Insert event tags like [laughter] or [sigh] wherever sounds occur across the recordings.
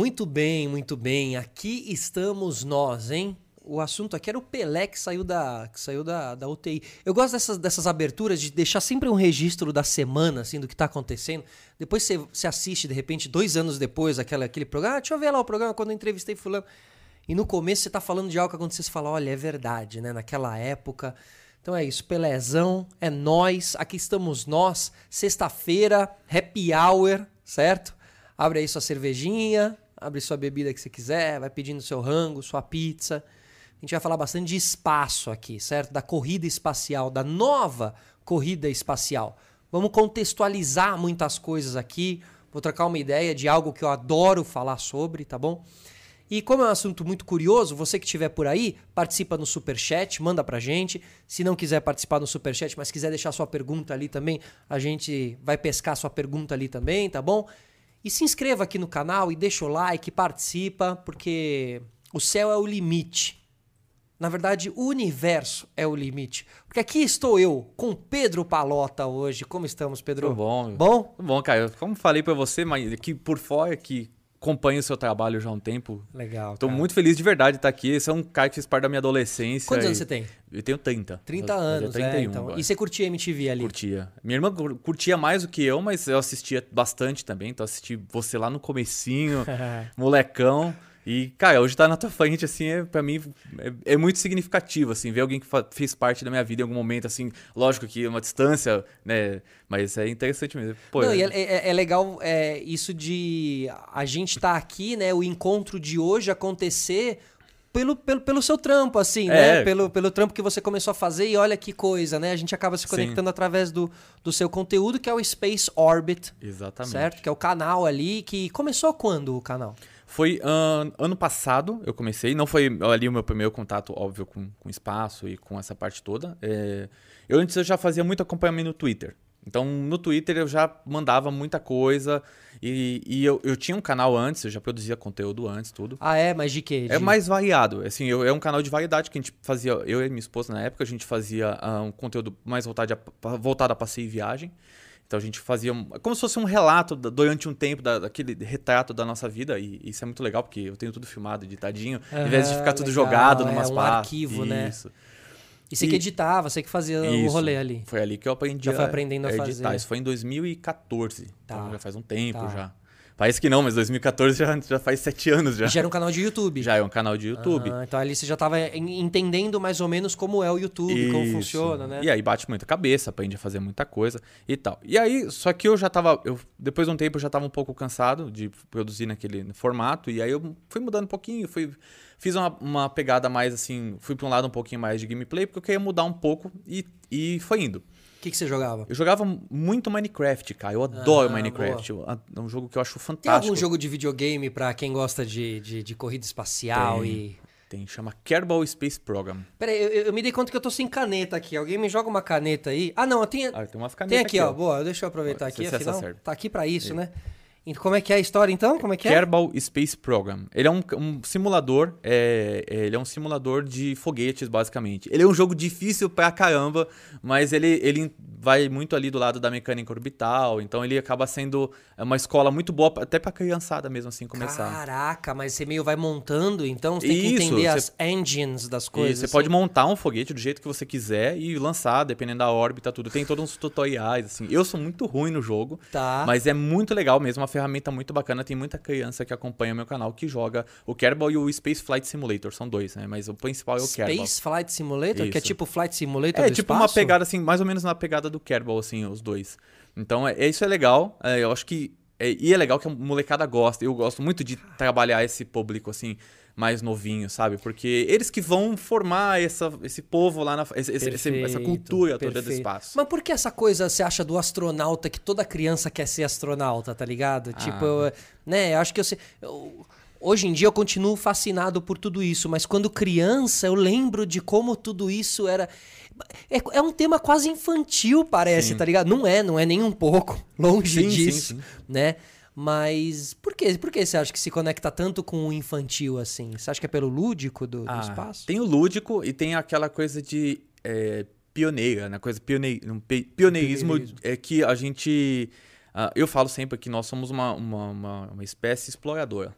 Muito bem, muito bem. Aqui estamos nós, hein? O assunto aqui era o Pelé que saiu da, que saiu da, da UTI. Eu gosto dessas, dessas aberturas de deixar sempre um registro da semana, assim, do que tá acontecendo. Depois você, você assiste, de repente, dois anos depois, aquela, aquele programa. Ah, deixa eu ver lá o programa quando eu entrevistei fulano. E no começo você tá falando de algo que aconteceu, você fala, olha, é verdade, né? Naquela época. Então é isso, Pelézão, é nós, aqui estamos nós, sexta-feira, happy hour, certo? Abre aí sua cervejinha, abre sua bebida que você quiser, vai pedindo seu rango, sua pizza. A gente vai falar bastante de espaço aqui, certo? Da corrida espacial, da nova corrida espacial. Vamos contextualizar muitas coisas aqui. Vou trocar uma ideia de algo que eu adoro falar sobre, tá bom? E como é um assunto muito curioso, você que estiver por aí, participa no super chat, manda pra gente. Se não quiser participar no super chat, mas quiser deixar sua pergunta ali também, a gente vai pescar sua pergunta ali também, tá bom? E se inscreva aqui no canal e deixa o like, participa, porque o céu é o limite. Na verdade, o universo é o limite. Porque aqui estou eu com Pedro Palota hoje. Como estamos, Pedro? Tudo bom. Bom? Tudo bom, cara. Como falei pra você, mas aqui por fora, que acompanho o seu trabalho já há um tempo. Legal. Tô cara. muito feliz de verdade de estar aqui. Esse é um cara que fez parte da minha adolescência. Quantos e- anos você tem? Eu tenho 30. 30 Vou fazer anos, 31 é, então. agora. E você curtia MTV ali? Curtia. Minha irmã cur- curtia mais do que eu, mas eu assistia bastante também. Então assisti você lá no comecinho, [laughs] molecão. E, cara, hoje tá na tua frente, assim, é, pra mim é, é muito significativo, assim, ver alguém que fez parte da minha vida em algum momento, assim, lógico que uma distância, né, mas é interessante mesmo. Pô, Não, é- e é, é- é legal é, isso de a gente estar aqui, né? O encontro de hoje acontecer pelo, pelo, pelo seu trampo, assim, né? É. Pelo, pelo trampo que você começou a fazer e olha que coisa, né? A gente acaba se Sim. conectando através do, do seu conteúdo, que é o Space Orbit, Exatamente. certo? Que é o canal ali, que começou quando o canal? Foi ano passado eu comecei, não foi ali o meu primeiro contato, óbvio, com, com espaço e com essa parte toda. É, eu antes eu já fazia muito acompanhamento no Twitter. Então no Twitter eu já mandava muita coisa e, e eu, eu tinha um canal antes, eu já produzia conteúdo antes, tudo. Ah, é? Mas de quê? De... É mais variado, assim, eu, é um canal de variedade que a gente fazia, eu e minha esposa na época, a gente fazia ah, um conteúdo mais voltado a, voltado a passeio e viagem. Então a gente fazia um- como se fosse um relato durante um tempo, da- daquele retrato da nossa vida, e isso é muito legal, porque eu tenho tudo filmado, editadinho, em vez de ficar tudo legal, jogado é, numa um arquivo, né? Isso. E você que editava, você que fazia o Isso. rolê ali. Foi ali que eu aprendi Já foi aprendendo a a editar. fazer. Isso foi em 2014. Tá. Então já faz um tempo Tá. já. Parece que não, mas 2014 já, já faz sete anos já. E já era um canal de YouTube. Já é um canal de YouTube. Ah, então ali você já estava entendendo mais ou menos como é o YouTube, como Isso. funciona, né? E aí bate muita cabeça, aprende a fazer muita coisa e tal. E aí, só que eu já tava, eu, depois de um tempo eu já tava um pouco cansado de produzir naquele formato, e aí eu fui mudando um pouquinho, fui, fiz uma, uma pegada mais assim, fui pra um lado um pouquinho mais de gameplay, porque eu queria mudar um pouco e, e foi indo. O que, que você jogava? Eu jogava muito Minecraft, cara, eu adoro Ah, Minecraft, eu- é um jogo que eu acho Tem fantástico. algum jogo de videogame pra quem gosta de, de, de corrida espacial Tem. e. Tem, chama Kerbal Space Program. Peraí, eu, eu me dei conta que eu tô sem caneta aqui. Alguém me joga uma caneta aí? Ah, não, eu tenho. Ah, tem umas tem canetas aqui, ó. Boa, deixa eu aproveitar aqui, afinal. Tá aqui pra isso, né? Como é que é a história então? Como é que é? Kerbal Space Program. Ele é um, um simulador, é, é, ele é um simulador de foguetes, basicamente. Ele é um jogo difícil pra caramba, mas ele, ele vai muito ali do lado da mecânica orbital, então ele acaba sendo uma escola muito boa até pra criançada mesmo assim começar. Caraca, mas você meio vai montando, então você tem que Isso, entender você- as engines das coisas. você assim. pode montar um foguete do jeito que você quiser e lançar, dependendo da órbita, tudo. Tem todos uns tutoriais, assim. Eu sou muito ruim no jogo, Tá. Mas é muito legal mesmo, uma ferramenta muito bacana. Tem muita criança que acompanha meu canal que joga o Kerbal e o Space Flight Simulator. São dois, né? Mas o principal é o Kerbal. Space Flight Simulator, que é Isso. tipo Flight Simulator É tipo uma espaço? pegada assim, mais ou menos na pegada do Kerbal, assim, os dois. Então, é, isso é legal. É, eu acho que. é- e é legal que a molecada gosta. Eu gosto muito de trabalhar esse público, assim, mais novinho, sabe? Porque eles que vão formar essa, esse povo lá na. esse- esse- essa Perfeito, cultura toda do perfeito. espaço. Mas por que essa coisa você acha do astronauta que toda criança quer ser astronauta, tá ligado? Tipo, eu, né, eu acho que eu eu- hoje em dia eu continuo fascinado por tudo isso, mas quando criança eu lembro de como tudo isso era. É, é um tema quase infantil, parece, Sim. tá ligado? Não é, não é nem um pouco. [laughs] Longe sim, disso, sim. né? Mas por que, por que você acha que se conecta tanto com o infantil assim? Você acha que é pelo lúdico do, do Ah, espaço? Tem o lúdico e tem aquela coisa de é, pioneira, né? Coisa pione... um pe- pioneirismo Pioneirismo. é que a gente. ah, eu falo sempre que nós somos uma, uma, uma, uma espécie exploradora.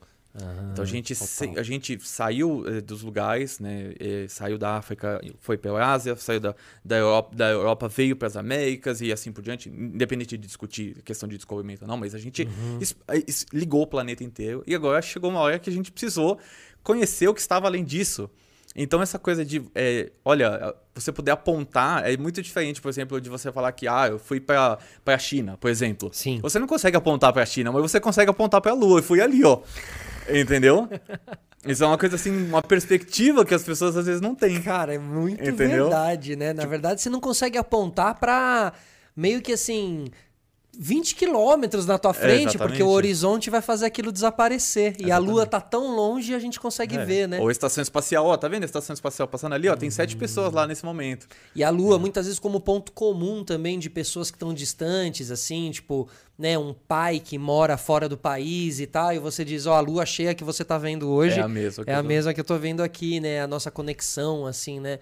Então a gente, a gente saiu eh, dos lugares, né? Eh, saiu da África, foi pela Ásia, saiu da, da, Europa, da Europa veio para as Américas e assim por diante, independente de discutir questão de descobrimento ou não, mas a gente uhum. es, es, ligou o planeta inteiro e agora chegou uma hora que a gente precisou conhecer o que estava além disso. Então, essa coisa de, é, olha, você poder apontar é muito diferente, por exemplo, de você falar que, ah, eu fui para a China, por exemplo. Sim. Você não consegue apontar para a China, mas você consegue apontar para a Lua. Eu fui ali, ó. Entendeu? Isso é uma coisa assim, uma perspectiva que as pessoas às vezes não têm. Cara, é muito Entendeu? verdade, né? Na tipo... verdade, você não consegue apontar para meio que assim 20 quilômetros na tua frente, é, porque o horizonte vai fazer aquilo desaparecer. Exatamente. E a Lua tá tão longe a gente consegue é. ver, né? Ou a estação espacial, ó, tá vendo a estação espacial passando ali, ó? Tem sete pessoas lá nesse momento. E a Lua, é. muitas vezes, como ponto comum também de pessoas que estão distantes, assim, tipo, né, um pai que mora fora do país e tal, e você diz, ó, a Lua cheia que você tá vendo hoje. É a mesma. é a tô... mesma que eu tô vendo aqui, né? A nossa conexão, assim, né?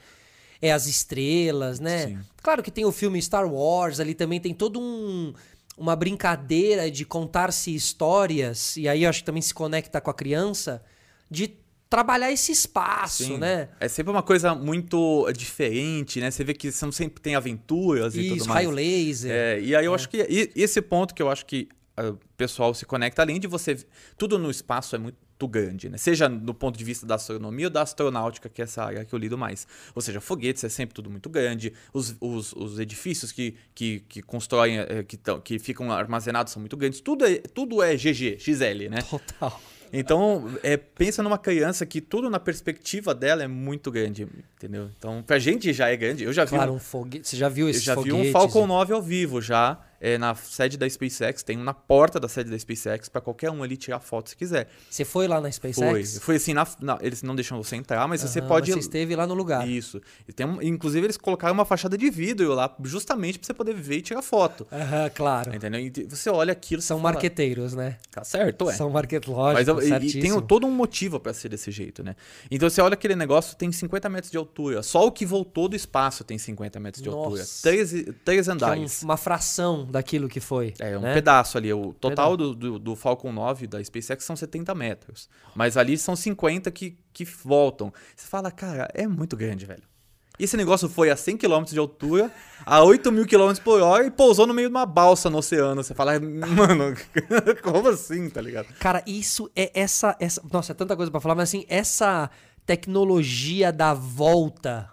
É as estrelas, né? Sim. Claro que tem o filme Star Wars, ali também tem todo um uma brincadeira de contar-se histórias, e aí eu acho que também se conecta com a criança, de trabalhar esse espaço, Sim. né? É sempre uma coisa muito diferente, né? Você vê que são sempre tem aventuras Isso, e tudo mais. raio laser. É, e aí eu é. acho que e, esse ponto que eu acho que o pessoal se conecta, além de você tudo no espaço é muito muito grande, né? Seja do ponto de vista da astronomia ou da astronáutica, que é essa área que eu lido mais. Ou seja, foguetes é sempre tudo muito grande, os, os, os edifícios que, que, que constroem, é, que, tão, que ficam armazenados são muito grandes, tudo é, tudo é GG, XL, né? Total. Então, é, pensa numa criança que tudo na perspectiva dela é muito grande, entendeu? Então, pra gente já é grande. Eu já vi. Claro, um, um foguete. Você já viu esse Eu já vi um Falcon 9 ao vivo já é, na sede da SpaceX, tem um na porta da sede da SpaceX para qualquer um ali tirar foto se quiser. Você foi lá na SpaceX? Foi. Foi assim, na, na, eles não deixam você entrar, mas você pode. Mas você esteve lá no lugar. Isso. E tem, inclusive, eles colocaram uma fachada de vidro lá, justamente para você poder ver e tirar foto. Aham, claro. Entendeu? E você olha aquilo. São marqueteiros, né? Tá certo, é. São marquetológicos. Mas e, e tem todo um motivo para ser desse jeito, né? Então você olha aquele negócio, tem 50 metros de altura. Só o que voltou do espaço tem 50 metros de Nossa. altura. Três, três andares. É um, uma fração daquilo que foi. É, um né? pedaço ali. O total do, do, do, Falcon 9 da SpaceX são 70 metros. Mas ali são 50 que, que voltam. Você fala, cara, é muito grande, velho. Esse negócio foi a 100 km de altura, a 8 mil km por hora e pousou no meio de uma balsa no oceano. Você fala, [laughs] mano, [laughs] como assim, tá ligado? Cara, isso é essa. essa nossa, é tanta coisa para falar, mas assim, essa tecnologia da volta,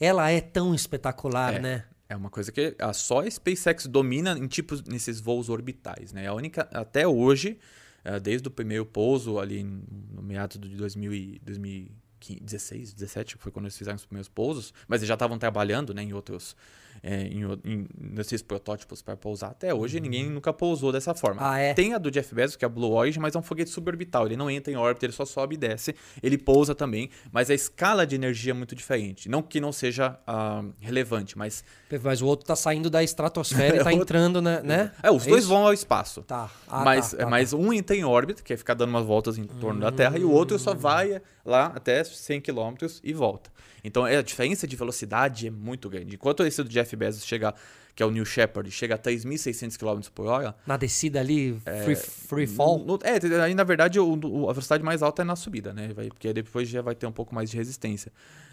ela é tão espetacular, é. né? É uma coisa que a só a SpaceX domina em tipos nesses voos orbitais, né? A única até hoje, eh, desde o primeiro pouso ali no meados de 2000 2016, 17 foi quando eles fizeram os primeiros pousos, mas eles já estavam trabalhando, né, em outros é, em, em, nesses protótipos para pousar. Até hoje uhum. ninguém nunca pousou dessa forma. Ah, é? Tem a do Jeff Bezos, que é a Blue Origin, mas é um foguete suborbital. Ele não entra em órbita, ele só sobe e desce. Ele pousa também, mas a escala de energia é muito diferente. Não que não seja uh, relevante, mas... Mas o outro está saindo da estratosfera [laughs] e está entrando, né? né? É, os é dois isso? vão ao espaço. Tá. Ah, mas, tá, tá, mas tá. um entra em órbita, que é ficar dando umas voltas em torno hum. da Terra, e o outro só hum. vai lá até 100 km e volta. Então é, a diferença de velocidade é muito grande. Enquanto esse do Jeff Bezos chega, que é o New Shepard, chega a 3.600 km por hora. Na descida ali, é, free, free fall? No, é, aí na verdade o, a velocidade mais alta é na subida, né? Vai, porque depois já vai ter um pouco mais de resistência.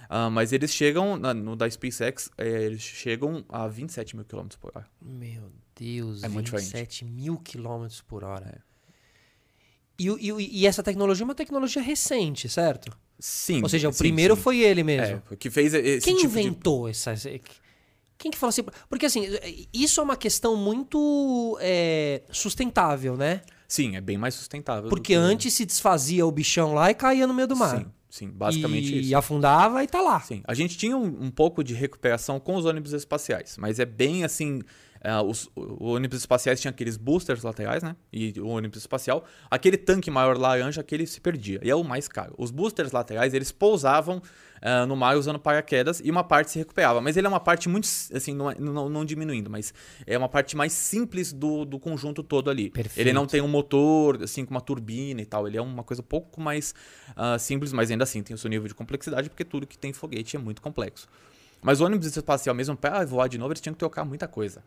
Uh, mas eles chegam, na, no da SpaceX, é, eles chegam a 27 mil km por hora. Meu Deus, é 27 mil km por hora. É. E, e, e, essa tecnologia é uma tecnologia recente, certo? Sim. Ou seja, o sim, primeiro sim. foi ele mesmo. É, que fez esse Quem tipo inventou de... essa. Quem que falou assim? Porque assim, isso é uma questão muito é, sustentável, né? Sim, é bem mais sustentável. Porque que... antes se desfazia o bichão lá e caía no meio do mar. Sim, sim, basicamente e isso. E afundava e tá lá. Sim. A gente tinha um, um pouco de recuperação com os ônibus espaciais, mas é bem assim Uh, os, o ônibus espaciais tinha aqueles boosters laterais, né? E o ônibus espacial, aquele tanque maior laranja, aquele se perdia. E é o mais caro. Os boosters laterais, eles pousavam uh, no mar usando paraquedas e uma parte se recuperava. Mas ele é uma parte muito, assim, não, é, não, não diminuindo, mas é uma parte mais simples do, do conjunto todo ali. Perfeito. Ele não tem um motor, assim, com uma turbina e tal. Ele é uma coisa um pouco mais uh, simples, mas ainda assim tem o seu nível de complexidade, porque tudo que tem foguete é muito complexo. Mas o ônibus espacial mesmo, para voar de novo, eles tinham que trocar muita coisa.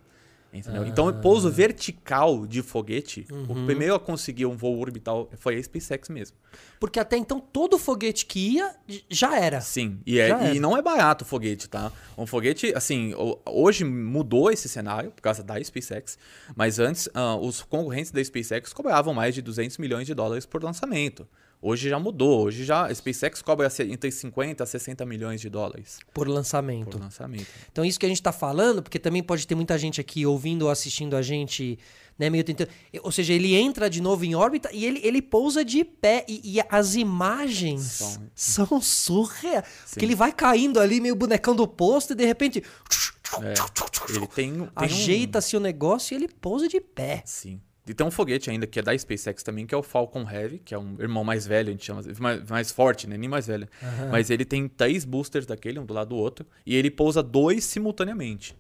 Entendeu? Então, o pouso vertical de foguete, o primeiro a conseguir um voo orbital foi a SpaceX mesmo. Porque até então todo foguete que ia já era. Sim, e, é- era. e não é barato o foguete, tá? Um foguete, assim, hoje mudou esse cenário por causa da SpaceX, mas antes ah, os concorrentes da SpaceX cobravam mais de 200 milhões de dólares por lançamento. Hoje já mudou, hoje já a SpaceX cobra entre 50 a 60 milhões de dólares Por lançamento. por lançamento. Então, isso que a gente tá falando, porque também pode ter muita gente aqui ouvindo ou assistindo a gente, né, meio tentando. Ou seja, ele entra de novo em órbita e ele, ele pousa de pé. E, e as imagens São- são surreais. Porque ele vai caindo ali, meio bonecão do posto, e de repente. É, ele tem, tem um- Ajeita-se o negócio e ele pousa de pé. Sim. E tem um foguete ainda que é da SpaceX também, que é o Falcon Heavy, que é um irmão mais velho, a gente chama, mais, mais forte, né? Nem mais velho. Mas ele tem três boosters daquele, um do lado do outro, e ele pousa dois simultaneamente.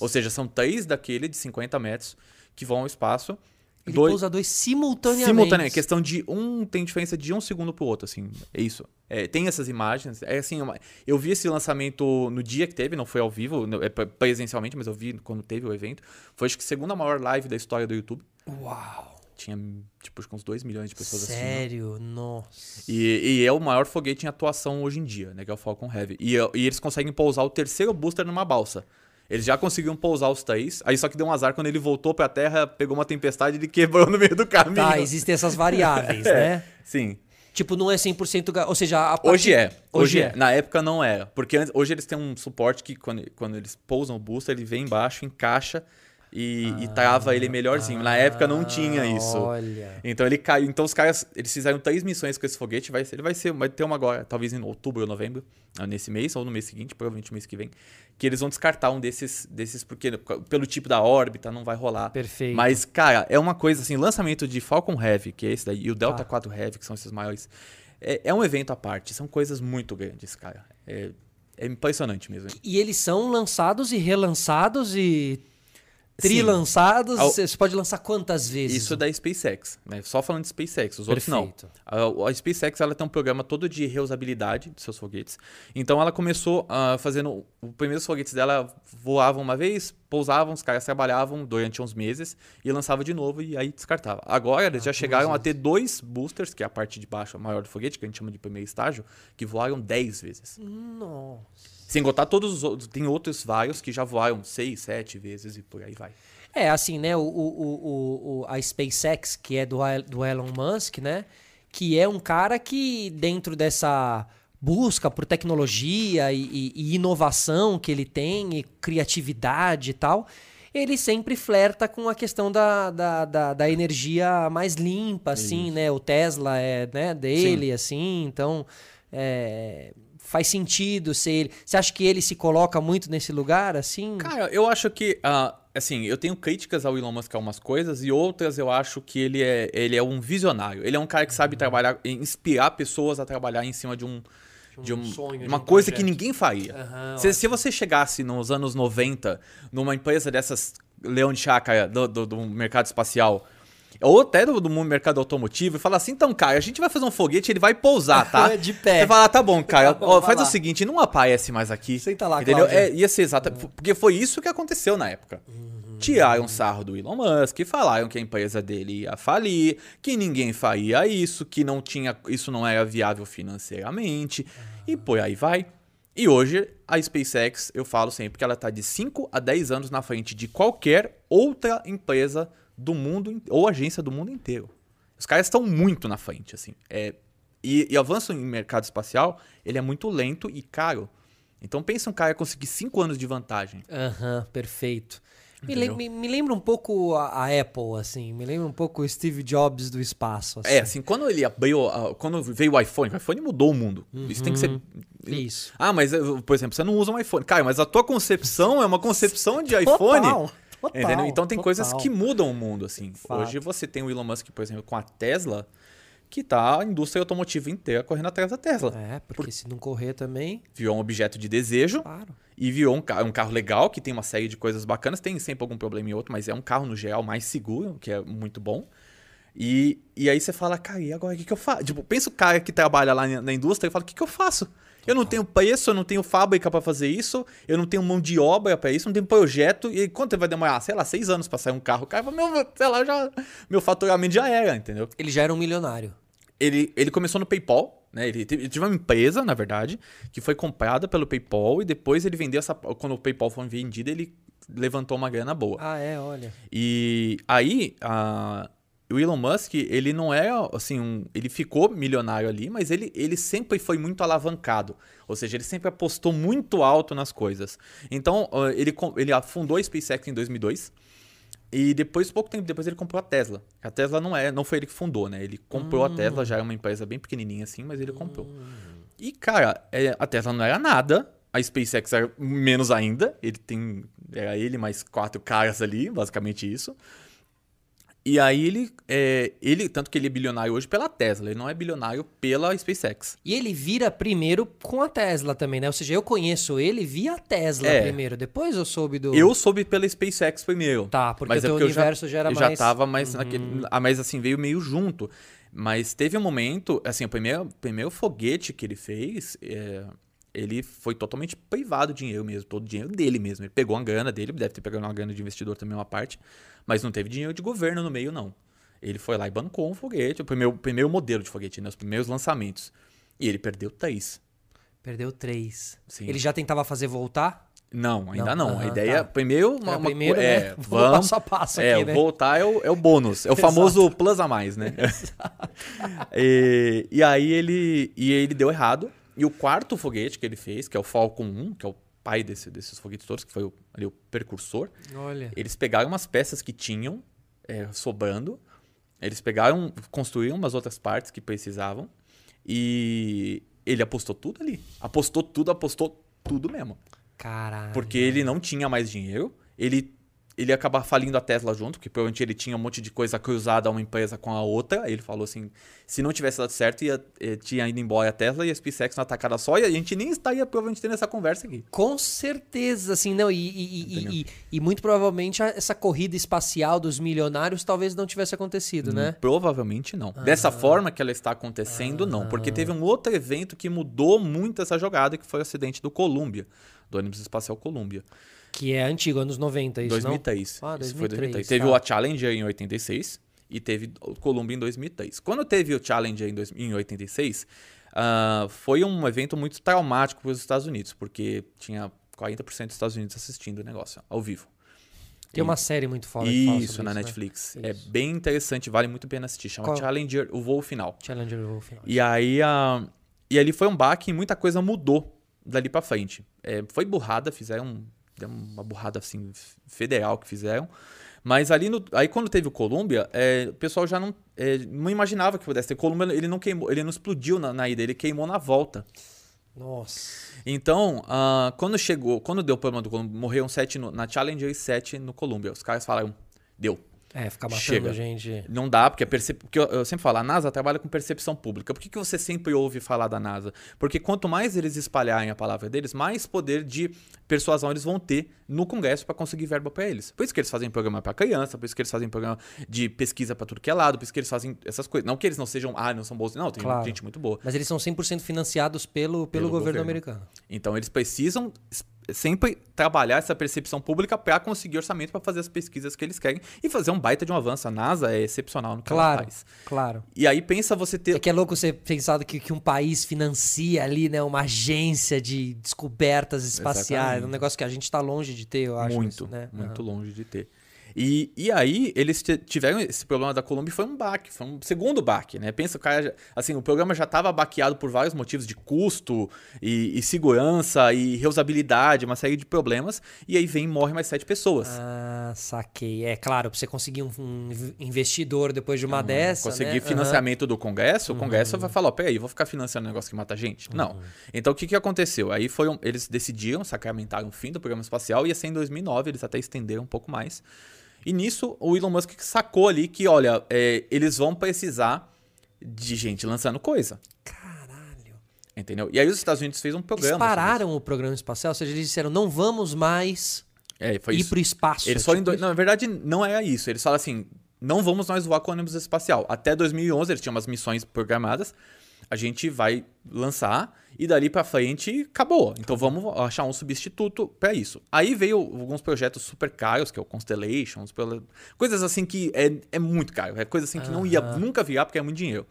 Ou seja, são três daquele de 50 metros que vão ao espaço. Ele dois, pousa dois simultaneamente. simultaneamente. Questão de um tem diferença de um segundo pro outro, assim. É isso. É, tem essas imagens. É assim, uma- eu vi esse lançamento no dia que teve, não foi ao vivo, é pre- presencialmente, mas eu vi quando teve o evento. Foi acho que a segunda maior live da história do YouTube. Uau. Tinha, tipo, uns 2 milhões de pessoas assistindo. Sério? Nossa. E, e é o maior foguete em atuação hoje em dia, né? Que é o Falcon Heavy. E, e eles conseguem pousar o terceiro booster numa balsa. Eles já conseguiram pousar os três, aí só que deu um azar quando ele voltou pra terra, pegou uma tempestade e ele quebrou no meio do caminho. Tá, existem essas variáveis, [laughs] né? Sim. Tipo, não é 100%. ga- Ou seja, a partir- Hoje é. Hoje Hoje, é. é. Na época não era. Porque hoje eles têm um suporte que quando, quando eles pousam o booster, ele vem embaixo, encaixa e, e trava ele melhorzinho. Na época não tinha isso. Ah, Olha. Então ele caiu. Então os caras, eles fizeram três missões com esse foguete. Vai, ele vai ser, vai ter uma agora, talvez em outubro ou novembro, ah, nesse mês ou no mês seguinte, provavelmente no mês que vem, que eles vão descartar um desses, desses porque pelo tipo da órbita não vai rolar. Perfeito. Mas cara, é uma coisa assim, lançamento de Falcon Heavy, que é esse daí, e o Delta Tá. 4 Heavy, que são esses maiores, é, é um evento à parte. São coisas muito grandes, cara. É, é impressionante mesmo. E eles são lançados e relançados e Trilançados. Ao- Você pode lançar quantas vezes? Isso é da SpaceX, né? Só falando de SpaceX, os outros não. Perfeito. A, a SpaceX ela tem um programa todo de reusabilidade de seus foguetes. Então ela começou ah, fazendo. Os primeiros foguetes dela voavam uma vez, pousavam, os caras trabalhavam durante uns meses e lançava de novo e aí descartava. Agora eles já chegaram a ter dois boosters, que é a parte de baixo a maior do foguete, que a gente chama de primeiro estágio, que voaram 10 vezes. Nossa. Sem contar todos os outros. Tem outros vários que já voaram 6, 7 vezes e por aí vai. É, assim, né? O, o, o, a SpaceX, que é do, do Elon Musk, né? Que é um cara que, dentro dessa busca por tecnologia e, e- e inovação que ele tem, e criatividade e tal, ele sempre flerta com a questão da, da, da, da energia mais limpa, assim, né? O Tesla é né, dele, assim, então. é, faz sentido ser ele. Você acha que ele se coloca muito nesse lugar, assim? Cara, eu acho que, ah, assim, eu tenho críticas ao Elon Musk a algumas coisas e outras eu acho que ele é, ele é um visionário. Ele é um cara que Uhum. sabe trabalhar, inspirar pessoas a trabalhar em cima de um. De um, sonho, de uma um coisa projeto. que ninguém faria. Aham, se, se você chegasse nos anos 90 numa empresa dessas leão de chácara do, do, do mercado espacial, ou até do, do mercado automotivo, e falar assim: então, cara, a gente vai fazer um foguete, ele vai pousar, tá? [laughs] De pé. Você fala, tá bom, cara, [laughs] Tá bom, ó, faz lá. o seguinte, não aparece mais aqui. Senta lá, entendeu? Cláudia. É, ia ser exato. Porque foi isso que aconteceu na época. Tiraram sarro do Elon Musk, falaram que a empresa dele ia falir, que ninguém faria isso, que não tinha, isso não era viável financeiramente, e por aí vai. E hoje a SpaceX, eu falo sempre que ela está de 5 a 10 anos na frente de qualquer outra empresa do mundo ou agência do mundo inteiro. Os caras estão muito na frente, assim. É, e, e avanço em mercado espacial, ele é muito lento e caro. Então pensa um cara conseguir 5 anos de vantagem. Aham, perfeito. Me, lem- me- me lembra um pouco a, a Apple, assim. Me lembra um pouco o Steve Jobs do espaço. Assim. É, assim, quando ele abriu, quando veio o iPhone, o iPhone mudou o mundo. Isso tem que ser. Uhum. Isso. Ah, mas, por exemplo, você não usa um iPhone. Cara, mas a tua concepção é uma concepção de iPhone. Total, total, Entendeu? Então tem coisas total. que mudam o mundo, assim. Fato. Hoje você tem o Elon Musk, por exemplo, com a Tesla, que tá a indústria automotiva inteira correndo atrás da Tesla. É, porque se não correr também, Virou um objeto de desejo claro. e virou um carro, um carro legal, que tem uma série de coisas bacanas. Tem sempre algum problema em outro, mas é um carro, no geral, mais seguro, que é muito bom. E, e aí você fala, cara, e agora o que, que eu faço? Tipo, pensa o cara que trabalha lá na indústria e fala, o que, que eu faço? Eu não tenho preço, eu não tenho fábrica para fazer isso, eu não tenho mão de obra para isso, não tenho projeto. E quanto vai demorar? Sei lá, seis anos pra sair um carro. O cara fala, meu, sei lá, já, meu faturamento já era, entendeu? Ele já era um milionário. Ele, ele começou no PayPal, né? Ele teve, ele teve uma empresa, na verdade, que foi comprada pelo PayPal e depois ele vendeu essa. Quando o PayPal foi vendido, ele levantou uma grana boa. Ah, é, olha. E aí, a, o Elon Musk, ele não é assim, um, ele ficou milionário ali, mas ele, ele sempre foi muito alavancado. Ou seja, ele sempre apostou muito alto nas coisas. Então, ele, ele fundou a SpaceX em 2002. E depois, pouco tempo depois, ele comprou a Tesla. A Tesla não é, não foi ele que fundou, né? Ele comprou hum. a Tesla, já é uma empresa bem pequenininha assim, mas ele comprou. Hum. E, cara, é, a Tesla não era nada. A SpaceX era menos ainda. Ele tem. Era ele mais quatro caras ali, basicamente isso. E aí ele, é, ele, tanto que ele é bilionário hoje pela Tesla, ele não é bilionário pela SpaceX. E ele vira primeiro com a Tesla também, né? Ou seja, eu conheço ele via Tesla é. primeiro, depois eu soube do... Eu soube pela SpaceX primeiro. Tá, porque mas o é teu é universo já, já, era mais... Já tava mais uhum. naquele... Ah, mas assim, veio meio junto. Mas teve um momento, assim, o primeiro, primeiro foguete que ele fez... É, ele foi totalmente privado de dinheiro mesmo, todo o dinheiro dele mesmo. Ele pegou uma grana dele, deve ter pegado uma grana de investidor também, uma parte. Mas não teve dinheiro de governo no meio, não. Ele foi lá e bancou um foguete, o primeiro, primeiro modelo de foguete, né? Os primeiros lançamentos. E ele perdeu três. Perdeu três. Sim. Ele já tentava fazer voltar? Não, ainda não. não. a ideia, tá. primeiro, uma, uma, primeiro, é, né? [laughs] vamos, passo a passo é, aqui, né? voltar é o, é o bônus, é o [laughs] famoso plus a mais, né? [laughs] e, e aí ele, e ele deu errado. E o quarto foguete que ele fez, que é o Falcon 1, que é o pai desse, desses foguetes todos, que foi o, ali, o precursor. Olha. Eles pegaram umas peças que tinham é, sobrando, eles pegaram, construíram umas outras partes que precisavam e ele apostou tudo ali. Apostou tudo, apostou tudo mesmo. Caralho. Porque ele não tinha mais dinheiro, ele ele ia acabar falindo a Tesla junto, porque provavelmente ele tinha um monte de coisa cruzada uma empresa com a outra. Ele falou assim: se não tivesse dado certo, ia, eh, tinha ido embora a Tesla e a SpaceX na atacada só, e a gente nem estaria provavelmente tendo essa conversa aqui. Com certeza, assim, não. E, e, e, e muito provavelmente essa corrida espacial dos milionários talvez não tivesse acontecido, hum, né? Provavelmente não. Ah. Dessa forma que ela está acontecendo, ah. não. Porque teve um outro evento que mudou muito essa jogada, que foi o acidente do Columbia, do ônibus espacial Columbia. Que é antigo, anos 90, isso 2003. não? Ah, 2003. Isso foi 2003. Teve o Challenger em 86 e teve o Columbia em 2003. Quando teve o Challenger em, dois, em 86, uh, foi um evento muito traumático para os Estados Unidos, porque tinha 40% dos Estados Unidos assistindo o negócio ao vivo. Tem uma série muito foda Isso, na isso, Netflix. Né? É isso. bem interessante, vale muito a pena assistir. Chama Qual? Challenger, o voo final. Challenger, o voo final. E aí, uh, e ali foi um baque e muita coisa mudou dali para frente. É, foi burrada, fizeram uma burrada assim federal que fizeram. Mas ali no, aí quando teve o Columbia, é, o pessoal já não, é, não imaginava que pudesse ter Columbia, ele não queimou, ele não explodiu na, na ida, ele queimou na volta. Nossa. Então, uh, quando chegou, quando deu o problema do Columbia, morreram sete no, na Challenger e sete no Columbia. Os caras falaram, deu. É, ficar matando Chega. gente. Não dá, porque, percep... porque eu, eu, sempre falo, a NASA trabalha com percepção pública. Por que, que você sempre ouve falar da NASA? Porque quanto mais eles espalharem a palavra deles, mais poder de persuasão eles vão ter no Congresso para conseguir verba para eles. Por isso que eles fazem programa para criança, por isso que eles fazem programa de pesquisa para tudo que é lado, por isso que eles fazem essas coisas. Não que eles não sejam, ah, não são bons. Não, tem claro. gente muito boa. Mas eles são 100% financiados pelo, pelo, pelo governo, governo americano. Então eles precisam sempre trabalhar essa percepção pública para conseguir orçamento para fazer as pesquisas que eles querem e fazer um baita de um avanço. A NASA é excepcional no que claro, ela faz. Claro. E aí pensa você ter. É que é louco você pensar que, que um país financia ali, né, uma agência de descobertas espaciais, Exatamente. um negócio que a gente está longe de ter, eu acho. Muito, isso, né? muito uhum. longe de ter. E, e aí eles tiveram esse problema da Colômbia foi um baque, foi um segundo baque, né? Pensa o cara, assim, o programa já estava baqueado por vários motivos de custo e, e, segurança e reusabilidade, uma série de problemas, e aí vem e morre mais sete pessoas. Ah, saquei. É claro, para você conseguir um, um, investidor depois de uma uhum. dessa, Conseguir né? financiamento uhum. do Congresso, o Congresso uhum. vai falar, ó, peraí, vou ficar financiando um negócio que mata gente? Não. Uhum. Então o que, que aconteceu? Aí foram, eles decidiram sacramentar o fim do programa espacial, e assim em 2009 eles até estenderam um pouco mais, e nisso o Elon Musk sacou ali que, olha, é, eles vão precisar de gente lançando coisa. Caralho. Entendeu? E aí os Estados Unidos fez um programa. Eles pararam o programa espacial, ou seja, eles disseram, não vamos mais é, ir para o espaço. Eles tipo. Não, na verdade, não é isso. Eles falam assim, não vamos mais voar com ônibus espacial. Até 2011 eles tinham umas missões programadas. A gente vai lançar E dali para frente, acabou. Então vamos achar um substituto para isso. Aí veio alguns projetos super caros, que é o Constellations, coisas assim que é, é muito caro. É coisa assim que não ia nunca virar porque é muito dinheiro.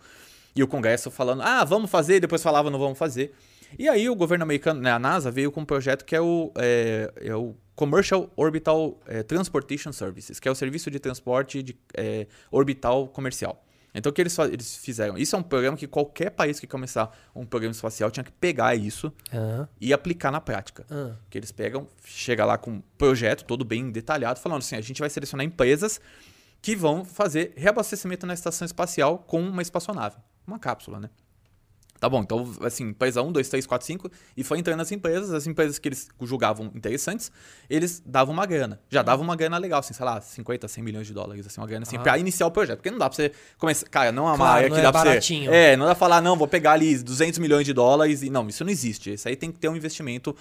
E o Congresso falando, ah, vamos fazer, depois falava, não vamos fazer. E aí o governo americano, né, a NASA, veio com um projeto que é o, é, é o Commercial Orbital é, Transportation Services, que é o serviço de transporte de, é, orbital comercial. Então o que eles, eles fizeram? Isso é um programa que qualquer país que começar um programa espacial tinha que pegar isso uhum. e aplicar na prática. Uhum. Que eles pegam, chega lá com um projeto todo bem detalhado, falando assim: a gente vai selecionar empresas que vão fazer reabastecimento na estação espacial com uma espaçonave, uma cápsula, né? Tá bom, então, assim, empresa 1, 2, 3, 4, 5, e foi entrando nas empresas, as empresas que eles julgavam interessantes, eles davam uma grana. Já davam uma grana legal, assim, sei lá, 50, 100 milhões de dólares, assim, uma grana assim, ah. pra iniciar o projeto. Porque não dá pra você começar. Cara, não é uma claro, área que é dá baratinho. pra você. É, não dá pra falar, não, vou pegar ali 200 milhões de dólares e. Não, isso não existe. Isso aí tem que ter um investimento.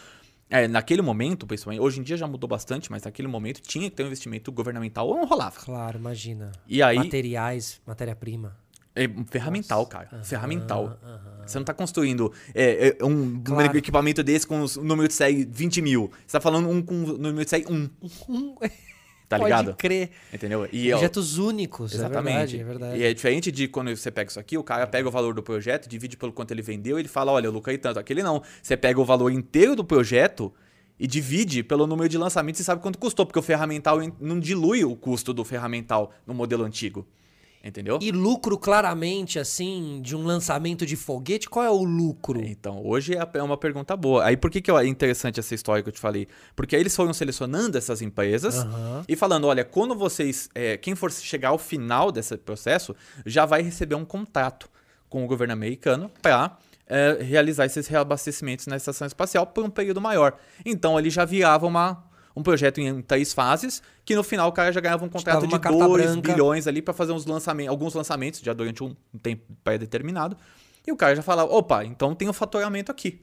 É, naquele momento, principalmente, hoje em dia já mudou bastante, mas naquele momento tinha que ter um investimento governamental ou não rolava. Claro, imagina. E aí, Materiais, matéria-prima. É ferramental, Nossa. cara. Uhum, ferramental. Uhum. Você não está construindo é, é, um, claro. equipamento desse com o número de série 20 mil. Você está falando um com o número de série 1. Um. [laughs] Tá ligado? Pode crer. Entendeu? E, Projetos ó, únicos, exatamente. É verdade, é verdade. E é diferente de quando você pega isso aqui, o cara pega o valor do projeto, divide pelo quanto ele vendeu e ele fala, olha, eu lucrei tanto. Aquele não. Você pega o valor inteiro do projeto e divide pelo número de lançamentos e sabe quanto custou, porque o ferramental não dilui o custo do ferramental no modelo antigo. Entendeu? E lucro claramente, assim, de um lançamento de foguete, qual é o lucro? Então, hoje é, é uma pergunta boa. Aí por que, que é interessante essa história que eu te falei? Porque aí eles foram selecionando essas empresas uhum. e falando: olha, quando vocês. É, quem for chegar ao final desse processo, já vai receber um contrato com o governo americano para é, realizar esses reabastecimentos na estação espacial por um período maior. Então ele já virava uma um projeto em três fases, que no final o cara já ganhava um contrato de 2 bilhões ali para fazer uns lançamentos, alguns lançamentos já durante um tempo pré-determinado. E o cara já falava, opa, então tem um faturamento aqui.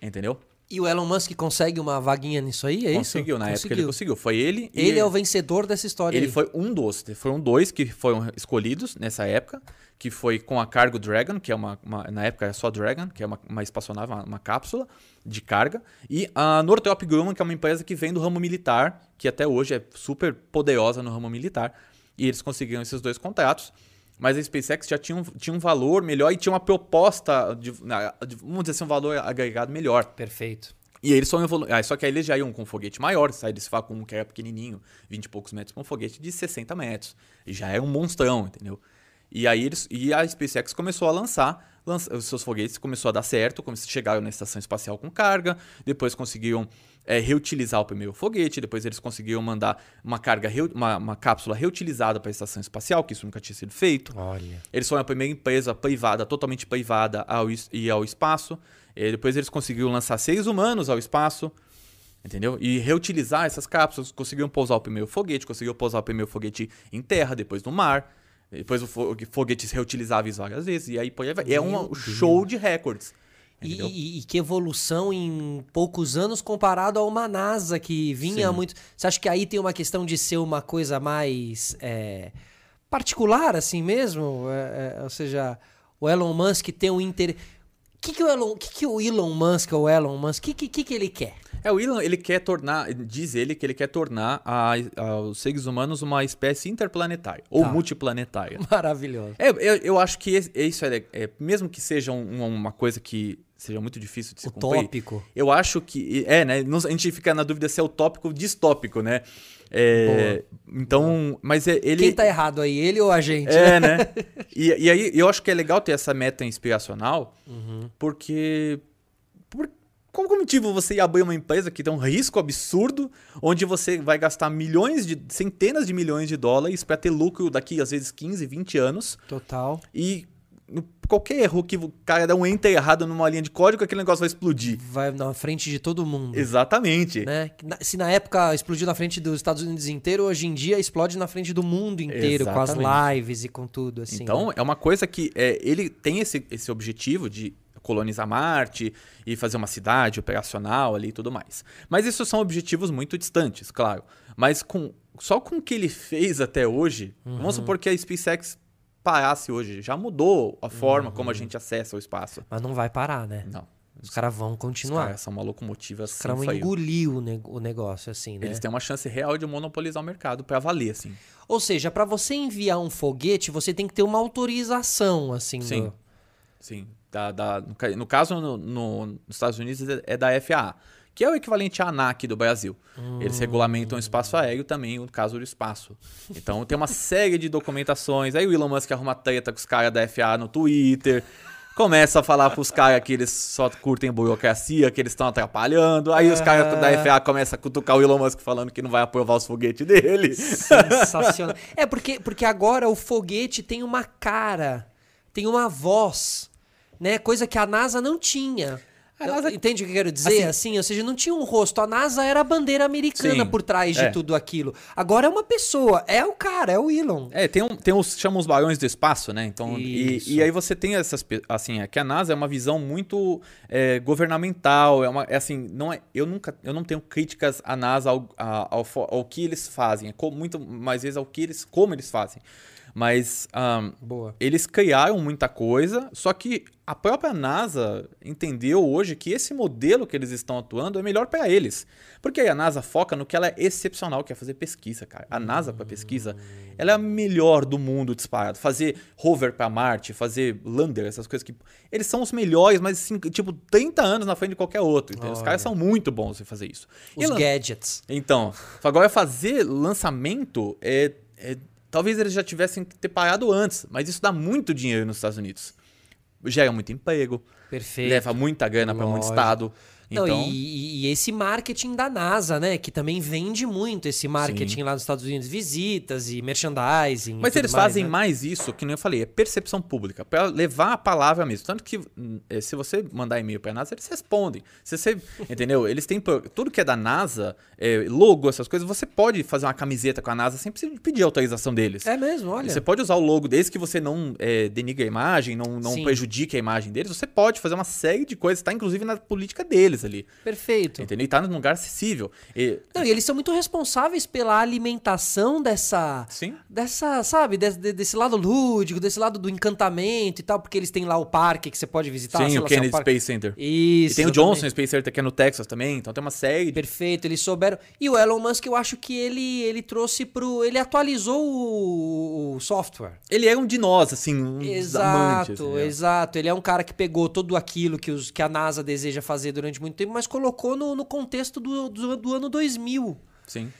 Entendeu? E o Elon Musk consegue uma vaguinha nisso aí, é conseguiu, isso? Conseguiu, na conseguiu. época ele conseguiu. Foi ele. Ele é o vencedor dessa história. Ele aí. foi um dos. Foram dois que foram escolhidos nessa época, que foi com a Cargo Dragon, que é uma, uma na época era só Dragon, que é uma, uma espaçonave, uma, uma, cápsula de carga, e a Northrop Grumman, que é uma empresa que vem do ramo militar, que até hoje é super poderosa no ramo militar, e eles conseguiram esses dois contratos mas a SpaceX já tinha um, tinha um valor melhor e tinha uma proposta, de, vamos dizer assim, um valor agregado melhor. Perfeito. E eles só evoluindo. Ah, só que aí eles já iam com um foguete maior, sai desse com um que era pequenininho, 20 e poucos metros, para um foguete de 60 metros. E já é um monstrão, entendeu? E aí eles, e a SpaceX começou a lançar, lança, os seus foguetes começou a dar certo, chegaram na estação espacial com carga, depois conseguiram é, reutilizar o primeiro foguete, depois eles conseguiram mandar uma carga, uma, uma cápsula reutilizada para a estação espacial, que isso nunca tinha sido feito. Olha. Eles foram a primeira empresa privada, totalmente privada, ao ir ao espaço. E depois eles conseguiram lançar seres humanos ao espaço, entendeu? E reutilizar essas cápsulas, conseguiram pousar o primeiro foguete, conseguiram pousar o primeiro foguete em terra, depois no mar, depois o foguetes reutilizáveis várias vezes, e aí é um show de recordes. E, e, que evolução em poucos anos comparado a uma NASA que vinha Sim. muito. Você acha que aí tem uma questão de ser uma coisa mais é, particular, assim mesmo? É, é, ou seja, o Elon Musk tem um interesse que, que, o Elon, que, que o Elon Musk, ou Elon Musk, o que, que, que ele quer? É, o Elon, ele quer tornar, diz ele que ele quer tornar a, a, os seres humanos uma espécie interplanetária, ou tá. multiplanetária. [laughs] Maravilhoso. É, eu, eu acho que isso é, é, mesmo que seja um, uma coisa que seja muito difícil de se Utópico. cumprir. Eu acho que, é, né, a gente fica na dúvida se é utópico ou distópico, né? É, então, mas é, ele. Quem tá errado aí, ele ou a gente? É, né? [laughs] e, e aí eu acho que é legal ter essa meta inspiracional, uhum. porque. Por, qual motivo você ir abrir uma empresa que tem um risco absurdo, onde você vai gastar milhões de. centenas de milhões de dólares para ter lucro daqui, às vezes, 15, 20 anos? Total. E qualquer erro que o cara dá um enter errado numa linha de código, aquele negócio vai explodir. Vai na frente de todo mundo. Exatamente. Né? Se na época explodiu na frente dos Estados Unidos inteiro, hoje em dia explode na frente do mundo inteiro, Exatamente. com as lives e com tudo. Assim, então, né? é uma coisa que é, ele tem esse, esse objetivo de colonizar Marte e fazer uma cidade operacional ali e tudo mais. Mas isso são objetivos muito distantes, claro. Mas com só com o que ele fez até hoje, uhum. vamos supor que a SpaceX parasse hoje. Já mudou a forma uhum. como a gente acessa o espaço. Mas não vai parar, né? Não. Os caras vão Os continuar. caras são uma locomotiva Os assim, caras vão engolir o, ne- o negócio, assim, né? Eles têm uma chance real de monopolizar o mercado pra valer, assim. Ou seja, pra você enviar um foguete, você tem que ter uma autorização, assim. Sim. do- Sim. Da, da- no, no caso, no- no- nos Estados Unidos é- é da FAA, que é o equivalente à ANAC do Brasil. Eles regulamentam o espaço aéreo também, no caso do espaço. Então tem uma série de documentações. Aí o Elon Musk arruma treta com os caras da FAA no Twitter. Começa a falar pros caras que eles só curtem burocracia, que eles estão atrapalhando. Aí os caras da FAA começam a cutucar o Elon Musk falando que não vai aprovar os foguetes dele. Sensacional. é, porque, porque agora o foguete tem uma cara, tem uma voz, né? Coisa que a NASA não tinha. A NASA- Entende o que eu quero dizer? Assim, ou seja, não tinha um rosto. A NASA era a bandeira americana Sim, por trás de é. tudo aquilo. Agora é uma pessoa, é o cara, é o Elon. É, tem, um, tem os chamam os barões do espaço, né? Então, e, e aí você tem essas, assim, é que a NASA é uma visão muito é, governamental, é uma, é assim, não é, eu nunca, eu não tenho críticas à NASA ao, ao, fo- ao que eles fazem, é co- muito mais vezes ao que eles, como eles fazem, mas ahn, Boa. eles criaram muita coisa, só que a própria NASA entendeu hoje que esse modelo que eles estão atuando é melhor para eles. Porque aí a NASA foca no que ela é excepcional, que é fazer pesquisa, cara. A NASA para pesquisa, ela é a melhor do mundo disparado. Fazer rover para Marte, fazer lander, essas coisas que eles são os melhores, mas assim, tipo 30 anos na frente de qualquer outro. entendeu? Os caras são muito bons em fazer isso. E Os lan- gadgets. então, agora fazer lançamento é, é- Talvez eles já tivessem que ter parado antes, mas isso dá muito dinheiro nos Estados Unidos. Gera muito emprego, Perfeito. leva muita grana para muito Lógico. Estado. Não, Então, e, e esse marketing da NASA, né? Que também vende muito esse marketing Sim. lá nos Estados Unidos, visitas e merchandising. e mas tudo eles mais, fazem né? mais isso, que nem eu falei, é percepção pública, para levar a palavra mesmo. Tanto que eh, se você mandar e-mail para a NASA, eles respondem. Se você, [laughs] entendeu? Eles têm tudo que é da NASA, eh, logo, essas coisas, você pode fazer uma camiseta com a NASA sem pedir autorização deles. É mesmo, olha. Você pode usar o logo, desde que você não é, denigre a imagem, não, não prejudique a imagem deles, você pode fazer uma série de coisas, tá inclusive na política deles ali. Perfeito. Entendeu? E tá num lugar acessível. E, Não, e eles são muito responsáveis pela alimentação dessa. sim. Dessa, sabe, desse, de- desse lado lúdico, desse lado do encantamento e tal, porque eles têm lá o parque que você pode visitar. sim, o lá é Kennedy parque- Space Center. Isso. E tem o. Johnson Space Center que é no Texas também, então tem uma série. Perfeito, eles souberam. E o Elon Musk, eu acho que ele, ele trouxe pro. Ele atualizou o, o software. Ele é um de nós, assim, um Exato, amantes. exato. Ele é um cara que pegou tudo aquilo que, os, que a NASA deseja fazer durante muito tempo, mas colocou no, no contexto do, do, do ano 2000. Sim.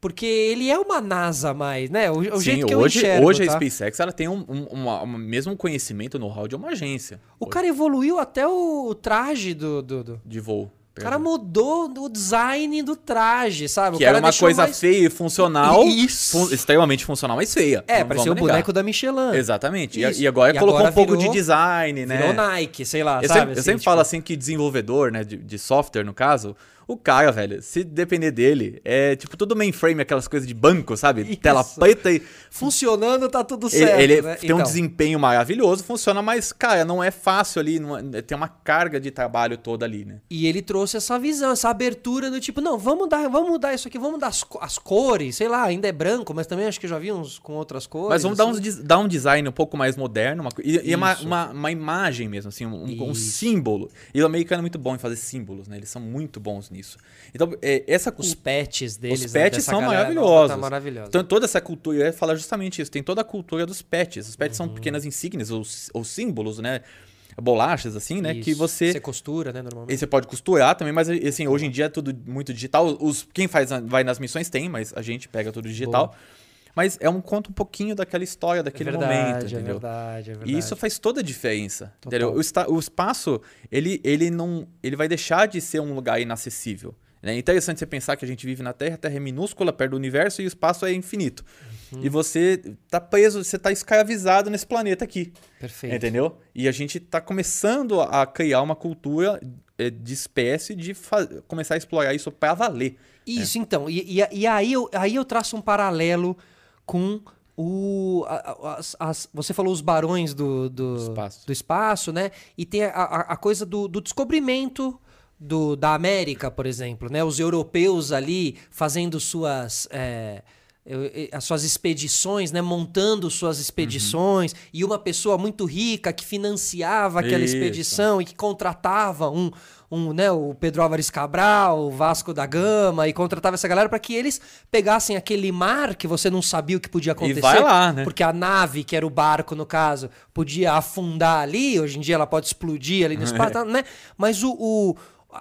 Porque ele é uma NASA a mais, né? O, o Sim, jeito que eu hoje, enxergo, hoje a tá? SpaceX ela tem um, um, uma, uma- mesmo conhecimento know-how de uma agência O cara evoluiu até o traje do... do, do- de voo. O cara mudou o design do traje, sabe? que era uma coisa mais- feia e funcional, Isso. fun- extremamente funcional, mas feia. É, Não parecia o negar. boneco da Michelin. Exatamente. E, e agora E colocou agora um pouco virou- de design, né? Virou Nike, sei lá, Eu sabe? sempre, eu assim, sempre tipo- falo assim que desenvolvedor, né, de, de software no caso, o cara, velho, se depender dele, é tipo tudo mainframe, aquelas coisas de banco, sabe? Isso. Tela preta e Funcionando, tá tudo ele, certo, ele né? tem um Então, desempenho maravilhoso, funciona, mas, cara, não é fácil ali, não é- tem uma carga de trabalho toda ali, né? E ele trouxe essa visão, essa abertura do tipo, não, vamos mudar, vamos mudar isso aqui, vamos mudar as, as cores, sei lá, ainda é branco, mas também acho que já vi uns com outras cores. Mas vamos dar, assim. uns, des- dar um design um pouco mais moderno, uma, e, e uma, Isso. uma, uma imagem mesmo, assim, um, um Isso. símbolo. E o americano é muito bom em fazer símbolos, né? Eles são muito bons nisso. Então, é, essa Os patches deles, Os né, dessa são nova, maravilhosos. Tá. Então, toda essa cultura, eu ia falar justamente isso, tem toda a cultura dos patches. Os patches Uhum. são pequenas insígnias ou, ou símbolos, né? Bolachas, assim, né? Que Isso. você. Você costura, né, normalmente. E você pode costurar também, mas assim, hoje em dia é tudo muito digital. Os, quem faz, vai nas missões tem, mas a gente pega tudo digital. Mas é um conto um pouquinho daquela história, daquele é verdade, momento, é entendeu? verdade, é verdade. E isso faz toda a diferença. Total. Entendeu? O, esta- o espaço, ele, ele não. Ele vai deixar de ser um lugar inacessível. né? É interessante você pensar que a gente vive na Terra, a Terra é minúscula perto do universo e o espaço é infinito. Uhum. E você tá preso, você tá escravizado nesse planeta aqui. Perfeito. Entendeu? E a gente tá começando a criar uma cultura eh, de espécie de começar a explorar isso para valer. Isso, então. E, e, e aí, eu, aí eu traço um paralelo com o. a- as- as- você falou os barões do, do, Espaço. do espaço, né? E tem a, a, a coisa do, do descobrimento do, da América, por exemplo, né? Os europeus ali fazendo suas. é, as suas expedições, né, montando suas expedições, uhum. e uma pessoa muito rica que financiava aquela Isso. expedição e que contratava um, um, né, o Pedro Álvares Cabral, o Vasco da Gama, e contratava essa galera para que eles pegassem aquele mar que você não sabia o que podia acontecer. E vai lá, né? Porque a nave, que era o barco no caso, podia afundar ali, hoje em dia ela pode explodir ali no [laughs] espaço, é. né? Mas o, o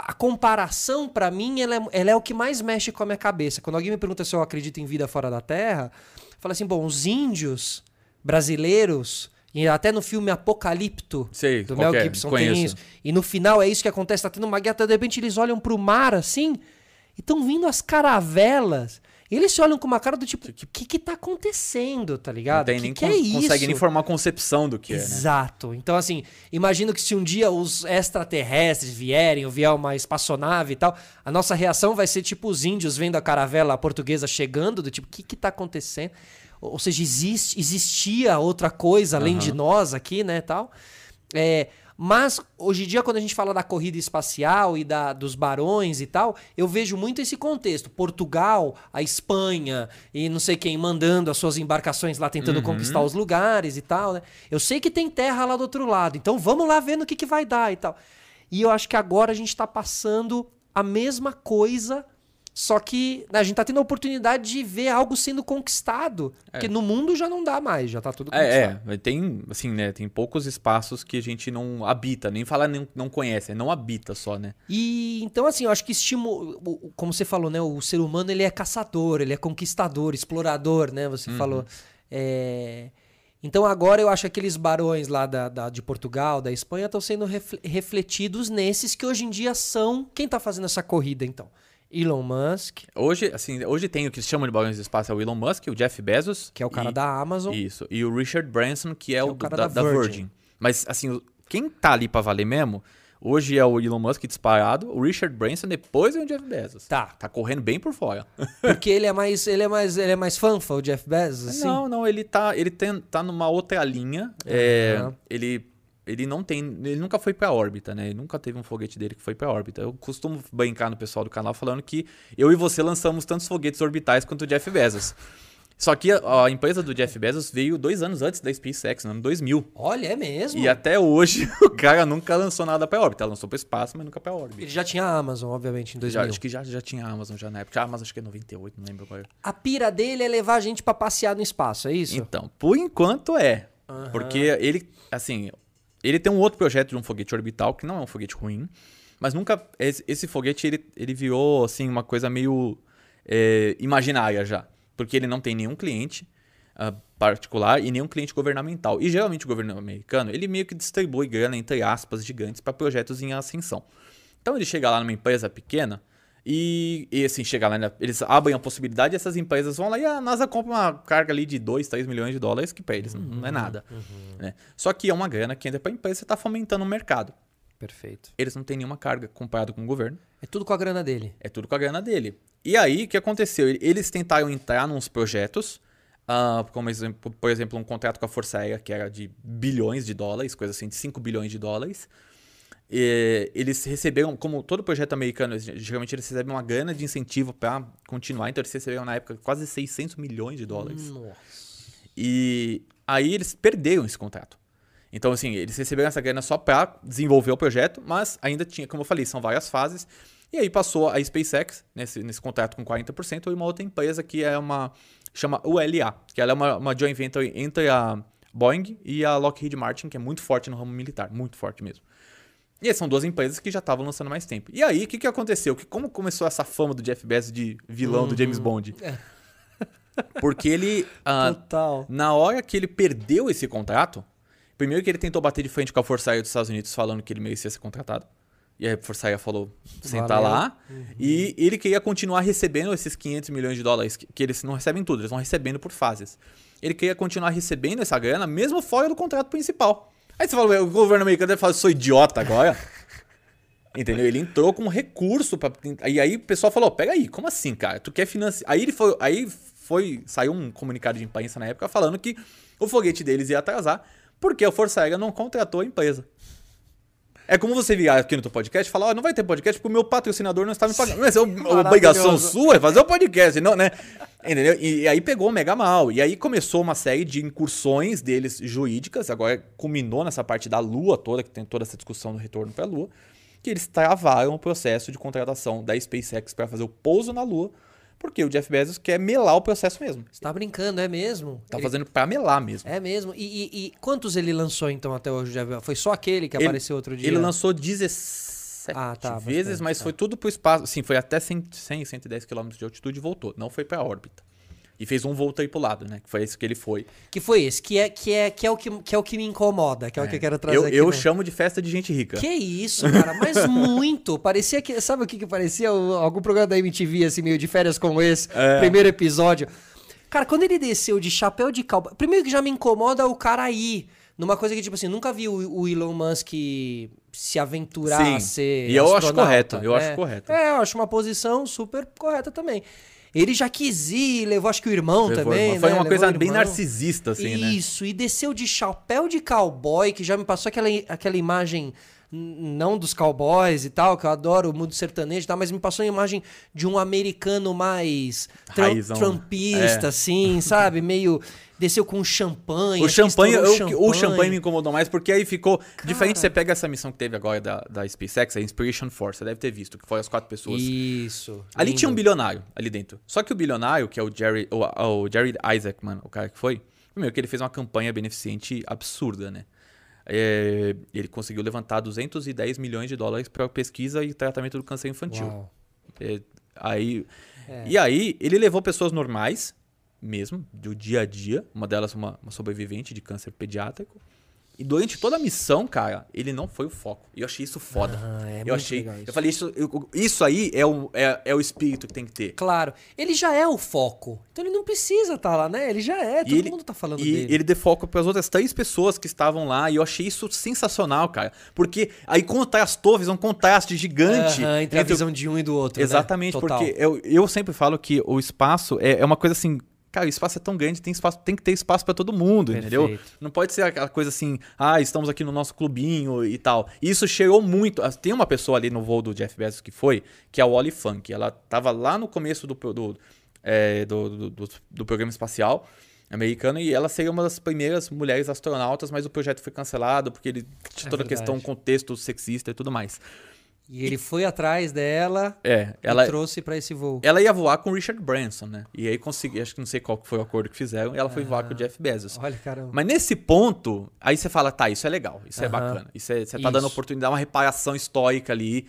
a comparação, para mim, ela é, ela é, o que mais mexe com a minha cabeça. Quando alguém me pergunta se eu acredito em vida fora da Terra, eu falo assim: bom, os índios brasileiros e até no filme Apocalipto, Sei, do Mel é? Gibson, Conheço. tem isso. E no final é isso que acontece, tá tendo uma guerra, de repente eles olham pro mar assim, e estão vindo as caravelas. E eles se olham com uma cara do tipo, o que, que tá acontecendo, tá ligado? Não tem que nem que é isso? consegue nem formar concepção do que Exato. é, né? Exato. Então, assim, imagino que se um dia os extraterrestres vierem, ou vier uma espaçonave e tal, a nossa reação vai ser tipo os índios vendo a caravela portuguesa chegando, do tipo, o que que tá acontecendo? Ou seja, existe, existia outra coisa além uhum. de nós aqui, né, tal. É, mas hoje em dia, quando a gente fala da corrida espacial e da, dos barões e tal, eu vejo muito esse contexto. Portugal, a Espanha e não sei quem mandando as suas embarcações lá tentando uhum. conquistar os lugares e tal, né? Eu sei que tem terra lá do outro lado, então vamos lá vendo o que, que vai dar e tal. E eu acho que agora a gente está passando a mesma coisa só que né, a gente tá tendo a oportunidade de ver algo sendo conquistado. É. Porque no mundo já não dá mais, já tá tudo conquistado. É, é, tem, assim, né? Tem poucos espaços que a gente não habita, nem fala nem não conhece, não habita só, né? E então, assim, eu acho que estímulo. Como você falou, né? O ser humano ele é caçador, ele é conquistador, explorador, né? Você uhum. falou. É... Então agora eu acho que aqueles barões lá da, da de Portugal, da Espanha, estão sendo refletidos nesses que hoje em dia são. Quem está fazendo essa corrida, então? Elon Musk. Hoje, assim, hoje tem o que se chama de balões de espaço, é o Elon Musk, o Jeff Bezos. Que é o cara e, da Amazon. Isso. E o Richard Branson, que é, que o, é o cara da, da, Virgin. Virgin. Mas, assim, quem tá ali pra valer mesmo, hoje é o Elon Musk disparado, o Richard Branson, depois é o Jeff Bezos. Tá. Tá correndo bem por fora. [laughs] Porque ele é mais, ele é mais, ele é mais fanfa, o Jeff Bezos, assim? Não, não, ele tá, ele tem, tá numa outra linha. Uhum. É, ele ele não tem, ele nunca foi para órbita, né? Ele nunca teve um foguete dele que foi para órbita. Eu costumo brincar no pessoal do canal falando que eu e você lançamos tantos foguetes orbitais quanto o Jeff Bezos. Só que a, a, empresa do Jeff Bezos veio dois anos antes da SpaceX, no ano 2000. Olha, é mesmo? E até hoje [laughs] o cara nunca lançou nada para órbita. Ela lançou para espaço, mas nunca para órbita. Ele já tinha a Amazon, obviamente, em 2000. Já, acho que já, já tinha a Amazon já na época. A Amazon acho que é 98, não lembro qual é. A pira dele é levar a gente para passear no espaço, é isso? Então, por enquanto é. Uhum. Porque ele, assim, ele tem um outro projeto de um foguete orbital, que não é um foguete ruim, mas nunca. Esse, foguete ele, ele virou assim, uma coisa meio é, imaginária já. Porque ele não tem nenhum cliente uh, particular e nenhum cliente governamental. E geralmente o governo americano ele meio que distribui grana, entre aspas, gigantes para projetos em ascensão. Então ele chega lá numa empresa pequena e, e assim, chega lá, né? eles abrem a possibilidade e essas empresas vão lá e a NASA compra uma carga ali de 2, 3 milhões de dólares, que para eles uhum, não é nada. Uhum. Né? Só que é uma grana que entra para a empresa e está fomentando o mercado. Perfeito. Eles não têm nenhuma carga comparado com o governo. É tudo com a grana dele. É tudo com a grana dele. E aí, o que aconteceu? Eles tentaram entrar nos projetos, uh, como por exemplo, um contrato com a Força Aérea, que era de bilhões de dólares, coisa assim, de 5 bilhões de dólares. E, eles receberam, como todo projeto americano, geralmente eles recebem uma grana de incentivo para continuar, então eles receberam na época quase 600 milhões de dólares. Nossa. E aí eles perderam esse contrato. Então, assim, eles receberam essa grana só para desenvolver o projeto, mas ainda tinha, como eu falei, são várias fases. E aí passou a SpaceX nesse, nesse contrato com 40% e uma outra empresa que é uma. chama ULA, que ela é uma, uma joint venture entre a Boeing e a Lockheed Martin, que é muito forte no ramo militar, muito forte mesmo. E são duas empresas que já estavam lançando mais tempo. E aí, o que, que aconteceu? Que como começou essa fama do Jeff Bezos de vilão uhum. do James Bond? É. [laughs] Porque ele. Ah, Total. Na hora que ele perdeu esse contrato, primeiro que ele tentou bater de frente com a Força Aérea dos Estados Unidos falando que ele merecia ser contratado. E a Força Aérea falou, senta lá. Uhum. E ele queria continuar recebendo esses 500 milhões de dólares, que, que eles não recebem tudo, eles vão recebendo por fases. Ele queria continuar recebendo essa grana, mesmo fora do contrato principal. Aí você fala, o governo americano deve falar, sou idiota agora. [laughs] Entendeu? Ele entrou com um recurso para E aí o pessoal falou: pega aí, como assim, cara? Tu quer financiar. Aí ele foi. Aí foi. Saiu um comunicado de imprensa na época falando que o foguete deles ia atrasar porque a Força Aérea não contratou a empresa. É como você virar aqui no teu podcast e falar, ó, não vai ter podcast porque o meu patrocinador não está me pagando. Mas é uma obrigação sua é fazer o podcast, não, né? Entendeu? E, e, aí pegou mega mal. E aí começou uma série de incursões deles jurídicas, agora culminou nessa parte da Lua toda, que tem toda essa discussão do retorno para a Lua, que eles travaram o processo de contratação da SpaceX para fazer o pouso na Lua porque o Jeff Bezos quer melar o processo mesmo. Você tá brincando, é mesmo? Tá ele... fazendo pra melar mesmo. É mesmo. E, e, e, quantos ele lançou então até hoje, Jeff Foi só aquele que ele, apareceu outro dia? Ele lançou 17 ah, tá, vezes, bastante, mas tá. foi tudo pro espaço. Sim, foi até 100, 100 110 km de altitude e voltou. Não foi pra órbita. E fez um voo tripulado, né? Que foi esse que ele foi. Que foi esse, que é, que é, que é, o, que, que é o que me incomoda, que é, é. o que eu quero trazer eu, aqui. Eu chamo de festa de gente rica. Que isso, cara, mas [laughs] muito. Parecia que. Sabe o que, que parecia? Algum programa da MTV, assim, meio de férias como esse, é. primeiro episódio. Cara, quando ele desceu de chapéu de cowboy. Primeiro que já me incomoda o cara ir numa coisa que, tipo assim, nunca vi o, o Elon Musk se aventurar Sim. a ser. E eu acho correto, eu acho correto. É, eu acho uma posição super correta também. Ele já quis ir, levou acho que o irmão levou também. Irmão. Foi né? uma levou coisa bem narcisista, assim, Isso, né? Isso, e desceu de chapéu de cowboy, que já me passou aquela, aquela imagem não dos cowboys e tal, que eu adoro o mundo sertanejo e tal, mas me passou a imagem de um americano mais Raizão. trumpista, é. assim, sabe? Meio desceu com champanhe. O champanhe, eu, champanhe. o champanhe me incomodou mais, porque aí ficou. Cara. Diferente, você pega essa missão que teve agora da, da SpaceX, a Inspiration Force, você deve ter visto, que foi as quatro pessoas. Isso. Ali lindo. tinha um bilionário ali dentro. Só que o bilionário, que é o Jerry, o, o Jerry Isaacman, o cara que foi, primeiro que ele fez uma campanha beneficente absurda, né? É, ele conseguiu levantar 210 milhões de dólares para pesquisa e tratamento do câncer infantil. É, aí, é. E aí, ele levou pessoas normais, mesmo, do dia a dia. Uma delas, uma, uma sobrevivente de câncer pediátrico. E durante toda a missão, cara, ele não foi o foco. E eu achei isso foda. Ah, é eu achei. Eu falei, isso, eu, isso aí é o, é, é o espírito que tem que ter. Claro. Ele já é o foco. Então ele não precisa estar tá lá, né? Ele já é. Todo ele, mundo tá falando e dele. ele deu foco para as outras três pessoas que estavam lá. E eu achei isso sensacional, cara. Porque aí contrastou, fez um contraste gigante. Uh -huh, entre, entre, a visão de um e do outro. Né? Exatamente, né? porque eu, eu sempre falo que o espaço é, é uma coisa assim cara, o espaço é tão grande, tem espaço, tem que ter espaço para todo mundo, Perfeito. entendeu? Não pode ser aquela coisa assim, ah, estamos aqui no nosso clubinho e tal. Isso chegou muito. Tem uma pessoa ali no voo do Jeff Bezos que foi, que é a Wally Funk. Ela tava lá no começo do, do, é, do, do, do, programa espacial americano e ela seria uma das primeiras mulheres astronautas, mas o projeto foi cancelado porque ele tinha é toda a questão, contexto sexista e tudo mais. E ele foi atrás dela é, ela, e trouxe para esse voo. Ela ia voar com o Richard Branson, né? E aí consegui, acho que não sei qual foi o acordo que fizeram, e ela foi ah, voar com o Jeff Bezos. Olha, caramba. Mas nesse ponto, aí você fala, tá, isso é legal, isso é bacana. Isso é, você tá isso. dando oportunidade, uma reparação histórica ali.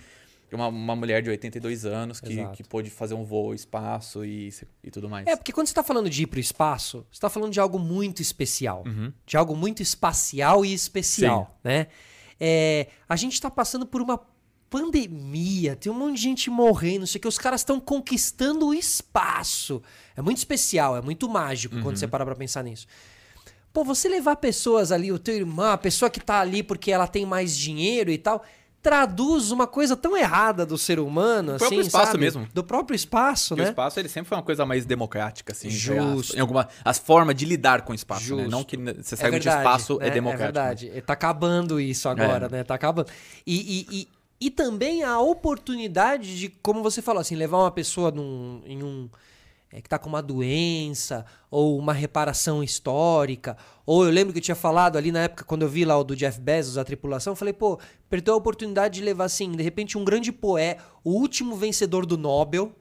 Uma, uma mulher de 82 anos que, que pôde fazer um voo espaço e, e tudo mais. É, porque quando você está falando de ir para o espaço, você está falando de algo muito especial. Uhum. De algo muito espacial e especial, Sim. né? É, a gente está passando por uma pandemia, tem um monte de gente morrendo, não sei o que, os caras estão conquistando o espaço. É muito especial, é muito mágico uhum. quando você para pra pensar nisso. Pô, você levar pessoas ali, o teu irmão, a pessoa que tá ali porque ela tem mais dinheiro e tal, traduz uma coisa tão errada do ser humano, do assim, próprio espaço sabe? mesmo. Do próprio espaço, Porque né? O espaço ele sempre foi uma coisa mais democrática, assim. Justo. Em alguma as formas de lidar com o espaço, Justo. né? Não que necessariamente é verdade, espaço né? é democrático. É verdade. Né? Tá acabando isso agora, é. né? Tá acabando. E, e, e, e também a oportunidade de, como você falou, assim, levar uma pessoa num, em um. É, que está com uma doença, ou uma reparação histórica. Ou eu lembro que eu tinha falado ali na época, quando eu vi lá o do Jeff Bezos, a tripulação, eu falei, pô, perdeu a oportunidade de levar, assim, de repente, um grande poeta, o último vencedor do Nobel,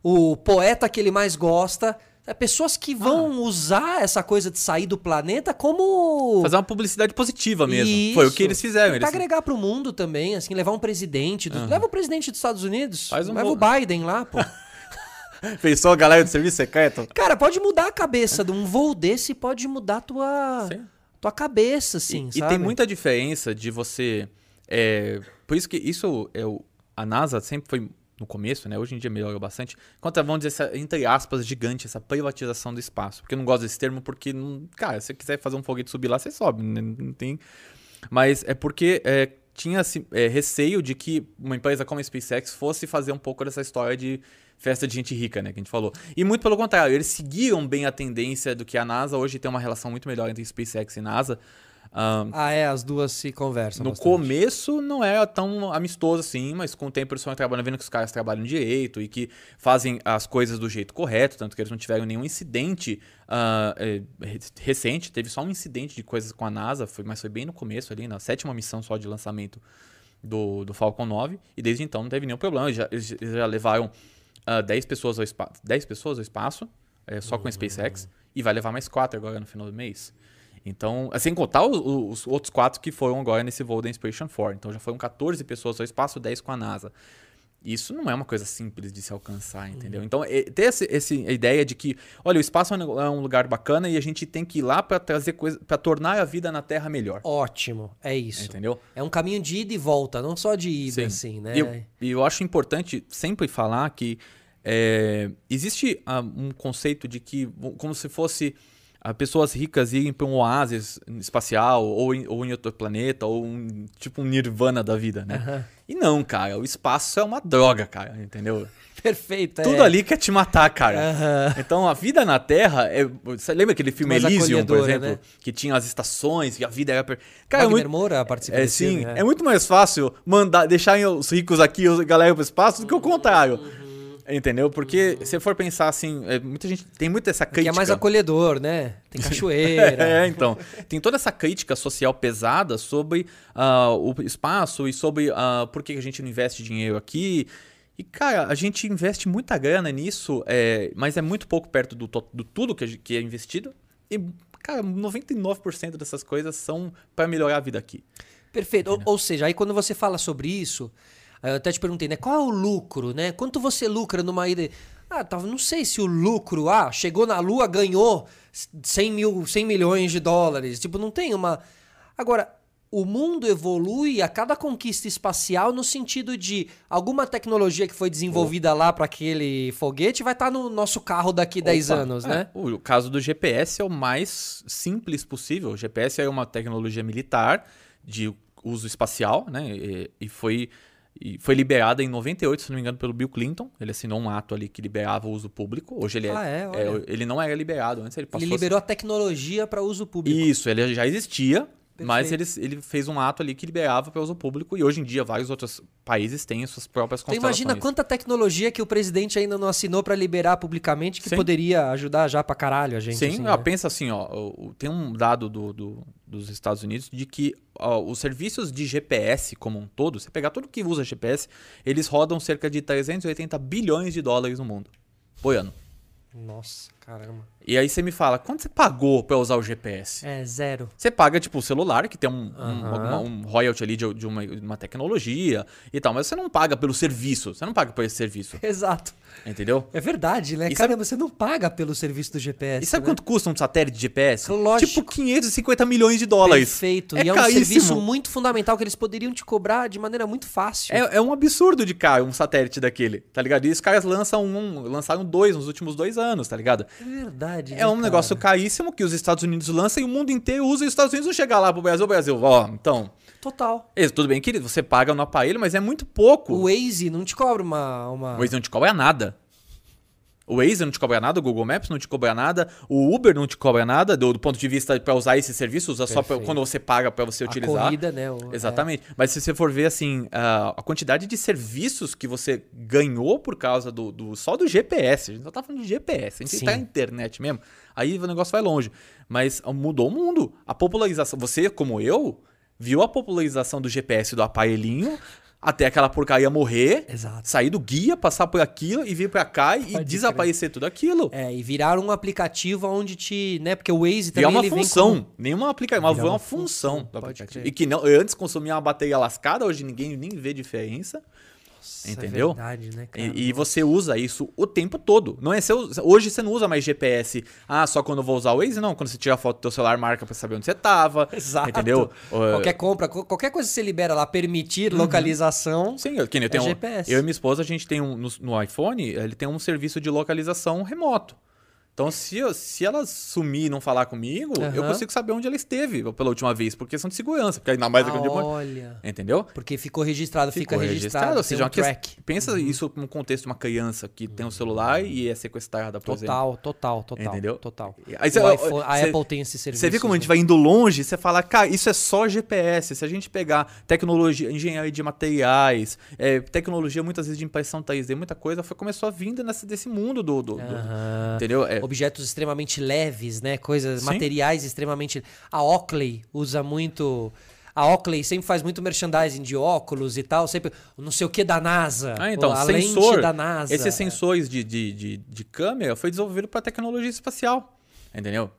o poeta que ele mais gosta, é pessoas que vão ah. usar essa coisa de sair do planeta como. Fazer uma publicidade positiva mesmo. Isso. Foi o que eles fizeram. Eles... Pra agregar pro mundo também, assim, levar um presidente. Do... Uhum. Leva o presidente dos Estados Unidos. Um leva o Biden lá, pô. [laughs] Pensou a galera do serviço secreto? Cara, pode mudar a cabeça de um voo desse, pode mudar a tua, tua cabeça, assim. E, e, tem muita diferença de você. É, por isso que isso é o, a NASA sempre foi no começo, né? Hoje em dia melhorou bastante. Contra, vamos dizer, essa, entre aspas, gigante, essa privatização do espaço. Porque eu não gosto desse termo, porque, não, cara, se você quiser fazer um foguete subir lá, você sobe, né? não tem. Mas é porque é, tinha assim, é, receio de que uma empresa como a SpaceX fosse fazer um pouco dessa história de festa de gente rica, né? Que a gente falou. E muito pelo contrário, eles seguiram bem a tendência do que a NASA hoje tem uma relação muito melhor entre SpaceX e NASA Um, ah, é, as duas se conversam. No bastante. começo não era tão amistoso assim, mas com o tempo eles foram trabalhando, vendo que os caras trabalham direito e que fazem as coisas do jeito correto, tanto que eles não tiveram nenhum incidente uh, é, recente, teve só um incidente de coisas com a NASA, foi, mas foi bem no começo ali, na sétima missão só de lançamento do, do Falcon 9, e desde então não teve nenhum problema, eles já, eles já levaram uh, ah, 10 pessoas ao espaço, 10 pessoas ao espaço, é, só com a SpaceX, e vai levar mais 4 agora no final do mês. Então, sem contar os, os, outros quatro que foram agora nesse voo da Inspiration 4. Então já foram 14 pessoas ao espaço, 10 com a NASA. Isso não é uma coisa simples de se alcançar, entendeu? Uhum. Então, é, ter essa, essa ideia de que, olha, o espaço é um é lugar bacana e a gente tem que ir lá para trazer coisa, para tornar a vida na Terra melhor. Ótimo, é isso. Entendeu? É um caminho de ida e volta, não só de ida, Sim. assim, né? E eu, eu, acho importante sempre falar que é, existe uh, um conceito de que, como se fosse pessoas ricas irem para um oásis espacial ou em, ou em outro planeta ou um, tipo um nirvana da vida, né? Uhum. E não, cara, o espaço é uma droga, cara, entendeu? Perfeito. Tudo é. ali quer te matar, cara. Uhum. Então a vida na Terra. É... Você lembra aquele filme Mais Elysium, por exemplo? Né? Que tinha as estações e a vida era. Cara, Wagner é muito... Moura participa é, sim, filme, é. é muito mais fácil mandar, deixar os ricos aqui a galera pro espaço do que o contrário. Uhum. Entendeu? Porque uhum. se for pensar assim, é, muita gente tem muito essa crítica. Que é mais acolhedor, né? Tem [laughs] cachoeira. é, então. Tem toda essa crítica social pesada sobre uh, o espaço e sobre uh, por que a gente não investe dinheiro aqui. E, cara, a gente investe muita grana nisso, é, mas é muito pouco perto do, do tudo que, que é investido. E, cara, 99% dessas coisas são para melhorar a vida aqui. Perfeito. Ou, ou seja, aí quando você fala sobre isso, eu até te perguntei, né? Qual é o lucro, né? Quanto você lucra numa ida? Ah, tava, não sei se o lucro, ah, chegou na Lua, ganhou 100, mil, 100 milhões de dólares. Tipo, não tem uma. Agora, o mundo evolui a cada conquista espacial no sentido de alguma tecnologia que foi desenvolvida lá para aquele foguete vai estar tá no nosso carro daqui Opa, 10 anos, é, né? O caso do GPS é o mais simples possível. O GPS é uma tecnologia militar de uso espacial, né? E, e foi e foi liberada em 98, se não me engano, pelo Bill Clinton. Ele assinou um ato ali que liberava o uso público. Hoje ele é, ah, é, é ele não era liberado antes, ele passou Ele liberou a, a tecnologia para uso público. Isso, ele já existia, Perfeito. Mas ele, ele fez um ato ali que liberava para uso público e hoje em dia vários outros países têm suas próprias então imagina quanta tecnologia que o presidente ainda não assinou para liberar publicamente que Sim. poderia ajudar já para caralho a gente. Sim, assim, né? pensa assim, ó, tem um dado do, do dos Estados Unidos de que ó, os serviços de GPS como um todo, você pegar tudo que usa GPS, eles rodam cerca de 380 bilhões de dólares no mundo por ano. Nossa, caramba. E aí você me fala, quanto você pagou para usar o GPS? É, zero. Você paga, tipo, o celular, que tem um, um, um royalty ali de, de, uma, de, uma, tecnologia e tal, mas você não paga pelo serviço, você não paga por esse serviço. [laughs] Exato. Entendeu? É verdade, né? E Caramba, sabe... você não paga pelo serviço do GPS. E sabe né? quanto custa um satélite de GPS? Lógico. Tipo 550 milhões de dólares. Perfeito. É e é um serviço muito fundamental que eles poderiam te cobrar de maneira muito fácil. É, é um absurdo de caro um satélite daquele, tá ligado? E os caras lançam um, lançaram dois nos últimos dois anos, tá ligado? É verdade. É um cara? negócio caríssimo que os Estados Unidos lançam e o mundo inteiro usa e os Estados Unidos não chegam lá pro Brasil. O Brasil, ó, então... Total. Isso, tudo bem, querido, você paga no aparelho, mas é muito pouco. O Waze não te cobra uma... uma... O Waze não te cobra nada. O Waze não te cobra nada, o Google Maps não te cobra nada, o Uber não te cobra nada, do, do ponto de vista para usar esse serviço, usa Perfeito. só pra, quando você paga para você a utilizar. Corrida, né? O, Exatamente. É. Mas se você for ver assim, a, a, quantidade de serviços que você ganhou por causa do, do só do GPS, a gente só tá falando de GPS, a gente Sim. tá na internet mesmo, aí o negócio vai longe. Mas mudou o mundo. A popularização, você como eu, viu a popularização do GPS do aparelhinho até aquela porcaria morrer, Exato. sair do guia, passar por aquilo e vir para cá Pode e desaparecer tudo aquilo. É, e virar um aplicativo onde te, né, porque o Waze também é uma função, com... nenhuma aplicação, uma, uma função, função do aplicativo. E que não, antes consumia uma bateria lascada, hoje ninguém nem vê diferença. Nossa, é Entendeu? É verdade, né, cara? E, e, você usa isso o tempo todo. Não é seu, hoje você não usa mais GPS. Ah, só quando eu vou usar o Waze, não. Quando você tira a foto do seu celular, marca para saber onde você tava. [laughs] Exato. Entendeu? Qualquer compra, qualquer coisa que você libera lá, permitir uhum. localização. Sim, eu, eu tenho é GPS. Eu e minha esposa, a gente tem um no, no iPhone, ele tem um serviço de localização remoto. Então, se, eu- se ela sumir e não falar comigo, eu Aham. consigo saber onde ela esteve pela última vez, por questão de segurança. Porque ainda mais Ah, aquele dia. olha. Entendeu? Porque ficou registrado, fica Ficou registrado, Ou tem seja, um track. pensa isso no contexto de uma criança que tem um celular e é sequestrada, por exemplo. Total, total, total. Entendeu? Total. Aí iPhone- a você- Apple tem esse serviço. Você vê como a gente né? vai indo longe, você fala, cara, isso é só GPS. Se a gente pegar tecnologia, engenharia de materiais, é, tecnologia muitas vezes de impressão 3D, muita coisa, foi, começou a vir nesse, desse mundo do. do- do- entendeu? É, Objetos extremamente leves, né? Coisas, Sim. materiais extremamente. A Oakley usa muito. A Oakley sempre faz muito merchandising de óculos e tal, sempre não sei o que da NASA. Ah, então, a sensor. lente da NASA. Esses sensores de, de, de, de câmera foi desenvolvido para tecnologia espacial. Entendeu?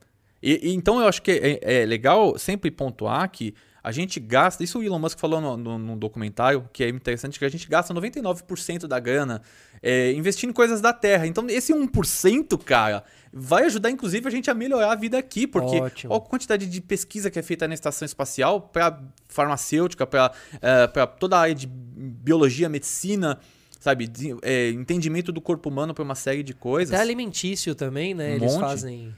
E, e então eu acho que é, é legal sempre pontuar que a gente gasta. Isso o Elon Musk falou no, no, num documentário, que é interessante, que a gente gasta 99% da grana é, investindo em coisas da Terra. Então, esse 1%, cara, vai ajudar, inclusive, a gente a melhorar a vida aqui. Porque Ótimo. a quantidade de pesquisa que é feita na estação espacial para farmacêutica, para toda a área de biologia, medicina, sabe? de- é, entendimento do corpo humano para uma série de coisas. Até alimentício também, né? Um Eles monte. fazem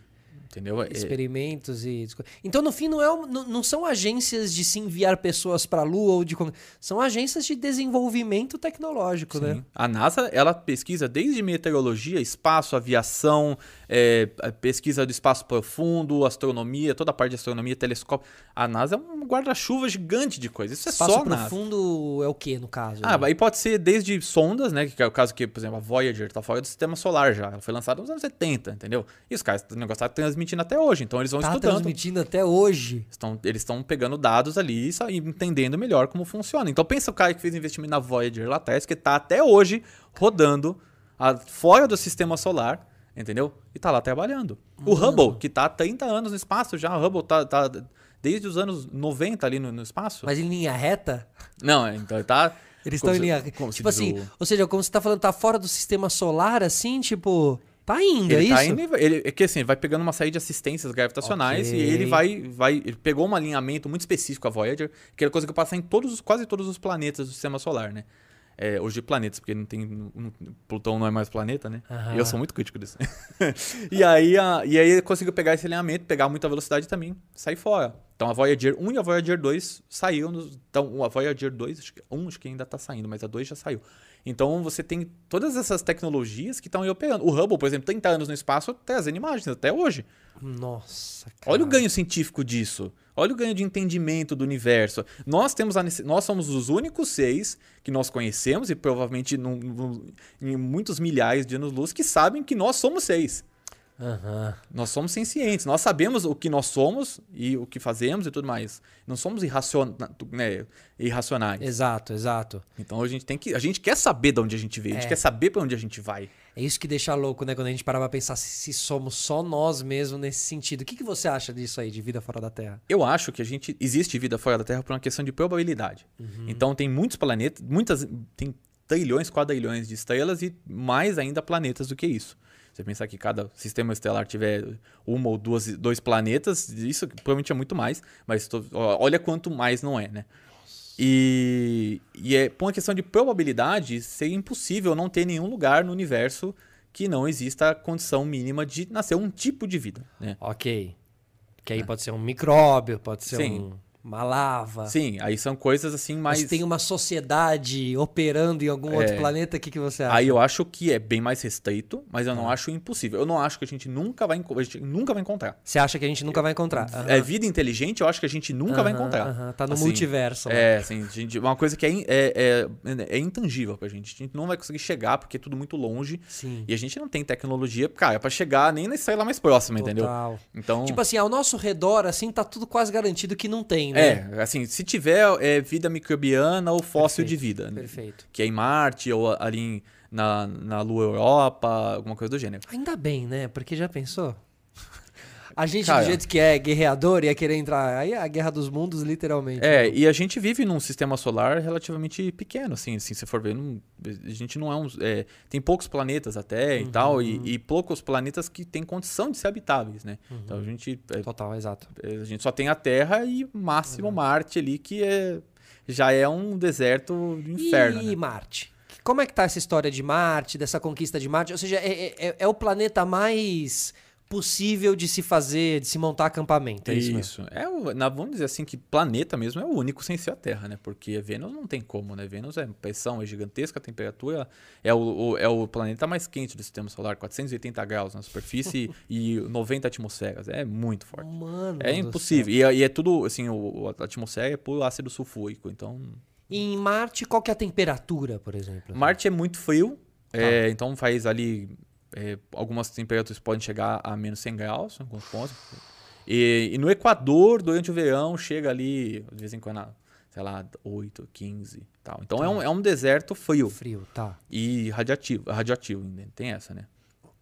Entendeu? É- experimentos e. Então, no fim, não, é, não, não são agências de se enviar pessoas para a Lua ou de. São agências de desenvolvimento tecnológico, né? Sim. A NASA, ela pesquisa desde meteorologia, espaço, aviação, é, pesquisa do espaço profundo, astronomia, toda a parte de astronomia, telescópio. A NASA é um guarda-chuva gigante de coisas. Isso é Espaço só a NASA. profundo é o que, no caso? Ah, né? aí pode ser desde sondas, né? Que é o caso que, por exemplo, a Voyager tá fora do sistema solar já. Ela foi lançada nos anos 70, entendeu? E os caras, o negócio tá transmitindo até hoje. Então eles vão tá estudando. transmitindo até hoje. Estão, eles estão pegando dados ali e e entendendo melhor como funciona. Então pensa o cara que fez investimento na Voyager lá atrás, que tá até hoje rodando a- fora do sistema solar, entendeu? E tá lá trabalhando. O Hubble, que tá há 30 anos no espaço já, o Hubble tá, tá desde os anos 90 ali no, no espaço. Mas em linha reta? Não, é, então ele tá... Eles estão em linha reta. como Tipo assim, o- ou seja, como você tá falando, tá fora do sistema solar, assim, tipo. Tá indo, é Ele isso? tá indo, e- ele, é que assim, ele vai pegando uma série de assistências gravitacionais Ok. e ele vai, vai. Ele pegou um alinhamento muito específico a Voyager, que era coisa que passa em todos, os- quase todos os planetas do sistema solar, né? É, hoje planetas, porque não tem. não- Plutão não é mais planeta, né? Aham. E eu sou muito crítico disso. [laughs] e, aí, a, e aí conseguiu pegar esse alinhamento, pegar muita velocidade também, sair fora. Então a Voyager 1 e a Voyager 2 saíram. Nos, então a Voyager 2, acho que, 1 acho que ainda tá saindo, mas a 2 já saiu. Então você tem todas essas tecnologias que estão aí operando. O Hubble, por exemplo, 30 anos no espaço trazendo imagens até hoje. Nossa, cara. Olha o ganho científico disso. Olha o ganho de entendimento do universo. Nós temos a nós somos os únicos seis que nós conhecemos e provavelmente num- num- em muitos milhares de anos-luz que sabem que nós somos seis. Aham. Nós somos sencientes, nós sabemos o que nós somos e o que fazemos e tudo mais. Não somos irraciona- né, irracionais. Exato, exato. Então a gente tem que, a gente quer saber de onde a gente veio, a gente É. quer saber para onde a gente vai. É isso que deixa louco, né? Quando a gente parar pra pensar se, se somos só nós mesmos nesse sentido. O que, que você acha disso aí, de vida fora da Terra? Eu acho que a gente existe vida fora da Terra por uma questão de probabilidade. Uhum. Então tem muitos planetas, muitas tem trilhões, quadrilhões de estrelas e mais ainda planetas do que isso. Você pensar que cada sistema estelar tiver uma ou duas, dois planetas, isso provavelmente é muito mais, mas tô- olha quanto mais não é, né? E, e é por uma questão de probabilidade, seria impossível não ter nenhum lugar no universo que não exista a condição mínima de nascer um tipo de vida, né? Ok. Que aí pode ser um micróbio, pode ser É. Sim. um, uma lava. Sim, aí são coisas assim mais... Mas tem uma sociedade operando em algum outro É. planeta, o que, que você acha? Aí eu acho que é bem mais restrito, mas eu não acho impossível. Eu não acho que a gente nunca vai, a gente nunca vai encontrar. Você acha que a gente nunca vai encontrar? Aham. É vida inteligente, eu acho que a gente nunca vai Aham, encontrar. aham. Tá no Assim, multiverso. lá. É, assim, gente- uma coisa que é, é, é, é intangível pra gente. A gente não vai conseguir chegar porque é tudo muito longe. Sim. E a gente não tem tecnologia, cara, pra chegar nem na estrela mais próxima, entendeu? Total. Então. Tipo assim, ao nosso redor, assim, tá tudo quase garantido que não tem, né? é, assim, se tiver é, vida microbiana ou fóssil de vida. né? Perfeito. Que é em Marte ou ali na, na Lua Europa, alguma coisa do gênero. Ainda bem, né? Porque já pensou? A gente, Cara. do jeito que é guerreador, ia querer entrar. Aí é a guerra dos mundos, literalmente. É, e a gente vive num sistema solar relativamente pequeno, assim, assim se for ver. não- a gente não é um. é, tem poucos planetas até e tal, e, e poucos planetas que têm condição de ser habitáveis, né? Então a gente, é, Total, exato. é, a gente só tem a Terra e máximo Marte ali, que é, já é um deserto do inferno. E né? Marte? Como é que tá essa história de Marte, dessa conquista de Marte? Ou seja, é, é- é o planeta mais possível de se fazer, de se montar acampamento. É isso, isso. É o, na, vamos dizer assim que planeta mesmo é o único sem ser a Terra, né? Porque Vênus não tem como, né? Vênus é pressão, é gigantesca, a temperatura é o, o, é o planeta mais quente do sistema solar, 480 graus na superfície [laughs] e 90 atmosferas. É muito forte. Mano é impossível. E, é, e, é tudo, assim, o, a atmosfera é por ácido sulfúrico, então... E em Marte, qual que é a temperatura, por exemplo? Marte é muito frio, tá. é, então faz ali é, algumas temperaturas podem chegar a menos 100 graus, em alguns pontos. E, e, no Equador, durante o verão, chega ali, de vez em quando, sei lá, 8, 15 tal. Então tá. é, um, é um deserto frio. Frio, tá. E radiativo, radioativo, tem essa, né?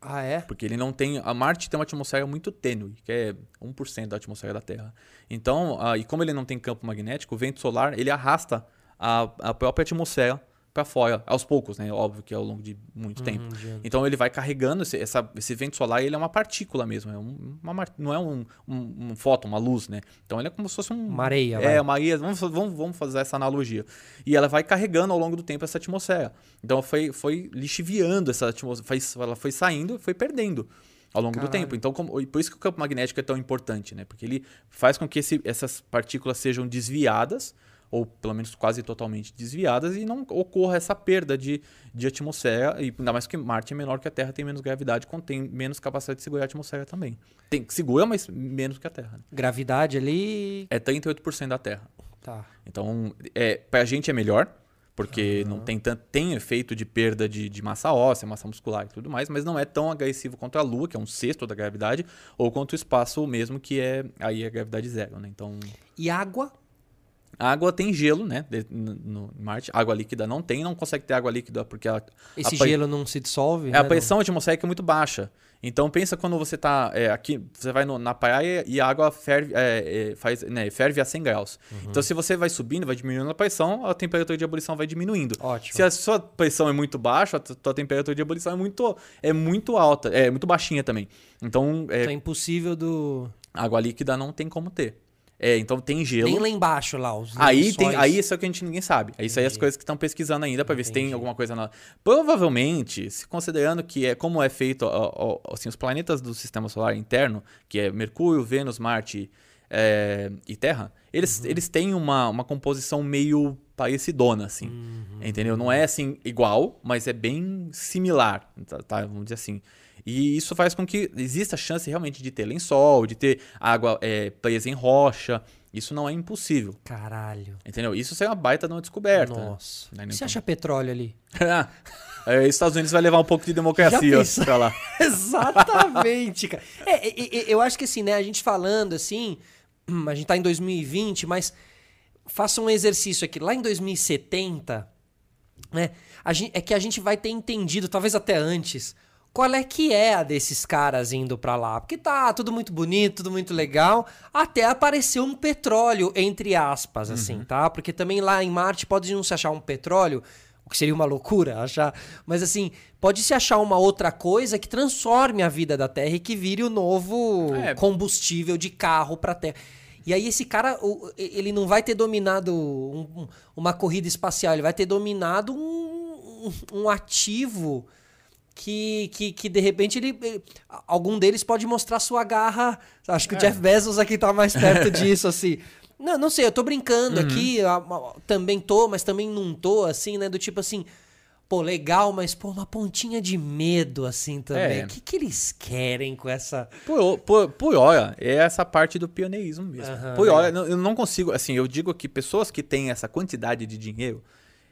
Ah, é? Porque ele não tem. A Marte tem uma atmosfera muito tênue, que é 1% da atmosfera da Terra. Então, ah, e como ele não tem campo magnético, o vento solar ele arrasta a, a própria atmosfera para fora, aos poucos, né? Óbvio que é ao longo de muito uhum, tempo. Então ele vai carregando esse, essa, esse vento solar, ele é uma partícula mesmo, é uma, não é um, um, um fóton, uma luz, né? Então ele é como se fosse um, uma areia. É, vai. uma areia. Vamos, vamos, vamos fazer essa analogia. E ela vai carregando ao longo do tempo essa atmosfera. Então foi, foi lixiviando essa atmosfera, foi, ela foi saindo, foi perdendo ao longo Caralho. do tempo. Então, como, por isso que o campo magnético é tão importante, né? Porque ele faz com que esse, essas partículas sejam desviadas ou pelo menos quase totalmente desviadas, e não ocorra essa perda de, de atmosfera, e ainda mais que Marte é menor que a Terra, tem menos gravidade, contém menos capacidade de segurar a atmosfera também. Tem, segura, mas menos que a Terra. Né? Gravidade ali. É 38% da Terra. Tá. Então, é, pra gente é melhor, porque uhum. não tem tanto tem efeito de perda de, de, massa óssea, massa muscular e tudo mais, mas não é tão agressivo quanto a Lua, que é um sexto da gravidade, ou quanto o espaço mesmo, que é aí a gravidade zero, né? Então. E água? A água tem gelo, né? No, Marte. Água líquida não tem, não consegue ter água líquida porque ela, Esse a, gelo não se dissolve? É, né? A pressão atmosférica é muito baixa. Então pensa quando você está é, aqui, você vai no, na praia e a água ferve, é, é, faz, né, ferve a 100 graus. Uhum. Então se você vai subindo, vai diminuindo a pressão, a temperatura de ebulição vai diminuindo. Ótimo. Se a sua pressão é muito baixa, a tua temperatura de ebulição é muito, é muito alta, é muito baixinha também. Então é, então é impossível do água líquida não tem como ter. É, então tem gelo. Tem lá embaixo lá os Aí tem, aí isso é o que a gente ninguém sabe. Aí isso aí é as coisas que estão pesquisando ainda para ver se tem alguma coisa na Provavelmente, se considerando que é como é feito ó, ó, assim os planetas do sistema solar interno, que é Mercúrio, Vênus, Marte é, e Terra, eles, uhum. eles têm uma, uma composição meio parecidona, assim. Uhum. Entendeu? Não é assim igual, mas é bem similar, tá, tá? Vamos dizer assim. E isso faz com que exista a chance realmente de ter lençol, de ter água é, presa em rocha. Isso não é impossível. Caralho. Entendeu? Isso é uma baita de uma descoberta. Nossa. Né? Então... Você acha petróleo ali? [laughs] é, Estados Unidos vai levar um pouco de democracia pra lá. [laughs] Exatamente, cara. É, é, é, eu acho que assim, né, a gente falando assim, a gente tá em 2020, mas faça um exercício aqui. Lá em 2070, né, gente, é que a gente vai ter entendido, talvez até antes, qual é que é a desses caras indo para lá. Porque tá tudo muito bonito, tudo muito legal, até apareceu um petróleo, entre aspas, assim, uhum. tá? Porque também lá em Marte pode não se achar um petróleo, o que seria uma loucura achar, mas assim, pode se achar uma outra coisa que transforme a vida da Terra e que vire o novo é. combustível de carro pra Terra. E aí esse cara, ele não vai ter dominado um, uma corrida espacial, ele vai ter dominado um, um ativo que, que, que de repente ele, algum deles pode mostrar sua garra. Acho que é. o Jeff Bezos aqui tá mais perto [laughs] disso, assim. Não, não sei, eu tô brincando uhum. aqui, também tô, mas também não tô, assim, né? Do tipo assim, pô, legal, mas pô, uma pontinha de medo, assim, também. É. O que, que eles querem com essa. Por, por, por hora, é essa parte do pioneirismo mesmo. Uhum, por hora, eu não consigo, assim, eu digo que pessoas que têm essa quantidade de dinheiro,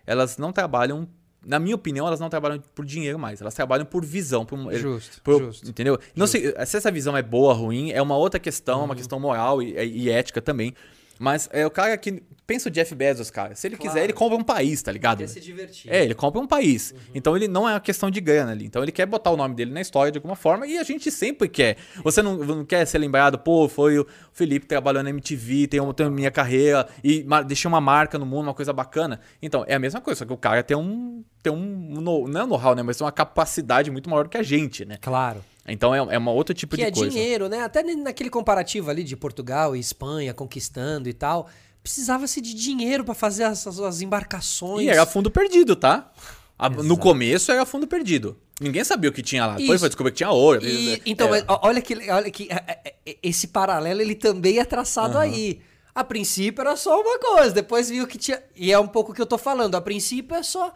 elas não trabalham na minha opinião, elas não trabalham por dinheiro mais, elas trabalham por visão. Por, justo, por, justo. Entendeu? Não sei se essa visão é boa ou ruim, é uma outra questão, uhum. uma questão moral e, e ética também. Mas é o cara que. Pensa o Jeff Bezos, cara. Se ele claro. quiser, ele compra um país, tá ligado? Ele quer se divertir. É, ele compra um país. Uhum. Então ele não é uma questão de grana ali. Então ele quer botar o nome dele na história de alguma forma e a gente sempre quer. Você não, não quer ser lembrado, pô, foi o Felipe que trabalhou na MTV, tem, uma, tem minha carreira e deixei uma marca no mundo, uma coisa bacana. Então é a mesma coisa, só que o cara tem um. Tem um. Não é know-how, né? Mas tem uma capacidade muito maior que a gente, né? Claro. Então é, é uma outro tipo que de é coisa. Que é dinheiro, né? Até naquele comparativo ali de Portugal e Espanha conquistando e tal, precisava-se de dinheiro para fazer as, as, embarcações. E era fundo perdido, tá? A- no começo era fundo perdido. Ninguém sabia o que tinha lá. Depois Isso. foi descobrir que tinha ouro. E- então, É. mas ó- olha que, olha que é, é, é, esse paralelo ele também é traçado aí. A princípio era só uma coisa, depois viu que tinha. E é um pouco o que eu tô falando. A princípio é só.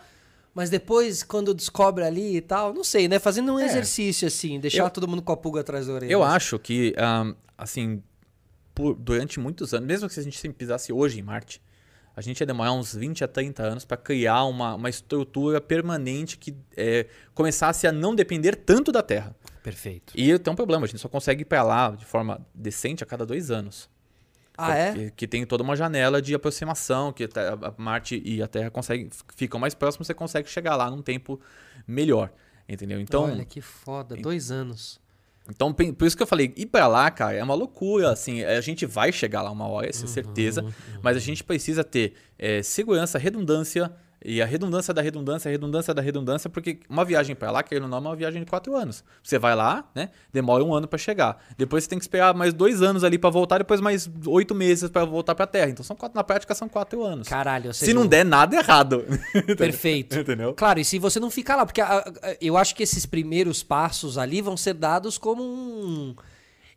Mas depois, quando descobre ali e tal, não sei, né? Fazendo um exercício assim, deixar É. Eu- todo mundo com a pulga atrás da orelha. Eu acho que, ahn, assim, por- durante muitos anos, mesmo que a gente sempre pisasse hoje em Marte, a gente ia demorar uns 20 a 30 anos para criar uma, uma estrutura permanente que é, começasse a não depender tanto da Terra. Perfeito. E tem um problema, a gente só consegue ir para lá de forma decente a cada dois anos. Ah, é? Que, que tem toda uma janela de aproximação, que a Marte e a Terra conseguem, ficam mais próximos, você consegue chegar lá num tempo melhor. Entendeu? Então, Olha que foda, dois anos. então, por isso que eu falei, ir pra lá, cara, é uma loucura, assim, a gente vai chegar lá uma hora, isso é certeza, mas a gente precisa ter é, segurança, redundância, e a redundância da redundância, a redundância da redundância, porque uma viagem pra lá, querendo ou não, é uma viagem de quatro anos. Você vai lá, né, demora um ano pra chegar, depois você tem que esperar mais dois anos ali pra voltar, depois mais oito meses pra voltar pra Terra, então são quatro, na prática são quatro anos. Caralho, ou Se seja, não der nada errado. [laughs] Perfeito. Entendeu? Claro, e se você não ficar lá, porque a- a- eu acho que esses primeiros passos ali vão ser dados como um.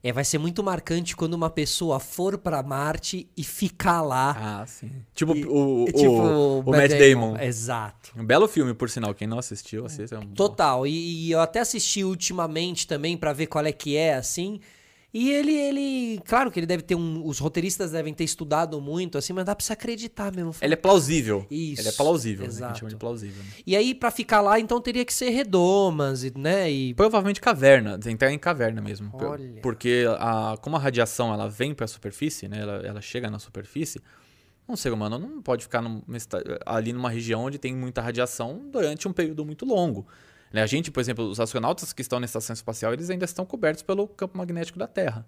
É, vai ser muito marcante quando uma pessoa for pra Marte e ficar lá. Ah, sim. Tipo E- o, o, e tipo o, Matt Damon. Exato. Um belo filme, por sinal. Quem não assistiu, assista. É um- Total. E, e eu até assisti ultimamente também pra ver qual é que é, assim. E ele, ele. Claro que ele deve ter um. Os roteiristas devem ter estudado muito, assim, mas dá pra se acreditar mesmo. Ele é plausível. Isso, Ele é plausível. Né? A exato. gente chama de plausível. né? E aí, pra ficar lá, então teria que ser redomas, né? E. Provavelmente caverna. Entrar em caverna mesmo. Olha. Porque a, como a radiação ela vem para a superfície, né? Ela, ela chega na superfície. Um ser humano não pode ficar numa ali numa região onde tem muita radiação durante um período muito longo. Né? A gente, por exemplo, os astronautas que estão na estação espacial, eles ainda estão cobertos pelo campo magnético da Terra.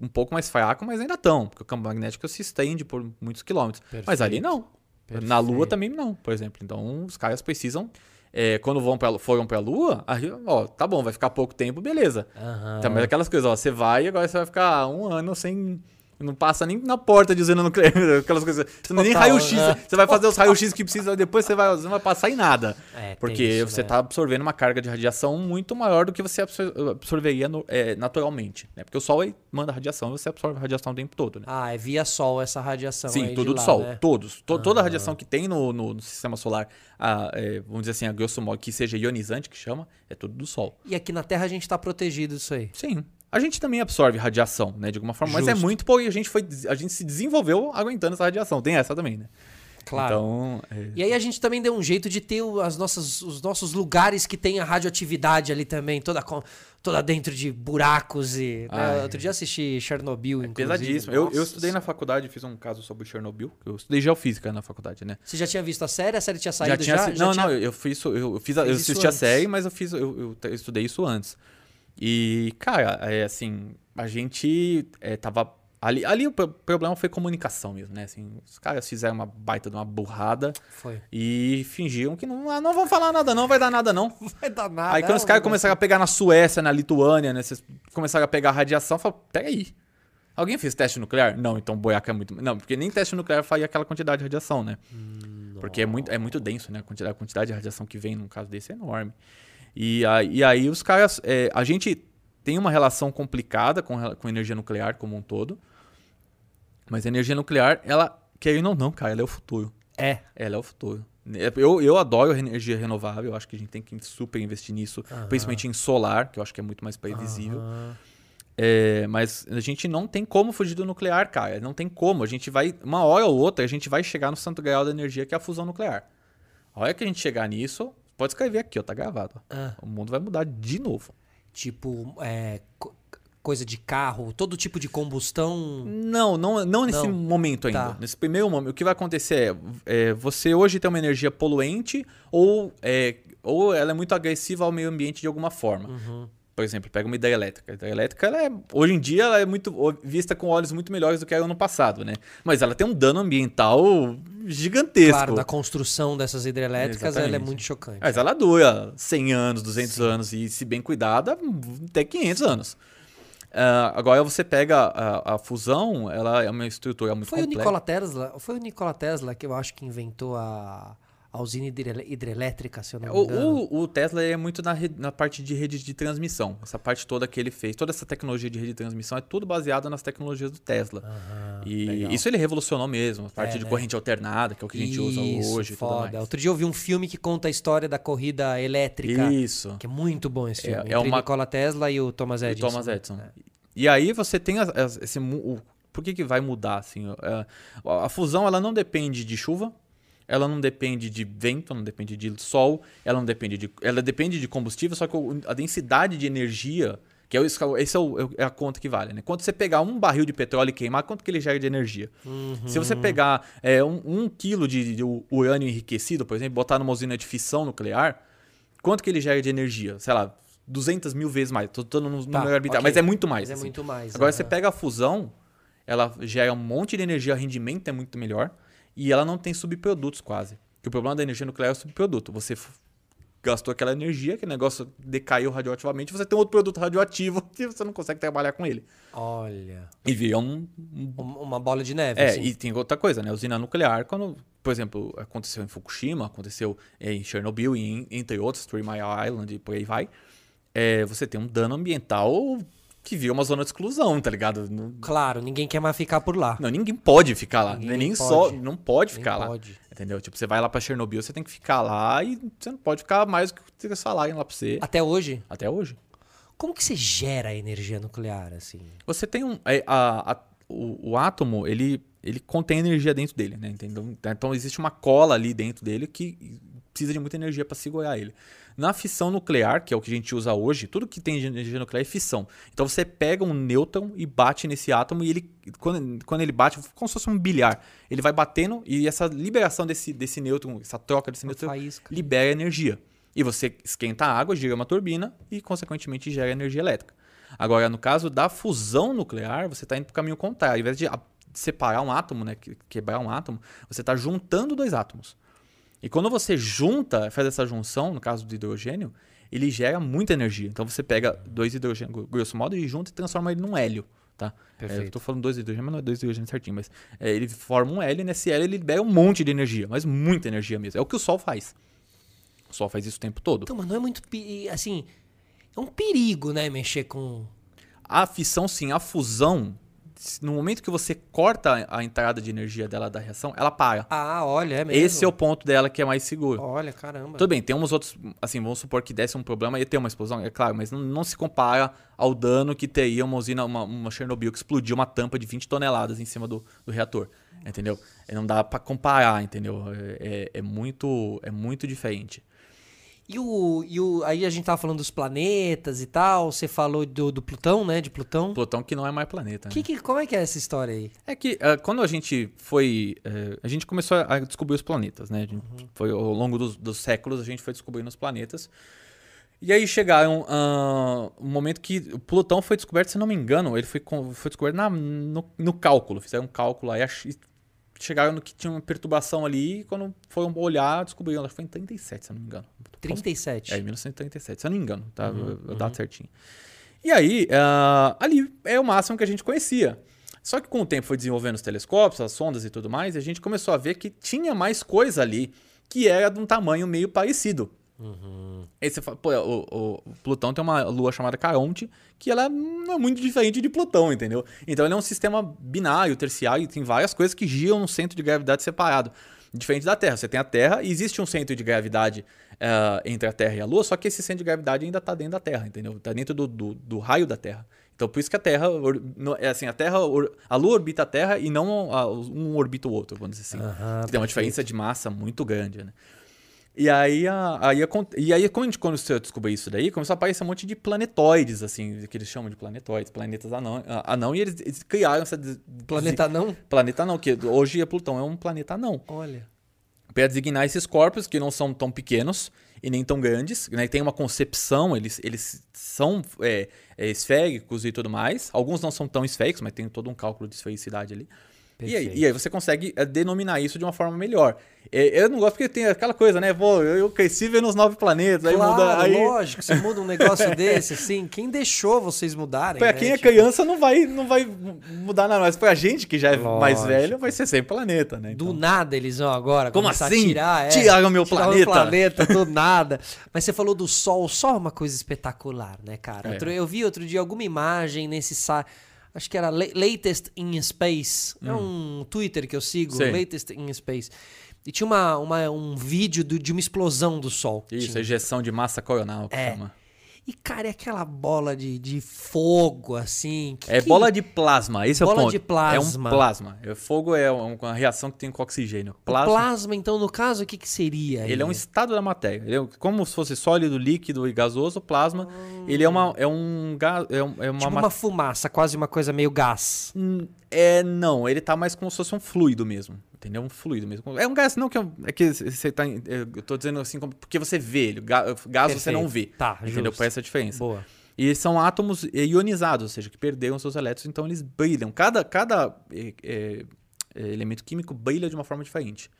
Um pouco mais fraco, mas ainda estão, porque o campo magnético se estende por muitos quilômetros. Mas ali não. Na Lua Perfeito. também não, por exemplo. Então os caras precisam, é, quando vão pra, foram para a Lua, aí, ó, tá bom, vai ficar pouco tempo, beleza. Aham. Então, mas aquelas coisas, ó, você vai e agora você vai ficar um ano sem. Não passa nem na porta usina nuclear, [laughs] aquelas coisas. Você é nem Total, raio-x. é. Você vai fazer os raios-x que precisa, depois você, vai, você não vai passar em nada. É, porque isso, você né? tá absorvendo uma carga de radiação muito maior do que você absor- absorveria no- é, naturalmente. Né? Porque o Sol manda radiação e você absorve radiação o tempo todo. Né? Ah, é via Sol essa radiação. Sim, tudo do lá, Sol. né? Todos. To- Toda a radiação que tem no, no- no sistema solar, a, é, vamos dizer assim, a grosso modo, que seja ionizante, que chama, é tudo do Sol. E aqui na Terra a gente tá protegido disso aí. Sim. A gente também absorve radiação, né? De alguma forma, mas é Justo. muito porque a gente foi. A gente se desenvolveu aguentando essa radiação. Tem essa também, né? Claro. Então. é- E aí a gente também deu um jeito de ter as nossas, os nossos lugares que tem a radioatividade ali também, toda, toda dentro de buracos e... né? Ah, é. Outro dia assisti Chernobyl, inclusive. Pesadíssimo. Eu, eu estudei na faculdade, fiz um caso sobre Chernobyl. Eu estudei geofísica na faculdade, né? Você já tinha visto a série? A série tinha saído já? tinha assi- não, tinha- não, eu fiz eu fiz, eu Fez isso assisti a série, mas eu fiz, eu, eu eu estudei isso antes. E, cara, é assim, a gente é, tava ali, ali o pro- problema foi comunicação mesmo, né? Assim, os caras fizeram uma baita de uma burrada Foi. e fingiram que não, ah, não vão falar nada, não vai dar nada não. [laughs] Vai dar nada. Aí quando os caras começaram a pegar na Suécia, na Lituânia, né, vocês começaram a pegar radiação, eu falo, peraí. Alguém fez teste nuclear? Não, então boiaca é muito. Não, porque nem teste nuclear faria aquela quantidade de radiação, né? Porque é muito, é muito denso, né? A quantidade, a quantidade de radiação que vem num caso desse é enorme. E aí, e aí os caras. é, a gente tem uma relação complicada com, com energia nuclear como um todo. Mas a energia nuclear, ela, querendo ou não, cara, ela é o futuro. É. Ela é o futuro. Eu, eu adoro energia renovável, eu acho que a gente tem que super investir nisso, principalmente em solar, que eu acho que é muito mais previsível. Aham. É, mas a gente não tem como fugir do nuclear, cara. Não tem como. A gente vai, uma hora ou outra, a gente vai chegar no santo grau da energia, que é a fusão nuclear. A hora que a gente chegar nisso, pode escrever aqui, ó, tá gravado. Ah. O mundo vai mudar de novo. Tipo, é, co- coisa de carro, todo tipo de combustão. Não, não, não nesse Não. momento ainda. Tá. Nesse primeiro momento, o que vai acontecer é, é, você hoje tem uma energia poluente ou, é, ou ela é muito agressiva ao meio ambiente de alguma forma. Uhum. Por exemplo, pega uma hidrelétrica. A hidrelétrica, ela é, hoje em dia, ela é muito vista com olhos muito melhores do que era no passado, né? Mas ela tem um dano ambital gigantesco. Claro, na construção dessas hidrelétricas ela é Exatamente. muito chocante. Mas ela dura 100 anos, 200 anos e, se bem cuidada, até 500 anos. Ah, agora você pega a, a fusão, ela é uma estrutura muito Foi o complexa. Nikola Tesla, foi o Nikola Tesla que eu acho que inventou a, a usina hidrelétrica, se eu não me O, engano. o, o Tesla é muito na, na parte de rede de transmissão. Essa parte toda que ele fez, toda essa tecnologia de rede de transmissão é tudo baseado nas tecnologias do Tesla. Aham, e legal. isso ele revolucionou mesmo, a parte É, de né? corrente alternada, que é o que a gente usa Isso, hoje e tudo foda. mais. Outro dia eu vi um filme que conta a história da corrida elétrica. Isso. Que é muito bom esse É- filme. é entre uma- Nikola Tesla e o Thomas E Edison. Thomas Edison. É. E aí você tem esse o, por que, que vai mudar assim? É, a fusão ela não depende de chuva, ela não depende de vento, não depende de sol, ela não depende de ela depende de combustível, só que a densidade de energia, que é o, esse é, o- é a conta que vale, né? Quando você pegar um barril de petróleo e queimar, quanto que ele gera de energia? Uhum. Se você pegar é, um, um quilo de, de urânio enriquecido, por exemplo, botar numa usina de fissão nuclear, quanto que ele gera de energia? Sei lá, 200 mil vezes mais. Tô dando no Tá, número arbitrário, ok. mas é muito mais. Mas é assim. muito mais. Agora aham. você pega a fusão, ela gera um monte de energia, o rendimento é muito melhor e ela não tem subprodutos quase. Que o problema da energia nuclear é o subproduto. Você gastou aquela energia, que o negócio decaiu radioativamente, você tem outro produto radioativo [laughs] que você não consegue trabalhar com ele. Olha. E vira um. um- um- Uma bola de neve. É, assim. e tem outra coisa, né? Usina nuclear, quando, por exemplo, aconteceu em Fukushima, aconteceu em Chernobyl, e em- entre outros, Three Mile Island e por aí vai, é, você tem um dano ambiental que vira uma zona de exclusão, tá ligado? Não, Claro, ninguém quer mais ficar por lá. não, ninguém pode ficar lá. Ninguém nem pode. só. Não pode Nem ficar lá. pode. Entendeu? Tipo, você vai lá pra Chernobyl, você tem que ficar lá e você não pode ficar mais do que eles falarem lá pra você. Até hoje, Até hoje. como que você gera energia nuclear, assim? Você tem um. é, a- a- o, o átomo, ele, ele contém energia dentro dele, né? Entendeu? Então existe uma cola ali dentro dele que precisa de muita energia para segurar ele. Na fissão nuclear, que é o que a gente usa hoje, tudo que tem de energia nuclear é fissão. Então você pega um nêutron e bate nesse átomo e ele, quando, quando ele bate, como se fosse um bilhar, ele vai batendo e essa liberação desse, desse nêutron, essa troca desse nêutron, libera energia. E você esquenta a água, gira uma turbina e, consequentemente, gera energia elétrica. Agora, no caso da fusão nuclear, você está indo para o caminho contrário. Ao invés de separar um átomo, né, que- quebrar um átomo, você está juntando dois átomos. E quando você junta, faz essa junção, no caso do hidrogênio, ele gera muita energia. Então você pega dois hidrogênios, grosso modo, e junta e transforma ele num hélio. Tá? É, eu tô falando dois hidrogênios, mas não é dois hidrogênios certinho. Mas é, ele forma um hélio e nesse hélio ele libera um monte de energia, mas muita energia mesmo. É o que o Sol faz. O Sol faz isso o tempo todo. Então, mas não é muito. Assim. É um perigo, né? Mexer com. A fissão, sim, a fusão, no momento que você corta a entrada de energia dela da reação, ela para. Ah, olha, é mesmo. Esse é o ponto dela que é mais seguro. Olha, caramba. Tudo bem, tem uns outros, assim, vamos supor que desse um problema e ter uma explosão, é claro, mas não, não se compara ao dano que teria uma usina, uma, uma Chernobyl que explodiu uma tampa de 20 toneladas em cima do, do reator, entendeu? É, Não dá pra comparar, entendeu? É, é- é muito, é muito diferente. E o, e o. Aí a gente tava falando dos planetas e tal. Você falou do, do Plutão, né? De Plutão. Plutão que não é mais planeta, né? Que, que, como é que é essa história aí? É que eh, quando a gente foi. eh, a gente começou a descobrir os planetas, né? Gente Foi ao longo dos, dos séculos a gente foi descobrindo os planetas. E aí chegaram ah, um momento que o Plutão foi descoberto, se não me engano, ele foi, foi descoberto na- no, no cálculo. Fizeram um cálculo aí chegaram no que tinha uma perturbação ali e quando foram olhar, descobriram. Acho que foi em 37, se eu não me engano. 37. É, em 1937, se eu não me engano, tá? Eu dado certinho. E aí, ah, ali é o máximo que a gente conhecia. Só que com o tempo foi desenvolvendo os telescópios, as sondas e tudo mais, e a gente começou a ver que tinha mais coisa ali que era de um tamanho meio parecido. Aí você fala, pô, o, o- o Plutão tem uma lua chamada Caronte, que ela não é muito diferente de Plutão, entendeu? Então ele é um sistema binário, terciário, e tem várias coisas que giram num centro de gravidade separado. Diferente da Terra. Você tem a Terra e existe um centro de gravidade eh, entre a Terra e a Lua, só que esse centro de gravidade ainda está dentro da Terra, entendeu? Está dentro do, do, do raio da Terra. Então por isso que a Terra, é assim, a Terra, a Lua orbita a Terra e não um orbita o outro, vamos dizer assim. Aham, que tem uma diferença de massa muito grande, né? E aí, a, aí, acon- e aí, quando a gente começou a descobrir isso daí, começou a aparecer um monte de planetoides, assim, que eles chamam de planetoides, planetas anão, anão e eles, eles criaram essa... Planeta não? desi- Planeta não, que hoje é Plutão, é um planeta não. Olha. Para designar esses corpos que não são tão pequenos e nem tão grandes, né? Tem uma concepção, eles, eles são é, é, esféricos e tudo mais. Alguns não são tão esféricos, mas tem todo um cálculo de esfericidade ali. E aí, e aí, você consegue é, denominar isso de uma forma melhor. Eu não gosto porque tem aquela coisa, né? Pô, eu cresci vendo os nove planetas, claro, aí muda. Aí... lógico, você muda um negócio [laughs] desse, assim. Quem deixou vocês mudarem? Pra né? quem é tipo... criança não vai, não vai mudar nada, mas pra gente que já é lógico. mais velho, vai ser sempre planeta, né? Então... Do nada eles vão agora Como assim? a tirar. É, Tiraram meu tirar planeta. o planeta, do [laughs] nada. Mas você falou do Sol, Sol é uma coisa espetacular, né, cara? É. Eu vi outro dia alguma imagem nesse site acho que era Latest in Space. Hum. É um Twitter que eu sigo, Sei. Latest in Space. E tinha uma, uma um vídeo do, de uma explosão do Sol. Isso, tinha. ejeção de massa coronal, que é. chama. E, cara, é aquela bola de, de fogo, assim. Que é que... bola de plasma, esse bola é o ponto. de plasma. É um plasma. Fogo é uma reação que tem com oxigênio. Plasma, o plasma então, no caso, o que, que seria? Ele é um estado da matéria. Ele é como se fosse sólido, líquido e gasoso, plasma. Hum. Ele é uma, é um gás. É, um, é uma, tipo uma fumaça, quase uma coisa meio gás. Hum, é, não. Ele tá mais como se fosse um fluido mesmo. Entendeu? Um fluido mesmo. É um gás, não que é, é que você tá. Eu tô dizendo assim, porque você vê ele. Gás Perfeito. você não vê. Tá, entendeu? Justo. Por essa diferença. Boa. E são átomos ionizados, ou seja, que perderam seus elétrons, então eles brilham. Cada, cada é, é, elemento químico brilha de uma forma diferente.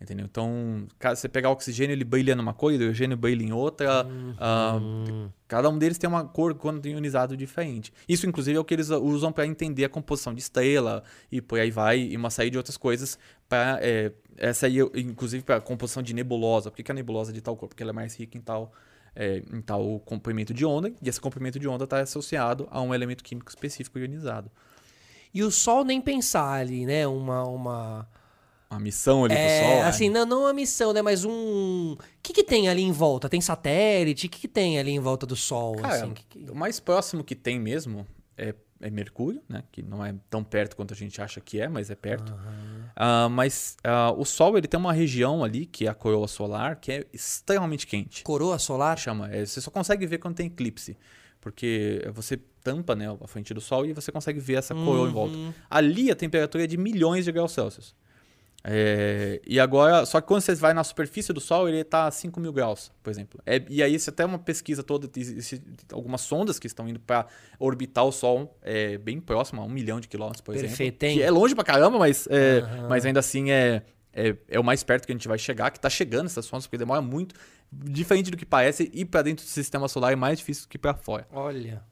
Entendeu? Então, você pegar oxigênio, ele brilha numa cor, hidrogênio brilha em outra. Uhum. Uh, cada um deles tem uma cor quando ionizado diferente. Isso, inclusive, é o que eles usam para entender a composição de estrela e por aí vai, e uma série de outras coisas. Pra, é, essa aí, inclusive, para a composição de nebulosa. Por que, que a nebulosa é de tal cor? Porque ela é mais rica em tal, é, em tal comprimento de onda, e esse comprimento de onda está associado a um elemento químico específico ionizado. E o Sol nem pensar ali, né? Uma. uma uma missão ali é, pro Sol. Assim, não, não uma missão, né? Mas um. O que, que tem ali em volta? Tem satélite? O que, que tem ali em volta do Sol? Cara, assim? O mais próximo que tem mesmo é, é, Mercúrio, né? Que não é tão perto quanto a gente acha que é, mas é perto. Uhum. Uh, mas uh, o Sol ele tem uma região ali, que é a coroa solar, que é extremamente quente. Coroa solar? Chama. É, você só consegue ver quando tem eclipse. Porque você tampa né, a frente do Sol e você consegue ver essa coroa uhum. em volta. Ali a temperatura é de milhões de graus Celsius. É, e agora, só que quando você vai na superfície do Sol, ele está a 5 mil graus, por exemplo. É, e aí, você tem uma pesquisa toda, existe algumas sondas que estão indo para orbitar o Sol é, bem próximo, a um milhão de quilômetros, por Perfeito, exemplo. Que é longe pra caramba, mas, é, uhum. mas ainda assim é, é, é, o mais perto que a gente vai chegar, que está chegando essas sondas, porque demora muito. Diferente do que parece, ir para dentro do sistema solar é mais difícil do que para fora. Olha.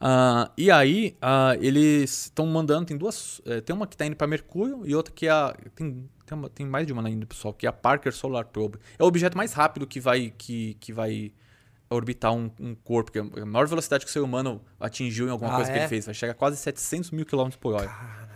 Uh, e aí, uh, eles estão mandando, tem duas. Uh, tem uma que está indo para Mercúrio e outra que é a. Tem, tem, uma, tem mais de uma indo Sol, que é a Parker Solar Probe. É o objeto mais rápido que vai, que, que vai orbitar um, um corpo, que é a maior velocidade que o ser humano atingiu em alguma Ah, coisa que é? ele fez. Vai chegar a quase 700 mil km por hora. Caralho.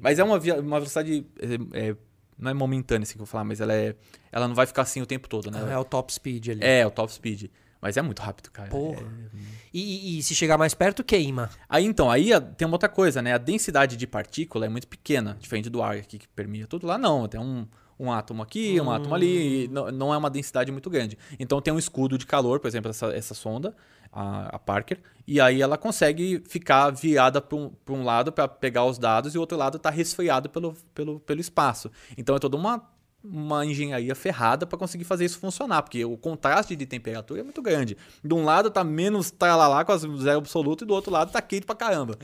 Mas é uma, via- uma velocidade. é, é, não é momentânea assim que eu vou falar, mas ela, é, ela não vai ficar assim o tempo todo, né? É o top speed ali. É, o top speed. Mas é muito rápido, cara. Porra. É- E, e- e se chegar mais perto, queima. Aí então, aí a- tem uma outra coisa, né? A densidade de partícula é muito pequena, diferente do ar aqui que permeia tudo lá, não. Tem um, um átomo aqui, um átomo ali, e não, não é uma densidade muito grande. Então tem um escudo de calor, por exemplo, essa, essa sonda, a, a Parker, e aí ela consegue ficar virada para um, um lado para pegar os dados e o outro lado está resfriado pelo, pelo, pelo espaço. Então é toda uma uma engenharia ferrada para conseguir fazer isso funcionar, porque o contraste de temperatura é muito grande. De um lado tá menos tralalá com zero absoluto e do outro lado tá quente pra caramba.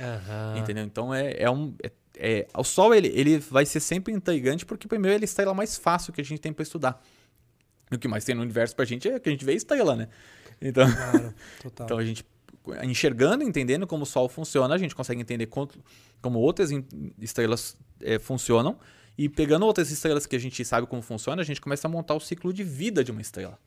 Entendeu? Então é, é um. É, é- o Sol ele, ele vai ser sempre intrigante porque, primeiro, ele é a estrela mais fácil que a gente tem para estudar. E o que mais tem no universo pra gente é que a gente vê estrela, né? Então, Claro, [laughs] então a gente, enxergando, entendendo como o Sol funciona, a gente consegue entender como outras estrelas eh, funcionam. E pegando outras estrelas que a gente sabe como funciona, a gente começa a montar o ciclo de vida de uma estrela.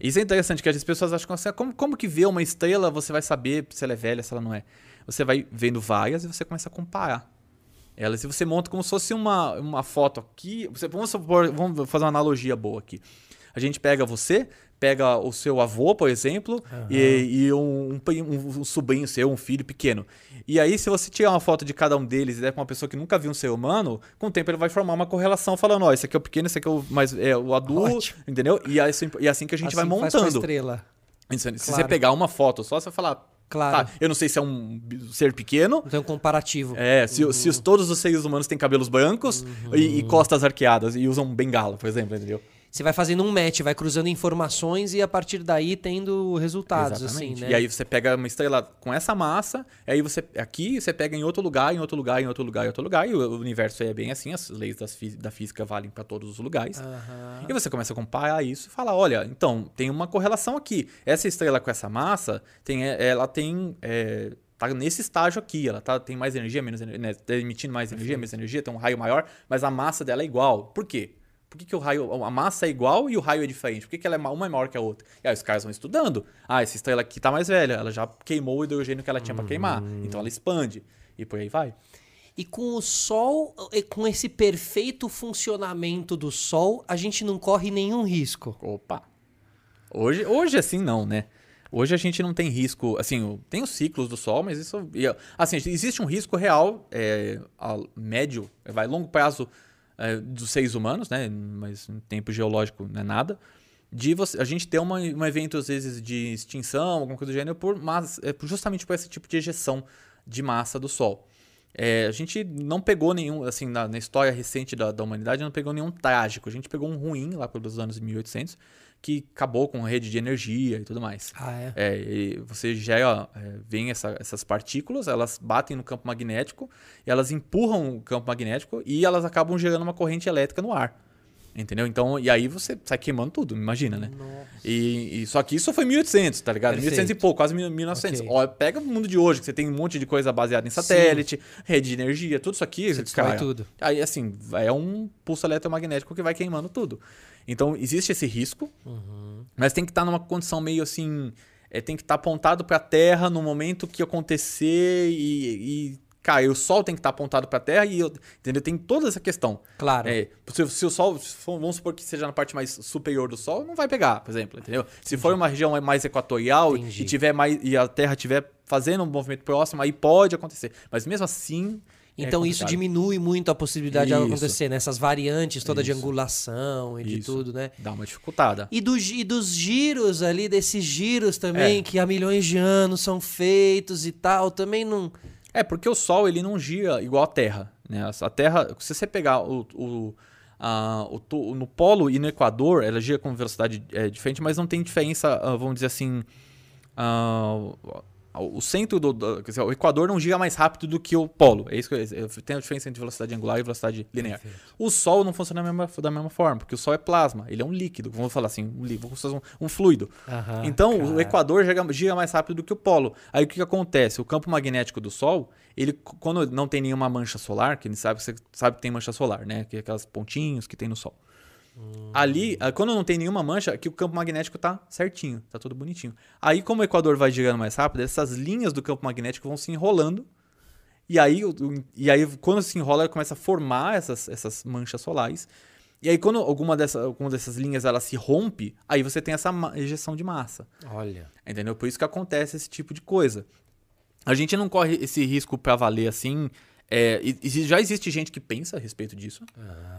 Isso é interessante, que as pessoas acham assim, ah, como, como que vê uma estrela, você vai saber se ela é velha, se ela não é. Você vai vendo várias e você começa a comparar elas. E você monta como se fosse uma, uma foto aqui. Você, vamos, supor, vamos fazer uma analogia boa aqui. A gente pega você, pega o seu avô, por exemplo, e, e um, um um- um sobrinho seu, um filho pequeno. E aí, se você tirar uma foto de cada um deles e der pra uma pessoa que nunca viu um ser humano, com o tempo ele vai formar uma correlação falando, ó, esse aqui é o pequeno, esse aqui é o mais é, o adulto, Ótimo. entendeu? E assim, e assim que a gente vai Assim a montando. estrela. Se se você Claro. pegar uma foto só, você vai falar, Claro. tá, eu não sei se é um ser pequeno, Então, comparativo. é, se, se os- todos os seres humanos têm cabelos brancos e, e costas arqueadas e usam bengala, por exemplo, entendeu? Você vai fazendo um match, vai cruzando informações e a partir daí tendo resultados, Exatamente. assim, né? E aí você pega uma estrela com essa massa, aí você aqui você pega em outro lugar, em outro lugar, em outro lugar, em outro lugar, e o universo é bem assim, as leis das da física valem para todos os lugares. Aham. E você começa a comparar isso e falar, olha, então, tem uma correlação aqui. Essa estrela com essa massa, tem, ela tem. é, tá nesse estágio aqui. Ela tá, tem mais energia, menos energia, né, tá emitindo mais energia, menos energia, tem um raio maior, mas a massa dela é igual. Por quê? Por que, que o raio, a massa é igual e o raio é diferente? Por que, que ela é, ma- uma é maior que a outra? E aí os caras vão estudando. Ah, essa estrela aqui tá mais velha, ela já queimou o hidrogênio que ela tinha pra queimar. Então ela expande. E por aí vai. E com o Sol, e com esse perfeito funcionamento do Sol, a gente não corre nenhum risco. Opa. Hoje, hoje assim não, né? Hoje a gente não tem risco, assim, tem os ciclos do Sol, mas isso, assim, existe um risco real, é, a médio, vai longo prazo é, dos seres humanos, né? Mas em tempo geológico não é nada. De você, a gente ter uma, um evento às vezes de extinção, alguma coisa do gênero, por, mas, é, justamente por esse tipo de ejeção de massa do Sol. É, a gente não pegou nenhum, assim, na, na história recente da, da humanidade, não pegou nenhum trágico. A gente pegou um ruim lá pelos anos 1800, que acabou com a rede de energia e tudo mais. Ah, é? É, e você gera, é, vem essa- essas partículas, elas batem no campo magnético, e elas empurram o campo magnético e elas acabam gerando uma corrente elétrica no ar. Entendeu? Então, e aí você sai queimando tudo, imagina, né? E, e- só que isso foi 1800, tá ligado? Perfeito. 1800 e pouco, quase 1900. Ok. Ó, pega o mundo de hoje, que você tem um monte de coisa baseada em satélite, rede de energia, tudo isso aqui, Você cara. tudo. Aí, assim, é um pulso eletromagnético que vai queimando tudo. Então, existe esse risco, Uhum. mas tem que estar numa condição meio assim. é, tem que estar apontado para a Terra no momento que acontecer e. e cara, o Sol tem que estar apontado para a Terra e. eu- Entendeu? Tem toda essa questão. Claro. É, se, se o Sol, vamos supor que seja na parte mais superior do Sol, não vai pegar, por exemplo, entendeu? Se for uma região mais equatorial Entendi. e tiver mais e a Terra estiver fazendo um movimento próximo, aí pode acontecer. Mas mesmo assim. É Então isso complicado. diminui muito a possibilidade Isso. de acontecer, nessas variantes toda de Isso. angulação e de Isso. tudo, né? Dá uma dificultada. E, do, e dos giros ali, desses giros também, É. que há milhões de anos são feitos e tal, também não. É, porque o Sol ele não gira igual a Terra. Né? A Terra, se você pegar o, o, a- o no polo e no Equador, ela gira com velocidade é, diferente, mas não tem diferença, ah, vamos dizer assim. ah, o centro do, do- dizer, o Equador não gira mais rápido do que o polo. É isso que eu, eu- tem a diferença entre velocidade angular e velocidade linear. O Sol não funciona da mesma, da mesma forma, porque o Sol é plasma, ele é um líquido, vamos falar assim, um, líquido, vamos fazer um, um fluido. Aham, Então, o cara. Equador gira, gira mais rápido do que o polo. Aí o que, que acontece? O campo magnético do Sol, ele quando não tem nenhuma mancha solar, que ele sabe, você sabe que tem mancha solar, né? Que é aquelas pontinhos que tem no Sol. Ali, ah, quando não tem nenhuma mancha, aqui o campo magnético tá certinho, tá tudo bonitinho. Aí, como o Equador vai girando mais rápido, essas linhas do campo magnético vão se enrolando. E aí, e aí quando se enrola, ela começa a formar essas, essas manchas solares. E aí, quando alguma, dessa, alguma dessas linhas ela se rompe, aí você tem essa ejeção de massa. Olha. Entendeu? Por isso que acontece esse tipo de coisa. A gente não corre esse risco pra valer assim. É, e- e já existe gente que pensa a respeito disso.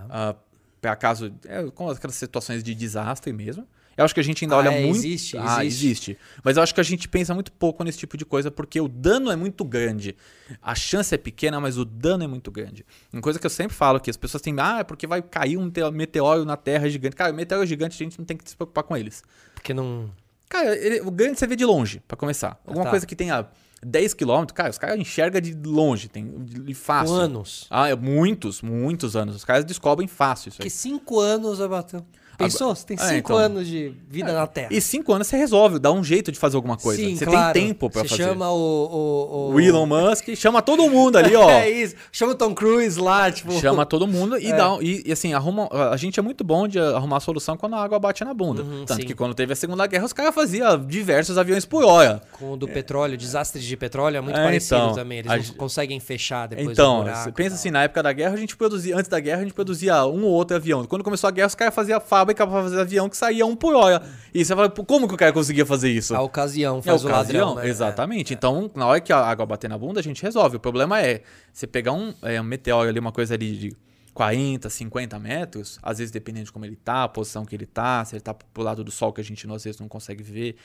Ah, para caso. É, com aquelas situações de desastre mesmo. Eu acho que a gente ainda Ah, olha é, muito. existe, ah, existe. existe. Mas eu acho que a gente pensa muito pouco nesse tipo de coisa porque o dano é muito grande. A chance é pequena, mas o dano é muito grande. Uma coisa que eu sempre falo que as pessoas têm, ah, é porque vai cair um te- meteoro na Terra gigante. Cara, meteoro gigante a gente não tem que se preocupar com eles. Porque não. Cara, ele- o grande você vê de longe, pra começar. Alguma tá. coisa que tenha 10 km, cara, os caras enxergam de longe, tem de fácil. Com anos. Ah, é muitos, muitos anos. Os caras descobrem fácil isso aí. Porque cinco anos abateu. Pensou? Você tem Ah, cinco então. anos de vida na Terra. E cinco anos você resolve, dá um jeito de fazer alguma coisa. Sim, você claro. tem tempo pra Você fazer. chama o. o, o... O Elon Musk, chama todo mundo ali, ó. [laughs] É isso. Chama o Tom Cruise lá, tipo. Chama todo mundo e [laughs] É. dá. E, e assim, arruma. A gente é muito bom de arrumar a solução quando a água bate na bunda. Uhum, Tanto sim. que quando teve a Segunda Guerra, os caras faziam diversos aviões por hora. Com o do petróleo, desastres de petróleo é muito É, parecido então, também. Eles a conseguem fechar depois do Então, buraco. você pensa assim, na época da guerra a gente produzia, antes da guerra a gente produzia um ou outro avião. Quando começou a guerra, os caras faziam fábrica pra fazer avião que saía um por hora. E você fala, "Pô, como que o cara conseguia fazer isso? A ocasião É faz o ocasião, ladrão, né? exatamente. Então, na hora que a água bater na bunda, a gente resolve. O problema é, você pegar um, é, um meteoro ali, uma coisa ali de 40, 50 metros, às vezes dependendo de como ele tá, a posição que ele tá, se ele tá pro lado do sol que a gente às vezes não consegue ver,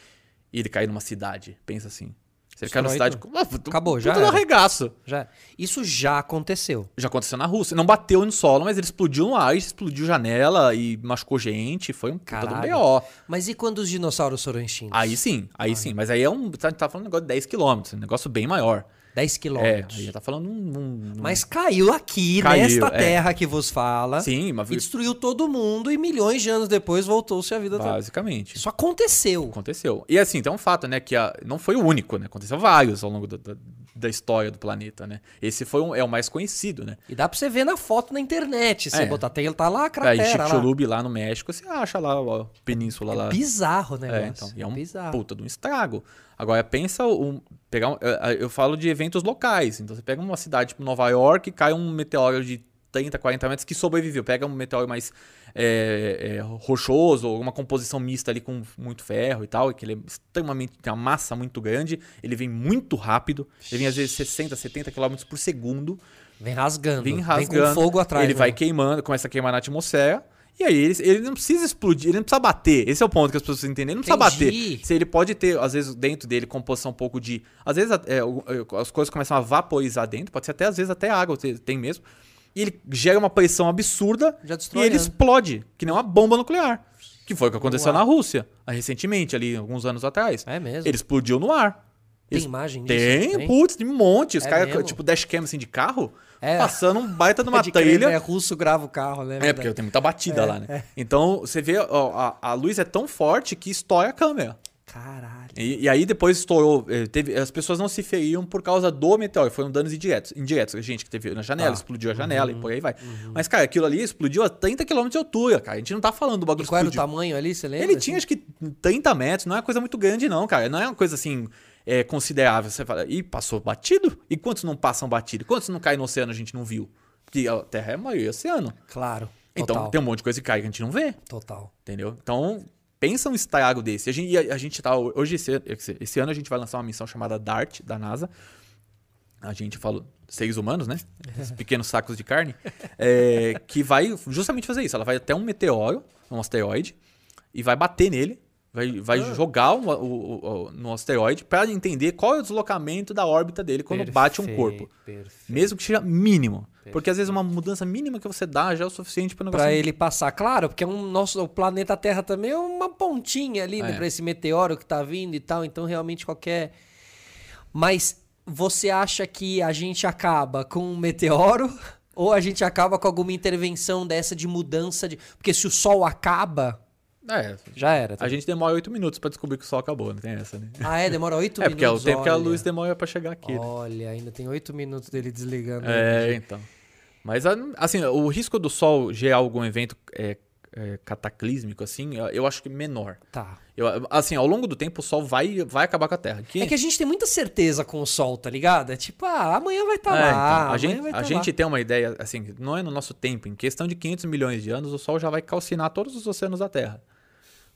e ele cair numa cidade. Pensa assim. Na Destrói cidade. Ah, tu- Acabou, já tudo no era. arregaço. Já. Isso já aconteceu. Já aconteceu na Rússia. Não bateu no solo, mas ele explodiu no ar, explodiu janela e machucou gente. Foi um puta do Caralho. BO. Mas e quando os dinossauros foram extintos? Aí sim, aí sim. Mas aí é um. Tá, tá falando um negócio de 10 km, um negócio bem maior. 10 É, quilômetros. aí já tá falando um. um- um- Mas caiu aqui, Caiu, nesta é. terra que vos fala. Sim, mas E destruiu todo mundo e milhões de anos depois voltou-se a vida toda. basicamente. Isso aconteceu. Aconteceu. E assim, tem um fato, né? Que a- não foi o único, né? Aconteceu vários ao longo da, da, da história do planeta, né? Esse foi um- é o mais conhecido, né? E dá pra você ver na foto na internet. Se É. botar, tem, tá lá a Aí, cratera lá. Chicxulub lá no México, você acha lá a península lá. Bizarro negócio. É, então, e é um bizarro. puta de um estrago. Agora, pensa um, pegar um- eu- eu falo de eventos locais. Então, você pega uma cidade tipo Nova York, cai um meteoro de 30, 40 metros que sobreviveu. Pega um meteoro mais é, é, rochoso, uma composição mista ali com muito ferro e tal, e que ele é extremamente, tem uma massa muito grande, ele vem muito rápido, ele vem às vezes 60, 70 km por segundo, Vem rasgando. vem Vem rasgando, com fogo atrás. ele vai né? queimando, começa a queimar na atmosfera. E aí ele, ele não precisa explodir, ele não precisa bater. Esse é o ponto que as pessoas entendem. Ele não precisa Entendi. bater. Se ele pode ter, às vezes, dentro dele, composição um pouco de. Às vezes é, é, as coisas começam a vaporizar dentro, pode ser até, às vezes, até água tem- tem mesmo. E ele gera uma pressão absurda e ele explode, que nem uma bomba nuclear. Que foi o que aconteceu na Rússia, recentemente, ali, alguns anos atrás. É mesmo. Ele explodiu no ar. Tem imagem disso? Tem, putz, tem um monte. Os É caras, tipo, dashcam assim de carro, É. passando um baita de uma crer, trilha. né? russo grava o carro, né? É, porque tem muita batida É, lá, né? Então, você vê, ó, a, a luz é tão forte que estoura a câmera. Caralho. E, e aí depois estourou. eh, Teve, as pessoas não se feriam por causa do meteoro. Foram danos indiretos. indiretos. Gente que teve na janela, Tá. explodiu a janela e por aí vai. Mas, cara, aquilo ali explodiu a 30 km de altura, cara. A gente não tá falando do bagulho E qual era o explodiu. tamanho ali, você lembra? Ele tinha, acho que, 30 metros. Não é uma coisa muito grande, não, cara. Não é uma coisa assim. É, considerável. Você fala, e passou batido? E quantos não passam batido? Quantos não caem no oceano a gente não viu? Porque a Terra é a maioria oceano. Claro. Então Total. tem um monte de coisa que cai que a gente não vê. Total. Entendeu? Então, pensa um estrago desse. A gente, a, a gente tá. Hoje, esse, esse- esse ano, a gente vai lançar uma missão chamada DART, da NASA. A gente falou seres humanos, né? [laughs] Esses pequenos sacos de carne. é, que vai justamente fazer isso. Ela vai até um meteoro, um asteroide, e vai bater nele. Vai, vai Ah. jogar o, o- o- no asteroide para entender qual é o deslocamento da órbita dele quando bate um corpo. Perfeito. Mesmo que seja mínimo. Porque às vezes uma mudança mínima que você dá já é o suficiente para. Pra ele passar, claro, porque é um, nosso, o planeta Terra também é uma pontinha ali, né, É. pra esse meteoro que tá vindo e tal, então realmente qualquer. Mas você acha que a gente acaba com um meteoro [laughs] ou a gente acaba com alguma intervenção dessa de mudança de. Porque se o Sol acaba, É, já era. tá? A gente demora oito minutos pra descobrir que o sol acabou, não tem essa, né? Ah, é? Demora oito [laughs] é, minutos. porque é o tempo que a olha. luz demora pra chegar aqui. né? Olha, ainda tem oito minutos dele desligando. É, então. Mas, a- assim, o risco do sol gerar algum evento é, é, cataclísmico, assim, eu- acho que menor. Tá. Eu, assim, ao longo do tempo, o sol vai, vai acabar com a Terra. Que, É que a gente tem muita certeza com o Sol, tá ligado? É tipo, ah, amanhã vai estar É, lá. então, a gente, vai a tá gente lá. tem uma ideia, assim, não é no nosso tempo, em questão de 500 milhões de anos, o Sol já vai calcinar todos os oceanos da Terra.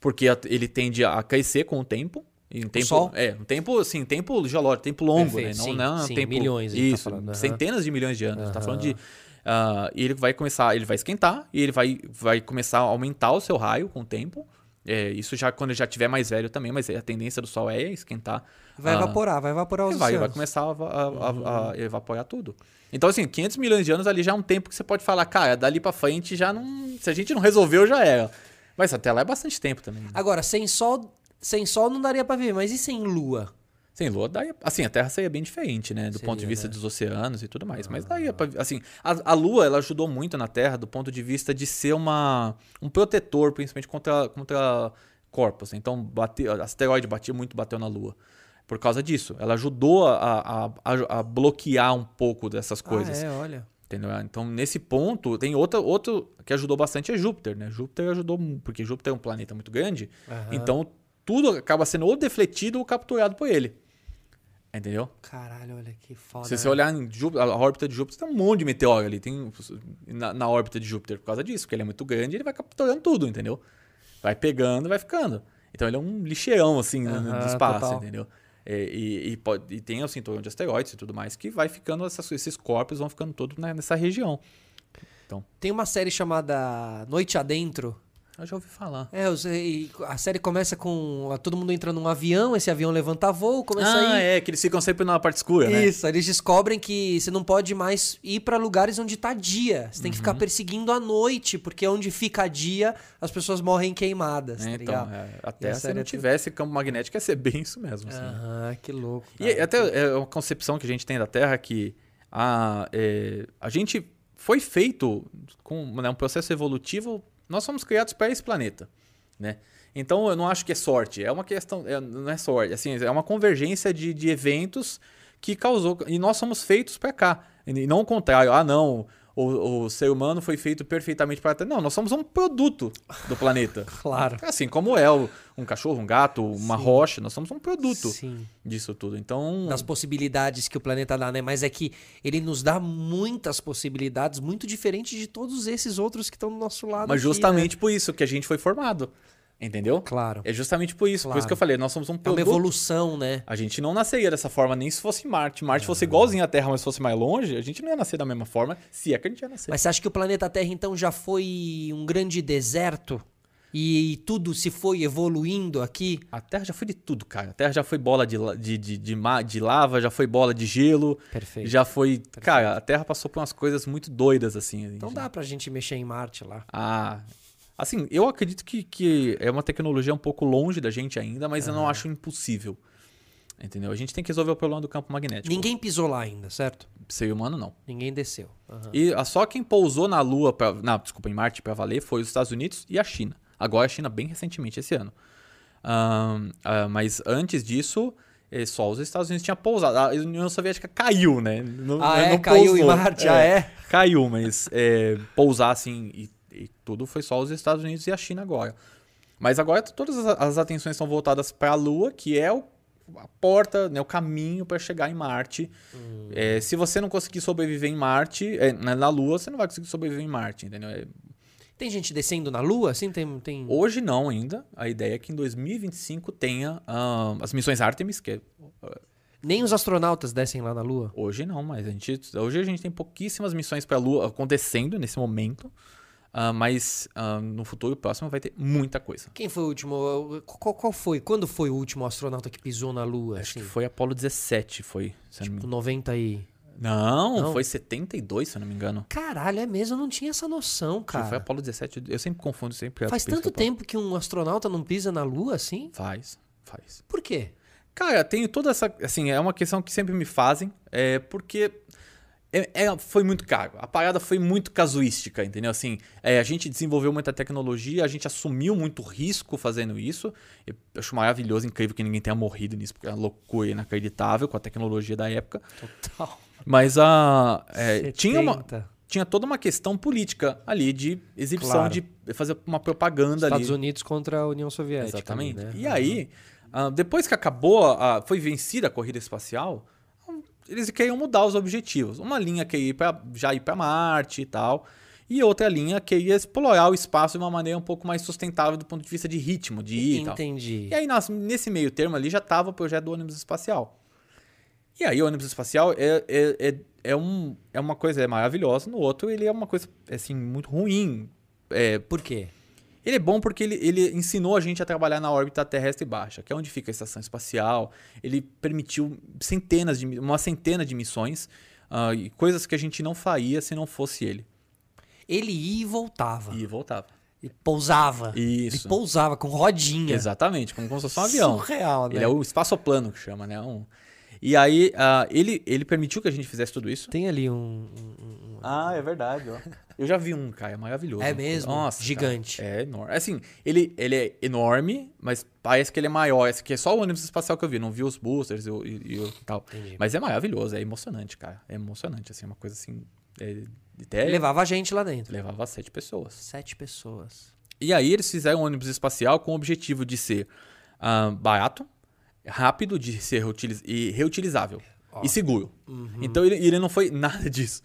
Porque ele tende a crescer com o tempo. Em tempo Sol? É, um tempo, assim, tempo geológico, tempo longo, Perfeito, né? Não, sim, não é sim, tempo... milhões, tá Isso, falando, aham. centenas de milhões de anos. Tá Aham. falando de... ah, e ele vai começar, ele vai esquentar e ele vai, vai começar a aumentar o seu raio com o tempo. É, isso já quando ele já tiver mais velho também, mas a tendência do Sol é esquentar. Vai Ah, evaporar, vai evaporar os vai, vai oceanos. começar a, a- a- a evaporar tudo. Então, assim, 500 milhões de anos ali já é um tempo que você pode falar, cara, dali pra frente já não. Se a gente não resolveu, já era. Mas até lá é bastante tempo também. né? Agora, sem sol, sem sol não daria pra ver, mas e sem lua? Sem lua, daí, assim, a Terra seria bem diferente, né? Do Seria, ponto de vista né? dos oceanos e tudo mais. Mas daí, pra- assim, a, a Lua, ela ajudou muito na Terra do ponto de vista de ser uma, um protetor, principalmente contra, contra corpos. Então, bate, asteroide batia muito, bateu na Lua. Por causa disso. Ela ajudou a, a, a- a bloquear um pouco dessas coisas. Ah, é, olha. Entendeu? Então, nesse ponto, tem outra, outro que ajudou bastante é Júpiter, né? Júpiter ajudou, porque Júpiter é um planeta muito grande, Aham. então tudo acaba sendo ou defletido ou capturado por ele. Entendeu? Caralho, olha que foda. Se você né? olhar em Júpiter, a órbita de Júpiter, tem um monte de meteoro ali. Tem na, na órbita de Júpiter por causa disso, porque ele é muito grande ele vai capturando tudo, entendeu? Vai pegando e vai ficando. Então ele é um lixeirão, assim, no- no espaço, total. entendeu? É, E, e, pode- e tem o cinturão de asteroides e tudo mais, que vai ficando, essas- esses corpos vão ficando todos né, nessa região. Tem uma série chamada Noite Adentro. Eu já ouvi falar. É, e a série começa com todo mundo entra num avião, esse avião levanta voo, começa Ah, a ir. é, que eles ficam sempre na parte escura, né? Isso, eles descobrem que você não pode mais ir pra lugares onde tá dia. Você tem que ficar Uhum. perseguindo à noite, porque onde fica dia, as pessoas morrem queimadas, tá É, então, ligado? é, E até a se série não é tivesse campo magnético, ia ser bem isso mesmo. assim. Aham, que louco. E cara. até é uma concepção que a gente tem da Terra que a, é, a gente foi feito com né, um processo evolutivo. Nós fomos criados para esse planeta, né? Então eu não acho que é sorte. É uma questão, é- não é sorte. Assim, é uma convergência de, de eventos que causou e nós somos feitos para cá. E não o contrário. Ah, não. O, o ser humano foi feito perfeitamente para Não, nós somos um produto do planeta. [laughs] Claro. Assim como é um cachorro, um gato, uma rocha, nós somos um produto Sim. disso tudo. Então, Das possibilidades que o planeta dá, né? Mas é que ele nos dá muitas possibilidades, muito diferentes de todos esses outros que estão do nosso lado. mas aqui, né? justamente por isso que a gente foi formado. Entendeu? Claro. É justamente por isso. Por Claro. isso que eu falei, nós somos um É uma produto. evolução, né? A gente não nasceria dessa forma nem se fosse Marte. Marte fosse igualzinho à Terra, mas fosse mais longe, a gente não ia nascer da mesma forma, se é que a gente ia nascer. Mas você acha que o planeta Terra, então, já foi um grande deserto? E tudo se foi evoluindo aqui? A Terra já foi de tudo, cara. A Terra já foi bola de, de, de, de, de lava, já foi bola de gelo. Perfeito. Já foi. Cara, a Terra passou por umas coisas muito doidas, assim. Então dá pra gente mexer em Marte lá. Ah. Assim, eu acredito que, que é uma tecnologia um pouco longe da gente ainda, mas eu não acho impossível. Entendeu? A gente tem que resolver o problema do campo magnético. Ninguém pisou lá ainda, certo? Ser humano, não. Ninguém desceu. Aham. E a- só quem pousou na Lua, pra, na, desculpa, em Marte pra valer foi os Estados Unidos e a China. Agora a China bem recentemente, esse ano. Ah, mas antes disso, eh, só os Estados Unidos tinham pousado. A União Soviética caiu, né? Não- Ah, é? não Caiu em. Marte, ah, é? Caiu, mas é, pousar assim e, e tudo foi só os Estados Unidos e a China agora. Mas agora todas as, atenções estão voltadas para a Lua, que é o, a porta, né, o caminho para chegar em Marte. Hum. É, se você não conseguir sobreviver em Marte, é, na Lua, você não vai conseguir sobreviver em Marte, entendeu? É, Tem gente descendo na Lua? Assim, tem... tem... hoje não ainda. A ideia é que em 2025 tenha ah, as missões Artemis, que é, Nem os astronautas descem lá na Lua? Hoje não, mas a gente, hoje a gente tem pouquíssimas missões para a Lua acontecendo nesse momento. Ah, mas ah, no futuro próximo vai ter muita coisa. Quem foi o último... Qual, qual foi? Quando foi o último astronauta que pisou na Lua? Acho assim? que foi Apolo 17, foi. eu não, me- Tipo, 90 e... não, Não? foi 72, se eu não me engano. Caralho, é mesmo? Eu não tinha essa noção, Acho que cara. Foi Apolo 17, eu sempre confundo, sempre Faz tanto tempo que um astronauta não pisa na Lua assim? Faz, faz. Por quê? Cara, tenho toda essa. Assim, é uma questão que sempre me fazem, é porque. É- é- foi muito caro. A parada foi muito casuística, entendeu? Assim, é, a gente desenvolveu muita tecnologia, a gente assumiu muito risco fazendo isso. Eu acho maravilhoso, incrível que ninguém tenha morrido nisso, porque é uma loucura inacreditável com a tecnologia da época. Total. Mas a. é, tinha, uma, 70. tinha toda uma questão política ali de exibição, Claro. de fazer uma propaganda Estados ali. Unidos contra a União Soviética. Exatamente. ali, né? E aí, ah, depois que acabou, a- foi vencida a corrida espacial, eles queriam mudar os objetivos. Uma linha que ia pra, já ir para Marte e tal, e outra linha que ia explorar o espaço de uma maneira um pouco mais sustentável do ponto de vista de ritmo, de ir e. Entendi. E aí, nas- nesse meio termo ali, já estava o projeto do ônibus espacial. E aí, o ônibus espacial é, é, é, é, um, é uma coisa é maravilhosa, no outro ele é uma coisa, assim, muito ruim. É, Por quê? Ele é bom porque ele, ele ensinou a gente a trabalhar na órbita terrestre baixa, que é onde fica a estação espacial. Ele permitiu centenas de, uma centena de missões ah, e coisas que a gente não faria se não fosse ele. Ele ia e voltava. E voltava. E pousava. Isso. E pousava com rodinha. Exatamente, como, como se fosse um avião. Surreal, né? Ele é o espaçoplano que chama, né? Um... E aí, ah, ele, ele permitiu que a gente fizesse tudo isso. Tem ali um... um- Ah, é verdade, ó. Eu já vi um, cara, é maravilhoso. É mesmo? Nossa, Gigante. cara, é enorme. Assim, ele, ele é enorme, mas parece que ele é maior. Esse aqui é só o ônibus espacial que eu vi, não vi os boosters e, e, e tal. Entendi. Mas é maravilhoso, é emocionante, cara. É emocionante, assim, uma coisa assim. é- até Ele levava a gente lá dentro. levava sete pessoas. Sete pessoas. E aí eles fizeram um ônibus espacial com o objetivo de ser ah, barato, rápido, de ser reutiliz- e reutilizável e seguro. Uhum. Então ele, ele não foi nada [laughs] disso.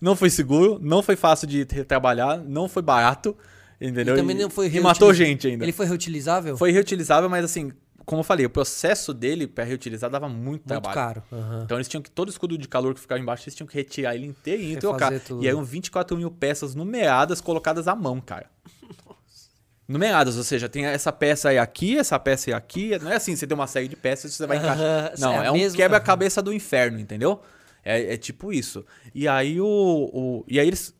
Não foi seguro, não foi fácil de trabalhar, não foi barato, entendeu? E também não foi E matou gente ainda. Ele foi reutilizável? Foi reutilizável, mas assim, como eu falei, o processo dele para reutilizar dava muito, Muito trabalho. caro. Aham. Então eles tinham que, todo escudo de calor que ficava embaixo, eles tinham que retirar ele inteirinho e trocar. tudo. E eram 24 mil peças numeradas colocadas à mão, cara. numeradas, ou seja, tem essa peça é aqui, essa peça é aqui. Não é assim, você tem uma série de peças e você vai encaixar. Não, é é, um quebra-cabeça do inferno, entendeu? É, é tipo isso. E aí, o, o- e aí eles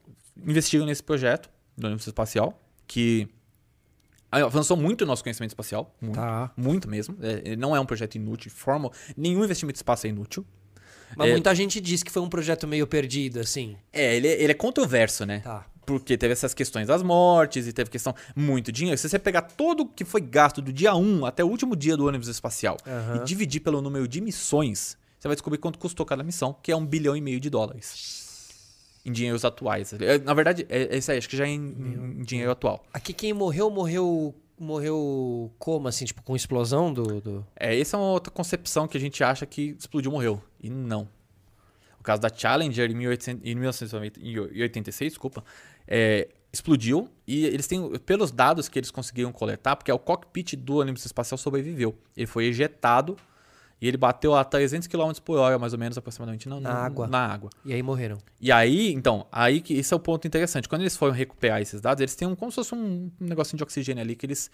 investiram nesse projeto do ônibus espacial, que avançou muito o nosso conhecimento espacial. Muito, Tá. muito mesmo. É, não é um projeto inútil, de forma. Nenhum investimento em espaço é inútil. Mas É. muita gente diz que foi um projeto meio perdido, assim. É, ele, ele é controverso, né? Tá. Porque teve essas questões das mortes e teve questão muito dinheiro. Se você pegar todo o que foi gasto do dia 1 até o último dia do ônibus espacial Aham. e dividir pelo número de missões, você vai descobrir quanto custou cada missão, que é um bilhão e meio de dólares. Em dinheiros atuais. É, Na verdade, é, é isso aí, acho que já é em, em dinheiro atual. Aqui quem morreu, morreu. Morreu como, assim, tipo, com explosão do. do... É, essa é uma outra concepção que a gente acha que explodiu morreu. E não. O caso da Challenger em, 1800 em 1986, desculpa, é, explodiu e eles têm, pelos dados que eles conseguiram coletar, porque é o cockpit do ônibus espacial sobreviveu. Ele foi ejetado e ele bateu a 300 km por hora, mais ou menos, aproximadamente, na, Na na- água. Na água. E aí morreram. E aí, então, aí que esse é o ponto interessante. Quando eles foram recuperar esses dados, eles têm um, como se fosse um, um negocinho de oxigênio ali que eles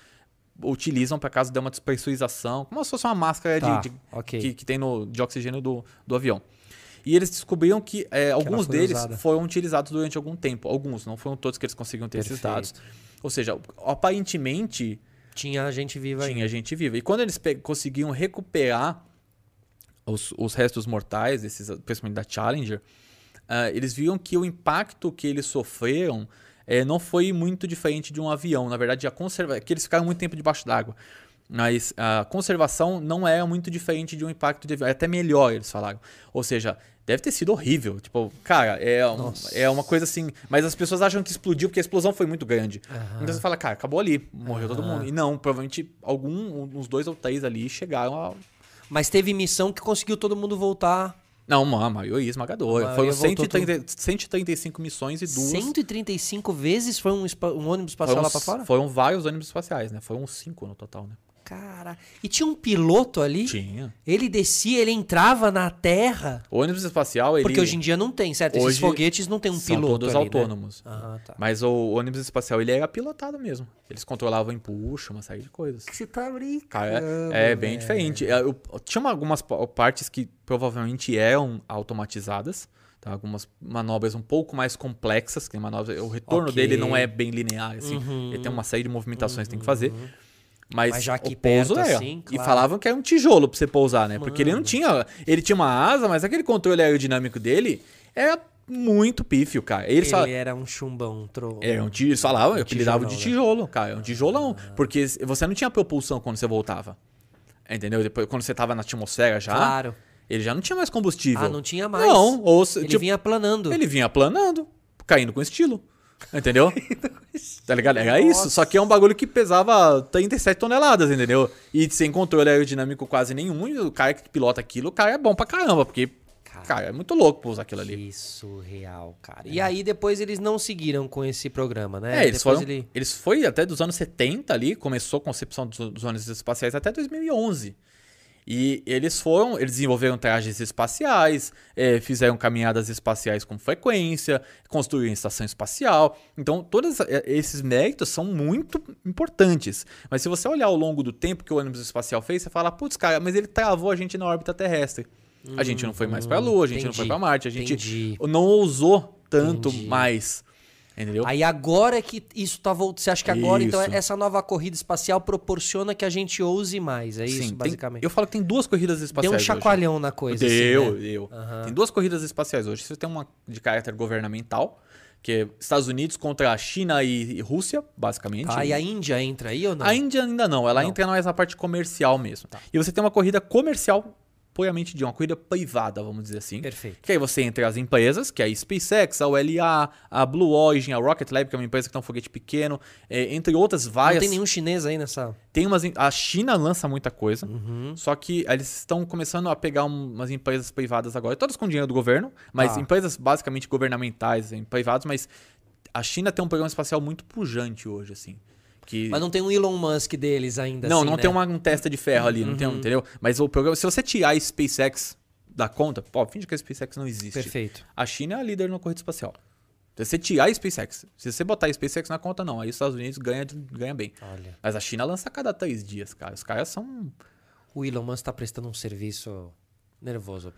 utilizam para caso dê uma despressurização, como se fosse uma máscara de- Tá, de, ok. que, que tem no, de oxigênio do, do avião. E eles descobriram que é, alguns foi deles usada. foram utilizados durante algum tempo. Alguns, não foram todos que eles conseguiram ter esses Perfeito. dados. Ou seja, aparentemente Tinha gente viva aí. tinha gente viva. E quando eles conseguiam recuperar os, os restos mortais, esses, principalmente da Challenger, ah, eles viram que o impacto que eles sofreram eh, não foi muito diferente de um avião. Na verdade, a conserva que eles ficaram muito tempo debaixo d'água. Mas a conservação não é muito diferente de um impacto de avião. É até melhor, eles falaram. Ou seja, deve ter sido horrível. Tipo, cara, é, um- é uma coisa assim. Mas as pessoas acham que explodiu porque a explosão foi muito grande. Aham. Então você fala, cara, acabou ali, morreu todo Aham. mundo. E não, provavelmente algum, uns dois ou três ali chegaram a. Mas teve missão que conseguiu todo mundo voltar. Não, uma maioria esmagadora. A Foram maioria voltou 130, 135 missões e duas. 135 vezes foi um, um ônibus espacial foram, lá pra fora? foram vários ônibus espaciais, né? Foram uns cinco no total, né? Cara. E tinha um piloto ali? Tinha. Ele descia, ele entrava na Terra. O ônibus espacial, ele. Porque hoje em dia não tem, certo? Esses Hoje foguetes não tem um são piloto todos ali, né? autônomos. Ah, tá. Mas o ônibus espacial, ele era pilotado mesmo. Eles controlavam empuxo, uma série de coisas. Você tá brincando. É, é bem velho. diferente. É, eu- tinha uma- algumas pa- partes que provavelmente eram automatizadas. Tá? Algumas manobras um pouco mais complexas. Que manobra, o retorno Ok. dele não é bem linear. Assim. Uhum. Ele tem uma série de movimentações que tem que fazer. Mas, Mas já aqui o pouso perto, era. assim, E claro. falavam que era um tijolo pra você pousar, né? Porque ele não Mano. tinha. Ele tinha uma asa, mas aquele controle aerodinâmico dele era muito pífio, cara. Eles Ele falavam. era um chumbão. Tro... É, um tijolo, falavam, eu apelidava de tijolão, tijolo, cara. É um tijolão. Porque você não tinha propulsão quando você voltava. Entendeu? Depois, quando você tava na atmosfera já, Claro. ele já não tinha mais combustível. Ah, não tinha mais. Não, ou Ele tipo, vinha planando. ele vinha planando, caindo com estilo. Entendeu? [laughs] tá ligado? Era isso. Só que é um bagulho que pesava 37 toneladas, entendeu? E sem controle aerodinâmico quase nenhum. E o cara que pilota aquilo, o cara é bom pra caramba, porque, Cara. cara, é muito louco pra usar aquilo ali. Que surreal, cara. E aí depois eles não seguiram com esse programa, né? É, eles depois foram. ele... Eles foi até dos anos 70 ali, começou a concepção dos, dos ônibus espaciais até 2011. E eles foram, eles desenvolveram trajes espaciais, eh, fizeram caminhadas espaciais com frequência, construíram estação espacial. Então, todos eh, esses méritos são muito importantes. Mas se você olhar ao longo do tempo que o ônibus espacial fez, você fala, putz, cara, mas ele travou a gente na órbita terrestre. A gente não foi mais pra Lua, a gente não foi entendi, pra Marte, a gente entendi. não ousou tanto Entendi. mais. Entendeu? Aí agora é que isso tá voltando. Você acha que agora, então, Isso. essa nova corrida espacial proporciona que a gente ouse mais? É isso, Sim, tem- basicamente? eu falo que tem duas corridas Deu espaciais. um hoje. chacoalhão na coisa. Deu, assim, né? deu. Aham. Tem duas corridas espaciais hoje. Você tem uma de caráter governamental, que é Estados Unidos contra a China e, e Rússia, basicamente. Tá, e a Índia entra aí ou não? A Índia ainda não, ela Não. entra mais na parte comercial mesmo. E você tem uma corrida comercial puramente de uma corrida privada, vamos dizer assim. Perfeito. Que aí você entra as empresas, que é a SpaceX, a ULA, a Blue Origin, a Rocket Lab, que é uma empresa que tem um foguete pequeno, é, entre outras Não várias. tem nenhum chinês aí nessa. Tem umas. A China lança muita coisa. Uhum. Só que eles estão começando a pegar um- umas empresas privadas agora, todas com dinheiro do governo, mas Ah. empresas basicamente governamentais, em privados, mas a China tem um programa espacial muito pujante hoje, assim. Que... Mas não tem um Elon Musk deles ainda. não, assim, não né? tem uma, um testa de ferro ali, não tem, Uhum. entendeu? Mas o programa, se você tirar a SpaceX da conta, pô, finge que a SpaceX não existe. Perfeito. A China é a líder na corrida espacial. Se você tirar a SpaceX, se você botar a SpaceX na conta, não. Aí os Estados Unidos ganha, ganha bem. Olha. Mas a China lança a cada três dias, cara. Os caras são. O Elon Musk tá prestando um serviço nervoso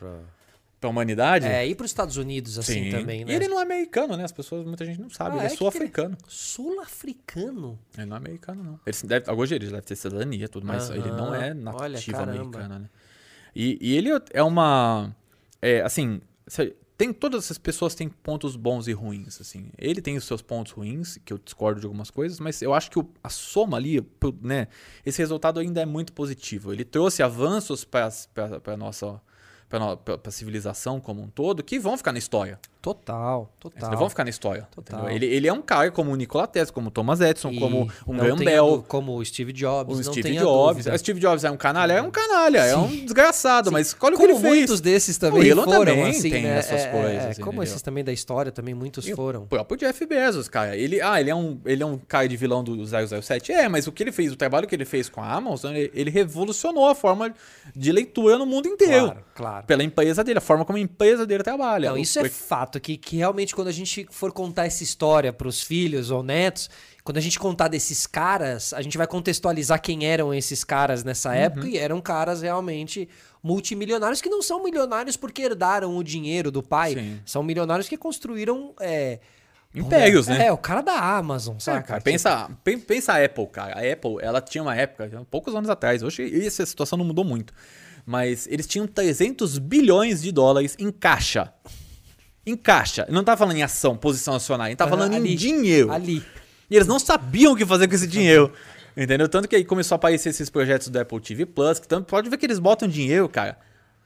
pra. Pra humanidade? É, e pros Estados Unidos, assim, Sim. também, né? E ele não é americano, né? As pessoas, muita gente não sabe. Ah, ele é, é? Que sul-africano. Sul-africano. Ele não é americano, não. Ele deve, hoje ele deve ter cidadania tudo, mas Aham. ele não é Olha, nativo caramba. americano, né? E, e ele é uma. É, assim, tem todas essas pessoas têm pontos bons e ruins, assim. Ele tem os seus pontos ruins, que eu discordo de algumas coisas, mas eu acho que o- a soma ali, né, esse resultado ainda é muito positivo. Ele trouxe avanços para a nossa para a civilização como um todo que vão ficar na história. Total, total. Eles vão ficar na história. Total. entendeu? Ele, ele é um cara como o Nikola Tesla, como o Thomas Edison, E como um não Graham Bell. Como o Steve Jobs. O não Steve Jobs. O Steve Jobs é um canalha? É um canalha, é um desgraçado, mas olha o que Como ele fez. muitos desses também O Elon foram, também assim, tem né? essas É, é, coisas, é, entendeu? como esses também da história, também muitos E foram. O próprio Jeff Bezos, cara. Ele, ah, ele é, um, ele é um cara de vilão do 007? É, mas o que ele fez, o trabalho que ele fez com a Amazon, ele, ele revolucionou a forma de leitura no mundo inteiro. Claro, claro. Pela empresa dele, a forma como a empresa dele trabalha. Não, isso é fato, que, que realmente quando a gente for contar essa história pros filhos ou netos, quando a gente contar desses caras, a gente vai contextualizar quem eram esses caras nessa Uhum. época, e eram caras realmente multimilionários que não são milionários porque herdaram o dinheiro do pai, Sim. são milionários que construíram... é, Impérios, né? É, o cara da Amazon, É, sabe? cara, pensa, pen- pensa a Apple, cara. A Apple, ela tinha uma época, poucos anos atrás, hoje essa situação não mudou muito, mas eles tinham 300 bilhões de dólares em caixa. Em caixa. Não tá falando em ação, posição acionária, ele tá falando ali, em dinheiro. Ali. E eles não sabiam o que fazer com esse dinheiro. Entendeu? Tanto que aí começou a aparecer esses projetos do Apple TV Plus, que tanto pode ver que eles botam dinheiro, cara,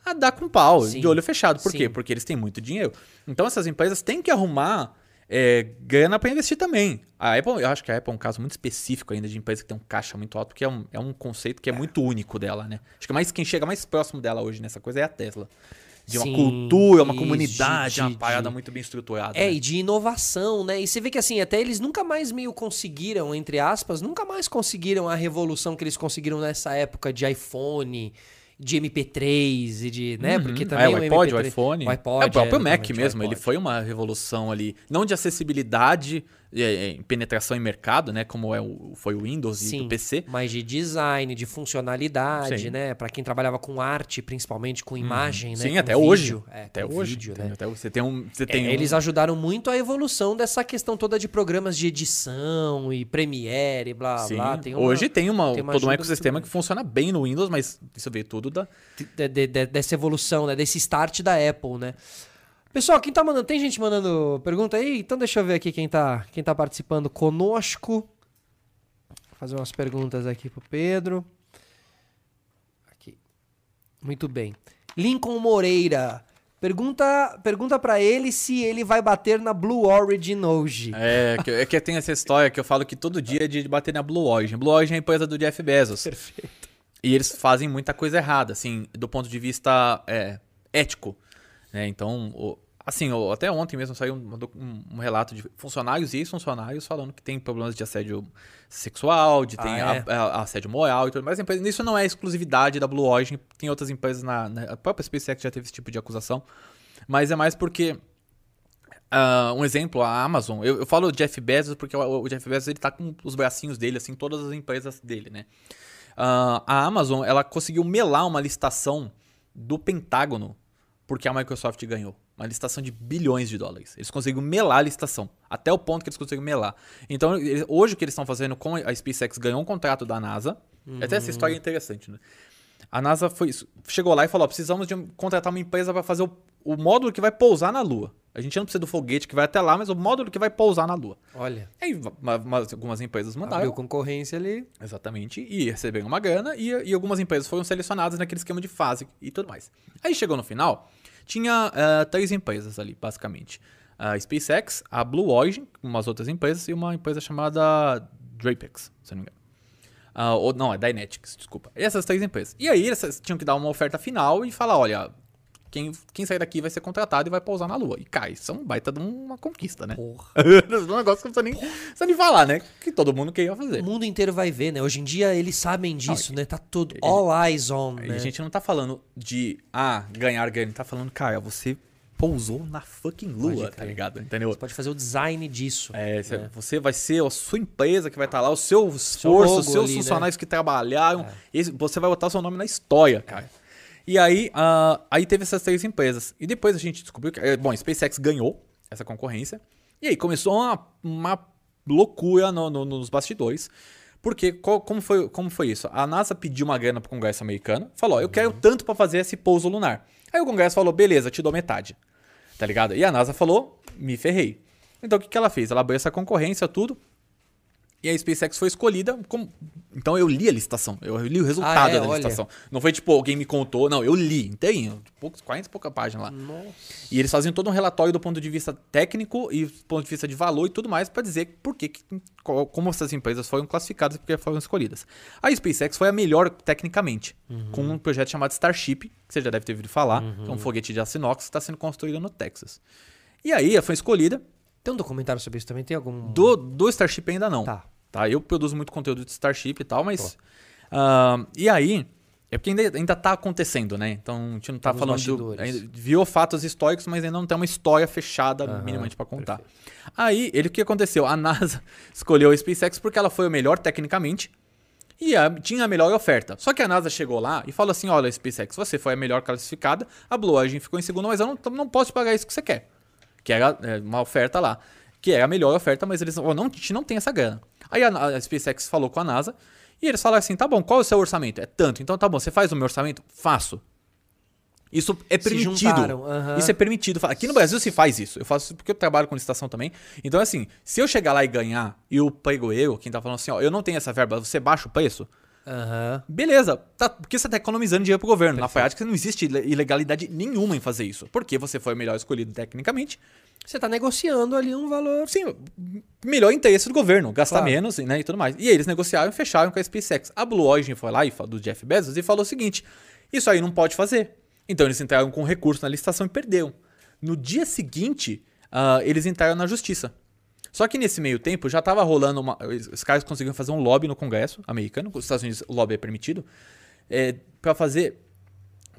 a dar com pau, Sim. de olho fechado. Por quê? Sim. Porque eles têm muito dinheiro. Então essas empresas têm que arrumar é, grana para investir também. A Apple, eu acho que a Apple é um caso muito específico ainda de empresa que tem um caixa muito alto, porque é um, é um conceito que é, muito único dela, né? Acho que mais quem chega mais próximo dela hoje nessa coisa é a Tesla. De uma Sim, cultura, uma comunidade, de- uma parada de- muito bem estruturada. É, né? e de inovação, né? E você vê que assim, até eles nunca mais meio conseguiram, entre aspas, nunca mais conseguiram a revolução que eles conseguiram nessa época de iPhone, de MP3 e de, né? Porque Uhum. também é, o iPod, o MP3 iPhone. o iPod, é, o próprio é, Mac o mesmo, ele foi uma revolução ali, não de acessibilidade, é, é, em penetração em mercado, né, como é o, foi o Windows e Sim, o PC. mas de design, de funcionalidade, Sim. né? Pra quem trabalhava com arte, principalmente com imagem, né? Sim, com até hoje. vídeo, é, até hoje. vídeo, entendeu? né? Até você tem um, você É, tem um- Eles ajudaram muito a evolução dessa questão toda de programas de edição e Premiere e blá Sim. blá. Tem uma- Hoje tem, uma, tem uma todo um ecossistema que funciona bem no Windows, mas isso veio tudo da. de- de- de- dessa evolução, né? Desse start da Apple, né? Pessoal, quem tá mandando? Tem gente mandando pergunta aí? Então deixa eu ver aqui quem tá, quem tá participando conosco. Vou fazer umas perguntas aqui pro Pedro. Aqui. Muito bem. Lincoln Moreira. Pergunta, pergunta para ele se ele vai bater na Blue Origin hoje. É que, é que tem essa história que eu falo que todo dia é de bater na Blue Origin. Blue Origin é a empresa do Jeff Bezos. Perfeito. E eles fazem muita coisa errada, assim, do ponto de vista é, ético. né? Então, o- assim, até ontem mesmo saiu um, um- um relato de funcionários e ex-funcionários falando que tem problemas de assédio sexual, de tem Ah, é? a- a- assédio moral e tudo mais. Empresa- Isso não é exclusividade da Blue Origin, tem outras empresas na, na a própria SpaceX já teve esse tipo de acusação. Mas é mais porque ah, um exemplo, a Amazon. Eu, eu falo Jeff Bezos porque o, o Jeff Bezos ele tá com os bracinhos dele, assim, todas as empresas dele, né? Ah, a Amazon, ela conseguiu melar uma licitação do Pentágono porque a Microsoft ganhou. Uma licitação de bilhões de dólares. Eles conseguiram melar a licitação. Até o ponto que eles conseguiram melar. Então, hoje o que eles estão fazendo com a SpaceX ganhou um contrato da NASA. Até essa história é interessante, né? A NASA foi, chegou lá e falou: ó, precisamos de contratar uma empresa para fazer o, o módulo que vai pousar na Lua. A gente não precisa do foguete que vai até lá, mas o módulo que vai pousar na Lua. Olha, Aí ma- ma- algumas empresas mandaram. abriu concorrência ali. Exatamente. E receberam uma grana e, e algumas empresas foram selecionadas naquele esquema de fase e tudo mais. Aí chegou no final, tinha eh, três empresas ali, basicamente. A SpaceX, a Blue Origin, umas outras empresas, e uma empresa chamada Drapex, se não me engano. Ah, ou, não, é Dynetics, desculpa. E essas três empresas. E aí eles tinham que dar uma oferta final e falar, olha, quem, quem sair daqui vai ser contratado e vai pousar na Lua. E, cara, isso é um baita de uma conquista, né? Porra. [laughs] um negócio que não precisa nem, precisa nem falar, né? Que todo mundo queria fazer. O mundo inteiro vai ver, né? Hoje em dia eles sabem disso, né? Tá tudo all eyes on, né? A gente não tá falando de, ah, ganhar grana, tá falando, cara, você pousou na fucking lua, Pode tá ligado? Entendeu? Você pode fazer o design disso. É, né? você vai ser a sua empresa que vai estar lá, o seu esforço, os seus ali, né? funcionários que trabalharam. esse- você vai botar o seu nome na história, cara. E aí, ah, aí teve essas três empresas. E depois a gente descobriu que. eh, Bom, a SpaceX ganhou essa concorrência. E aí começou uma, uma loucura no- no- nos bastidores. Porque qual- como, foi, como foi isso? A NASA pediu uma grana pro Congresso americano, falou: eu quero tanto para fazer esse pouso lunar. Aí o Congresso falou: beleza, te dou metade. Tá ligado? E a NASA falou: me ferrei. Então o que, que ela fez? Ela abriu essa concorrência, tudo. E a SpaceX foi escolhida como. Então eu li a licitação. Eu li o resultado Ah, é? da Olha. licitação. Não foi tipo, alguém me contou. Não, eu li inteirinho. Poucos, 40 e pouca página lá. Nossa. E eles faziam todo um relatório do ponto de vista técnico e do ponto de vista de valor e tudo mais para dizer por que, como essas empresas foram classificadas e porque foram escolhidas. A SpaceX foi a melhor tecnicamente, com um projeto chamado Starship, que você já deve ter ouvido falar, que é um foguete de aço inox que está sendo construído no Texas. E aí ela foi escolhida. Tem um documentário sobre isso também? Tem algum. Do, do Starship ainda não. Tá. Tá, eu produzo muito conteúdo de Starship e tal, mas. ah, e aí. É porque ainda, ainda tá acontecendo, né? Então a gente não tá Tá falando. Do, viu fatos históricos, mas ainda não tem uma história fechada Aham, minimamente pra contar. Aí, ele o que aconteceu? A NASA [laughs] escolheu a SpaceX porque ela foi a melhor tecnicamente e a- tinha a melhor oferta. Só que a NASA chegou lá e falou assim: olha, SpaceX, você foi a melhor classificada, a Blue Origin ficou em segundo, mas eu não, não posso pagar isso que você quer. Que era é, uma oferta lá. Que era a melhor oferta, mas eles oh, não, a gente não tem essa grana. Aí a, a SpaceX falou com a NASA e eles falaram assim: tá bom, qual é o seu orçamento? É tanto. Então tá bom, você faz o meu orçamento? Faço. Isso é permitido. juntaram, aham. Isso é permitido. Aqui no Brasil se faz isso. Eu faço isso porque eu trabalho com licitação também. Então, assim, se eu chegar lá e ganhar e o pregoeiro, quem tá falando assim, ó, eu não tenho essa verba, você baixa o preço, Aham. Beleza, tá, porque você tá economizando dinheiro pro governo. Na prática, não existe ile- ilegalidade nenhuma em fazer isso. Porque você foi o melhor escolhido tecnicamente. Você tá negociando ali um valor. Sim, melhor interesse do governo, gastar Claro. menos né, e tudo mais. E aí eles negociaram e fecharam com a SpaceX. A Blue Origin foi lá, e do Jeff Bezos, e falou o seguinte: isso aí não pode fazer. Então eles entraram com recurso na licitação e perderam. No dia seguinte, ah, eles entraram na justiça. Só que nesse meio tempo já tava rolando uma. Os caras conseguiram fazer um lobby no Congresso americano, os Estados Unidos lobby é permitido, é, para fazer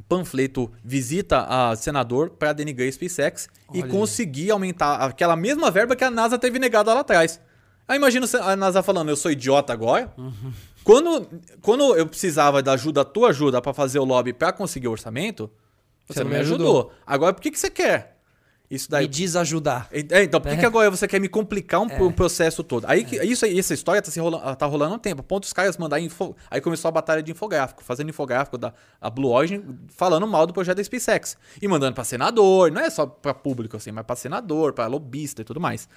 panfleto visita a senador para denigrar a SpaceX e Olha. conseguir aumentar aquela mesma verba que a NASA teve negada lá atrás. Aí imagina a NASA falando, eu sou idiota agora. Uhum. Quando, quando eu precisava da ajuda, da tua ajuda para fazer o lobby para conseguir o orçamento, você, não me ajudou. Agora por que, que você quer? Isso daí. Me desajudar. É, então, por que, É. que agora você quer me complicar um, um processo todo? Aí que, isso, essa história tá, se rolando, tá rolando há um tempo. Ponto dos caras. Info, aí começou a batalha de infográfico, fazendo infográfico da a Blue Origin, falando mal do projeto da SpaceX. E mandando pra senador, não é só pra público assim, mas pra senador, pra lobista e tudo mais.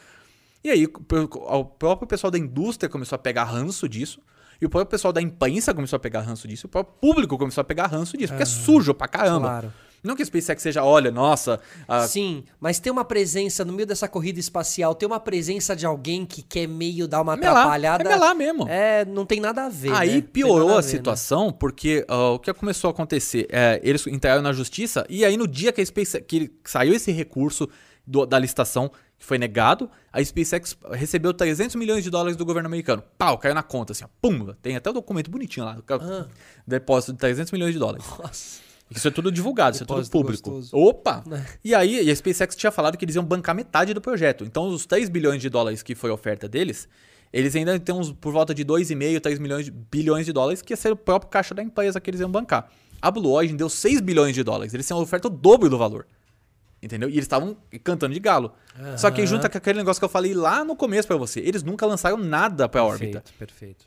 E aí o próprio pessoal da indústria começou a pegar ranço disso. E o próprio pessoal da imprensa começou a pegar ranço disso. O próprio público começou a pegar ranço disso. Porque é sujo pra caramba. Claro. Não que a SpaceX seja, olha, nossa, a- Sim, mas tem uma presença no meio dessa corrida espacial, tem uma presença de alguém que quer meio dar uma melar, atrapalhada. é melar mesmo. É, não tem nada a ver. Aí né? Piorou a, ver, né? situação, porque ah, o que começou a acontecer? É, eles entraram na justiça, e aí no dia que, a SpaceX, que saiu esse recurso do- da licitação, que foi negado, a SpaceX recebeu 300 milhões de dólares do governo americano. Pau, caiu na conta, assim, ó, pum, tem até o documento bonitinho lá, Ah. depósito de 300 milhões de dólares. Nossa. Isso é tudo divulgado, isso é tudo público. gostoso. Opa! Né? E aí, e a SpaceX tinha falado que eles iam bancar metade do projeto. Então, os 3 bilhões de dólares que foi a oferta deles, eles ainda têm uns por volta de 2,5, 3 milhões bilhões de dólares, que ia ser o próprio caixa da empresa que eles iam bancar. A Blue Origin deu 6 bilhões de dólares. Eles têm uma oferta o dobro do valor. Entendeu? E eles estavam cantando de galo. Só que junta com aquele negócio que eu falei lá no começo pra você. Eles nunca lançaram nada pra órbita. Perfeito, perfeito.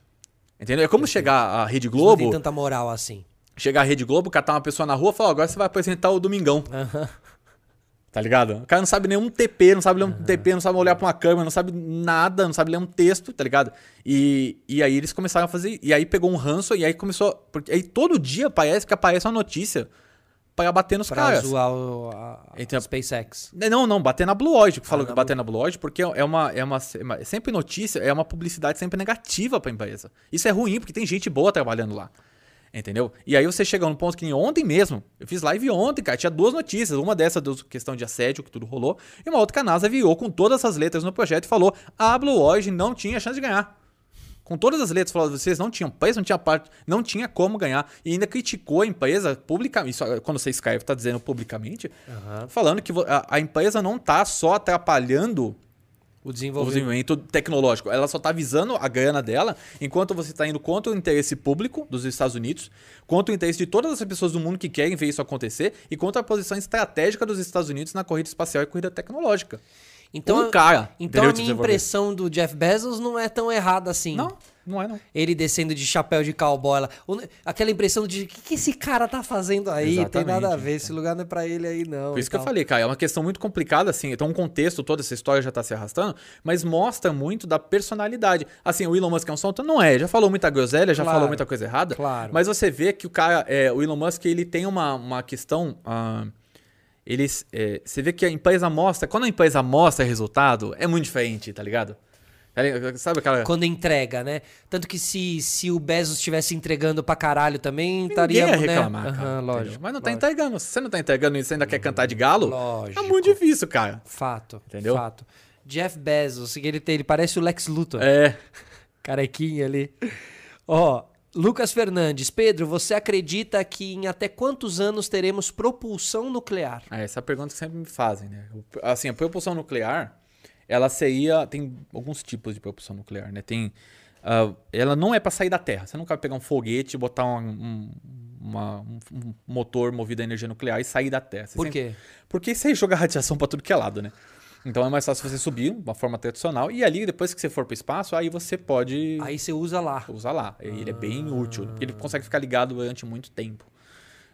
Entendeu? É como chegar a Rede Não Globo, tem tanta moral assim. Chegar a Rede Globo, catar uma pessoa na rua e falar, ó, agora você vai apresentar o Domingão. Aham. Tá ligado? O cara não sabe nenhum TP, não sabe ler um TP, não sabe olhar pra uma câmera, não sabe nada, não sabe ler um texto, tá ligado? E, e aí eles começaram a fazer. E aí pegou um ranço, e aí começou. Porque aí todo dia parece que aparece uma notícia pra bater nos Pra caras. zoar o, a, a Então- SpaceX. Não, não, bater na Blue Origin, que falou Ah, que bater na Blue Origin, porque é uma, é uma, é uma- sempre notícia, é uma publicidade sempre negativa pra empresa. Isso é ruim, porque tem gente boa trabalhando lá. Entendeu? E aí você chega num ponto que ontem mesmo, eu fiz live ontem, cara, tinha duas notícias, uma dessa deu questão de assédio, que tudo rolou, e uma outra que a NASA virou com todas as letras no projeto e falou, a Blue Origin não tinha chance de ganhar. com todas as letras, falou: vocês não tinham preço, não tinha parte, não tinha como ganhar. E ainda criticou a empresa publicamente. Isso, quando você escreve, tá dizendo publicamente, Aham. falando que a, a empresa não tá só atrapalhando O o desenvolvimento. desenvolvimento tecnológico. Ela só tá visando a grana dela, enquanto você tá indo contra o interesse público dos Estados Unidos, contra o interesse de todas as pessoas do mundo que querem ver isso acontecer e contra a posição estratégica dos Estados Unidos na corrida espacial e corrida tecnológica. Então, um cara. então a minha impressão do Jeff Bezos não é tão errada assim. Não, não é não. Ele descendo de chapéu de cowboy lá. Aquela impressão de o que, que esse cara tá fazendo aí? Tem nada a Exatamente. ver, esse lugar não é pra ele aí, não. Por isso que eu falei, cara, é uma questão muito complicada, assim. Então, um contexto, toda essa história já tá se arrastando, mas mostra muito da personalidade. Assim, o Elon Musk é um solto? Não é. Já falou muita groselha, já Claro. falou muita coisa errada. Claro. Mas você vê que o cara, é, o Elon Musk, ele tem uma, uma questão. ah, eles, é, você vê que a empresa mostra. Quando a empresa mostra resultado, é muito diferente, tá ligado? Sabe aquela. Quando entrega, né? Tanto que se, se o Bezos estivesse entregando pra caralho também, estaria. Ia né? reclamar, Aham, cara, lógico. entendeu? Mas não tá lógico. entregando. Se você não tá entregando e você ainda quer cantar de galo, Lógico. é muito difícil, cara. Fato. Entendeu? Fato. Jeff Bezos, ele, tem, ele parece o Lex Luthor. É. [laughs] Carequinha ali. Ó, Lucas Fernandes. Pedro, você acredita que em até quantos anos teremos propulsão nuclear? É, essa é a pergunta que sempre me fazem, né? Assim, a propulsão nuclear, ela seria. Tem alguns tipos de propulsão nuclear, né? Tem. ah, ela não é para sair da Terra. Você nunca vai pegar um foguete, botar um, um- uma- um- um motor movido a energia nuclear e sair da Terra. Você Por sempre- quê? Porque você joga [laughs] radiação para tudo que é lado, né? Então é mais fácil você subir de uma forma tradicional e ali, depois que você for para o espaço, aí você pode Aí você usa lá. usar lá. Ele é bem útil, porque ele consegue ficar ligado durante muito tempo.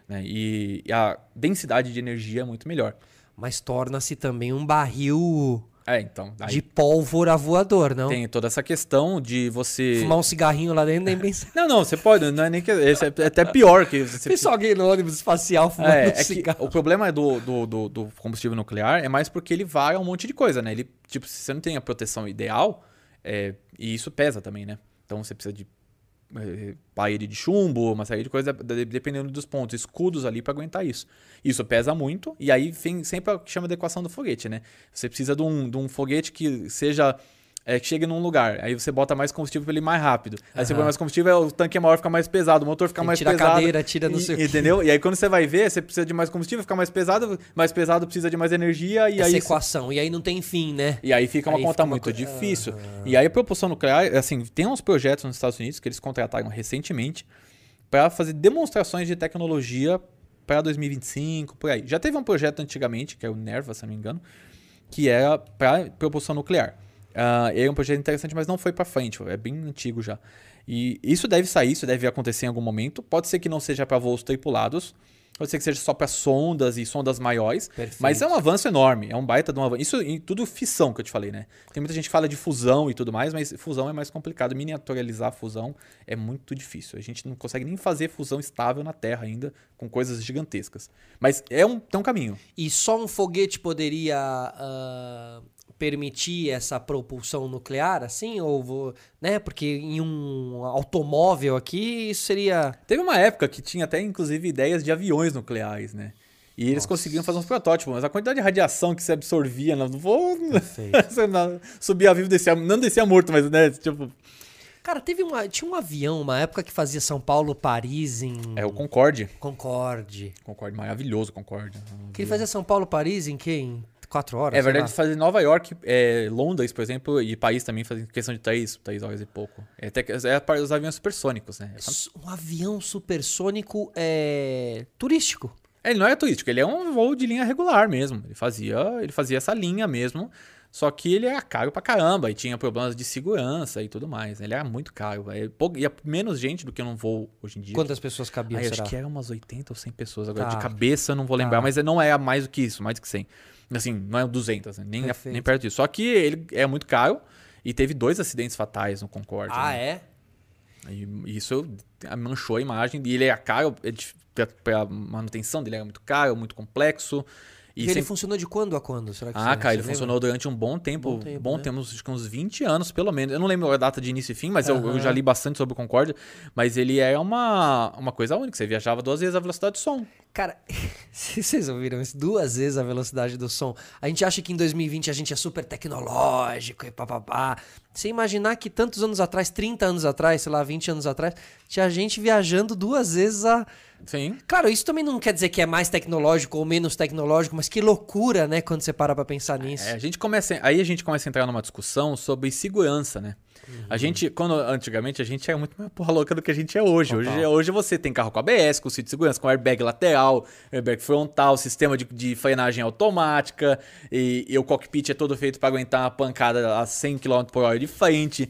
Né? E, e a densidade de energia é muito melhor. Mas torna-se também um barril É, então. Aí de pólvora voador, não? tem toda essa questão de você. Fumar um cigarrinho lá dentro nem pensar. Não, não, você pode, não é nem que. Esse é até pior que você. Pensa alguém no ônibus espacial fumando É, um é cigarro. o problema do, do, do, do combustível nuclear é mais porque ele vai a um monte de coisa, né? Ele, tipo, se você não tem a proteção ideal, é, e isso pesa também, né? Então você precisa de é, parede de chumbo, uma série de coisas, de- dependendo dos pontos, escudos ali para aguentar isso. Isso pesa muito, e aí vem sempre o que chama de equação do foguete, né? Você precisa de um, de um foguete que seja. É, que chegue num lugar, aí você bota mais combustível para ele ir mais rápido. Aí você Aham. põe mais combustível, o tanque é maior, fica mais pesado, o motor fica Tem mais tirar a pesado. cadeira, tira não e- sei o quê. Entendeu? E aí quando você vai ver, você precisa de mais combustível, fica mais pesado, mais pesado precisa de mais energia, e Essa aí. equação. E aí não tem fim, né? E aí fica uma Aí conta fica uma muito co- difícil. E aí a propulsão nuclear, assim, tem uns projetos nos Estados Unidos que eles contrataram recentemente para fazer demonstrações de tecnologia para 2025, por aí. Já teve um projeto antigamente, que é o NERVA, se não me engano, que era para propulsão nuclear. Ah, é um projeto interessante, mas não foi para frente, é bem antigo já. E isso deve sair, isso deve acontecer em algum momento. Pode ser que não seja para voos tripulados, pode ser que seja só para sondas e sondas maiores, Perfeito. mas é um avanço enorme, é um baita de um avanço. Isso em tudo fissão que eu te falei, né? Tem muita gente que fala de fusão e tudo mais, mas fusão é mais complicado. Miniaturizar a fusão é muito difícil. A gente não consegue nem fazer fusão estável na Terra ainda, com coisas gigantescas. Mas é um, tem um caminho. E só um foguete poderia ah, permitir essa propulsão nuclear, assim? Ou vou, né? Porque em um automóvel aqui, isso seria. Teve uma época que tinha até, inclusive, ideias de aviões nucleares, né? E eles Nossa. conseguiam fazer uns protótipos, mas a quantidade de radiação que [laughs] você absorvia no voo. Perfeito. você não- subia vivo, descia, não descia morto, mas, né? Tipo, Cara, teve uma, tinha um avião, uma época que fazia São Paulo, Paris em é o Concorde. Concorde. Concorde, maravilhoso, Concorde. Que ele fazia São Paulo, Paris em quê? Em quatro horas? É verdade, fazer Nova York, é, Londres, por exemplo, e Paris também fazem questão de três, três horas e pouco. É, até é para os aviões supersônicos, né? É Um avião supersônico é, turístico. Ele não é turístico, ele é um voo de linha regular mesmo. Ele fazia, ele fazia essa linha mesmo, só que ele era caro pra caramba e tinha problemas de segurança e tudo mais. Ele era muito caro. É, pou- ia menos gente do que num voo hoje em dia. Quantas pessoas cabiam, Aí, será? acho que era umas 80 ou 100 pessoas. Agora, Tá. de cabeça, eu não vou lembrar, Tá. mas não é mais do que isso, mais do que 100. Assim, não é 200, né? nem, Perfeito. nem perto disso. Só que ele é muito caro e teve dois acidentes fatais no Concorde. Ah, né? é? E isso manchou a imagem. E ele é caro, é pra manutenção dele era muito caro, muito complexo. E ele sempre- funcionou de quando a quando? Será que Ah, cara, ele lembra? funcionou durante um bom tempo. Bom Bom tempo, tempo, né? acho que uns 20 anos, pelo menos. Eu não lembro a data de início e fim, mas eu, eu Aham. já li bastante sobre o Concorde. Mas ele é uma, uma coisa única. Você viajava duas vezes a velocidade do som. Cara, [laughs] vocês ouviram isso duas vezes a velocidade do som. A gente acha que em 2020 a gente é super tecnológico e papapá. Você imaginar que tantos anos atrás, 30 anos atrás, sei lá, 20 anos atrás, tinha gente viajando duas vezes a. Sim. Claro, isso também não quer dizer que é mais tecnológico ou menos tecnológico, mas que loucura, né, quando você para pra pensar nisso. É, a gente começa, aí a gente começa a entrar numa discussão sobre segurança, né? Uhum. A gente, quando antigamente a gente era muito mais porra louca do que a gente é hoje. Hoje, hoje você tem carro com ABS, com cinto de segurança, com airbag lateral, airbag frontal, sistema de, de frenagem automática, e, e, o cockpit é todo feito para aguentar uma pancada a 100 km por hora de frente.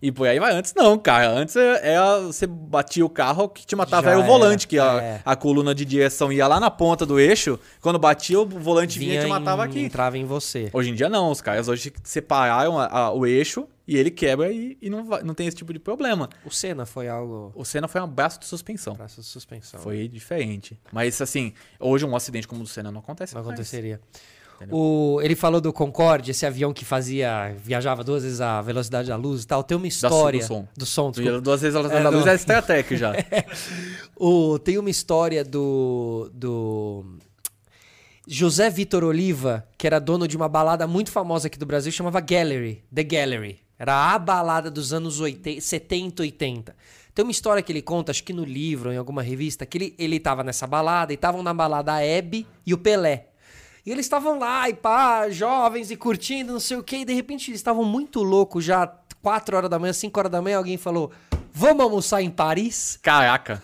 E por aí vai. Antes não, cara. Antes é, é você batia o carro, que te matava era o volante, que a, é. a coluna de direção ia lá na ponta do eixo. Quando batia, o volante vinha, vinha e te matava em, aqui. Entrava em você. Hoje em dia não. Os caras hoje separaram a, a, o eixo e ele quebra e, e não, vai, não tem esse tipo de problema. O Senna foi algo. O Senna foi um braço de suspensão. Braço de suspensão. Foi diferente. Mas assim, hoje um acidente como o do Senna não acontece. Não mais. aconteceria. O, ele falou do Concorde, esse avião que fazia. viajava duas vezes a velocidade da luz e tal. Tem uma história. do som. Do som. Duas vezes a velocidade é, da luz é Stratec já. [laughs] o, tem uma história do. do José Vitor Oliva, que era dono de uma balada muito famosa aqui do Brasil, chamava Gallery, The Gallery. Era a balada dos anos 80, 70, 80. Tem uma história que ele conta, acho que no livro, em alguma revista, que ele, ele tava nessa balada e estavam na balada a Hebe e o Pelé. E eles estavam lá, e pá, jovens e curtindo, não sei o quê, e de repente eles estavam muito loucos já, 4 horas da manhã, 5 horas da manhã, alguém falou: Vamos almoçar em Paris? Caraca!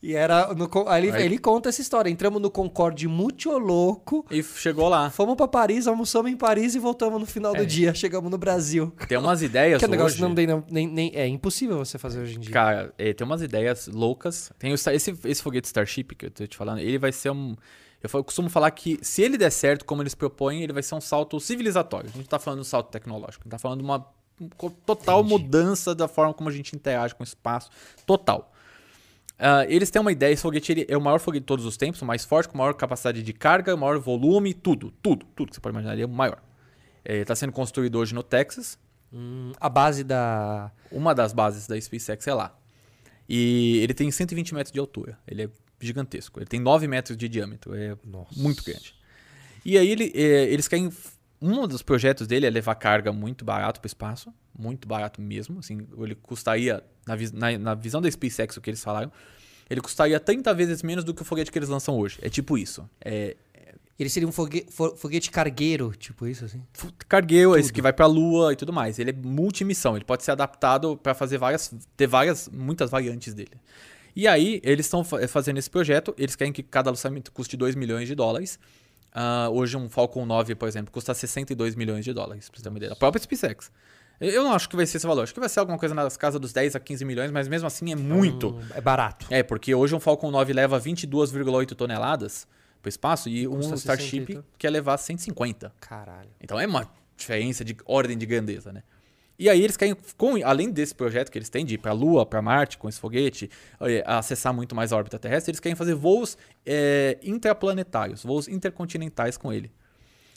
E era. No, ali, Aí. Ele conta essa história. Entramos no Concorde muito louco. E chegou lá. Fomos para Paris, almoçamos em Paris e voltamos no final é. do dia. Chegamos no Brasil. Tem umas ideias. que negócio não tem, nem, nem, É impossível você fazer hoje em dia. Cara, é, tem umas ideias loucas. Tem o, esse, esse foguete Starship que eu tô te falando, ele vai ser um. Eu costumo falar que se ele der certo, como eles propõem, ele vai ser um salto civilizatório. A gente está falando de um salto tecnológico, a gente tá falando de uma total Entendi. mudança da forma como a gente interage com o espaço. Total. Uh, eles têm uma ideia, esse foguete é o maior foguete de todos os tempos, o mais forte, com maior capacidade de carga, maior volume, tudo, tudo, tudo que você pode imaginar, ele é o maior. Ele está sendo construído hoje no Texas. Hum, a base da... Uma das bases da SpaceX é lá. E ele tem 120 metros de altura, ele é gigantesco. Ele tem 9 metros de diâmetro, é Nossa. muito grande. E aí ele, é, eles querem. Um dos projetos dele é levar carga muito barato para o espaço, muito barato mesmo. Assim, ele custaria, na, na, na, visão da SpaceX, o que eles falaram, ele custaria 30 vezes menos do que o foguete que eles lançam hoje. É tipo isso. É, ele seria um foguete, foguete cargueiro, tipo isso, assim? Cargueiro, tudo. esse que vai pra Lua e tudo mais. Ele é multimissão, ele pode ser adaptado para fazer várias. ter várias, muitas variantes dele. E aí, eles estão fazendo esse projeto, eles querem que cada lançamento custe 2 milhões de dólares. Uh, hoje, um Falcon 9, por exemplo, custa 62 milhões de dólares, pra você ter uma ideia. A própria SpaceX. Eu não acho que vai ser esse valor. Acho que vai ser alguma coisa nas casas dos 10 a 15 milhões, mas mesmo assim é muito. Hum, é barato. É, porque hoje um Falcon 9 leva 22,8 toneladas pro espaço e um Starship 60. quer levar 150. Caralho. Então é uma diferença de ordem de grandeza, né? E aí eles querem, com, além desse projeto que eles têm de ir para a Lua, para Marte com esse foguete, é, acessar muito mais a órbita terrestre, eles querem fazer voos é, intraplanetários, voos intercontinentais com ele.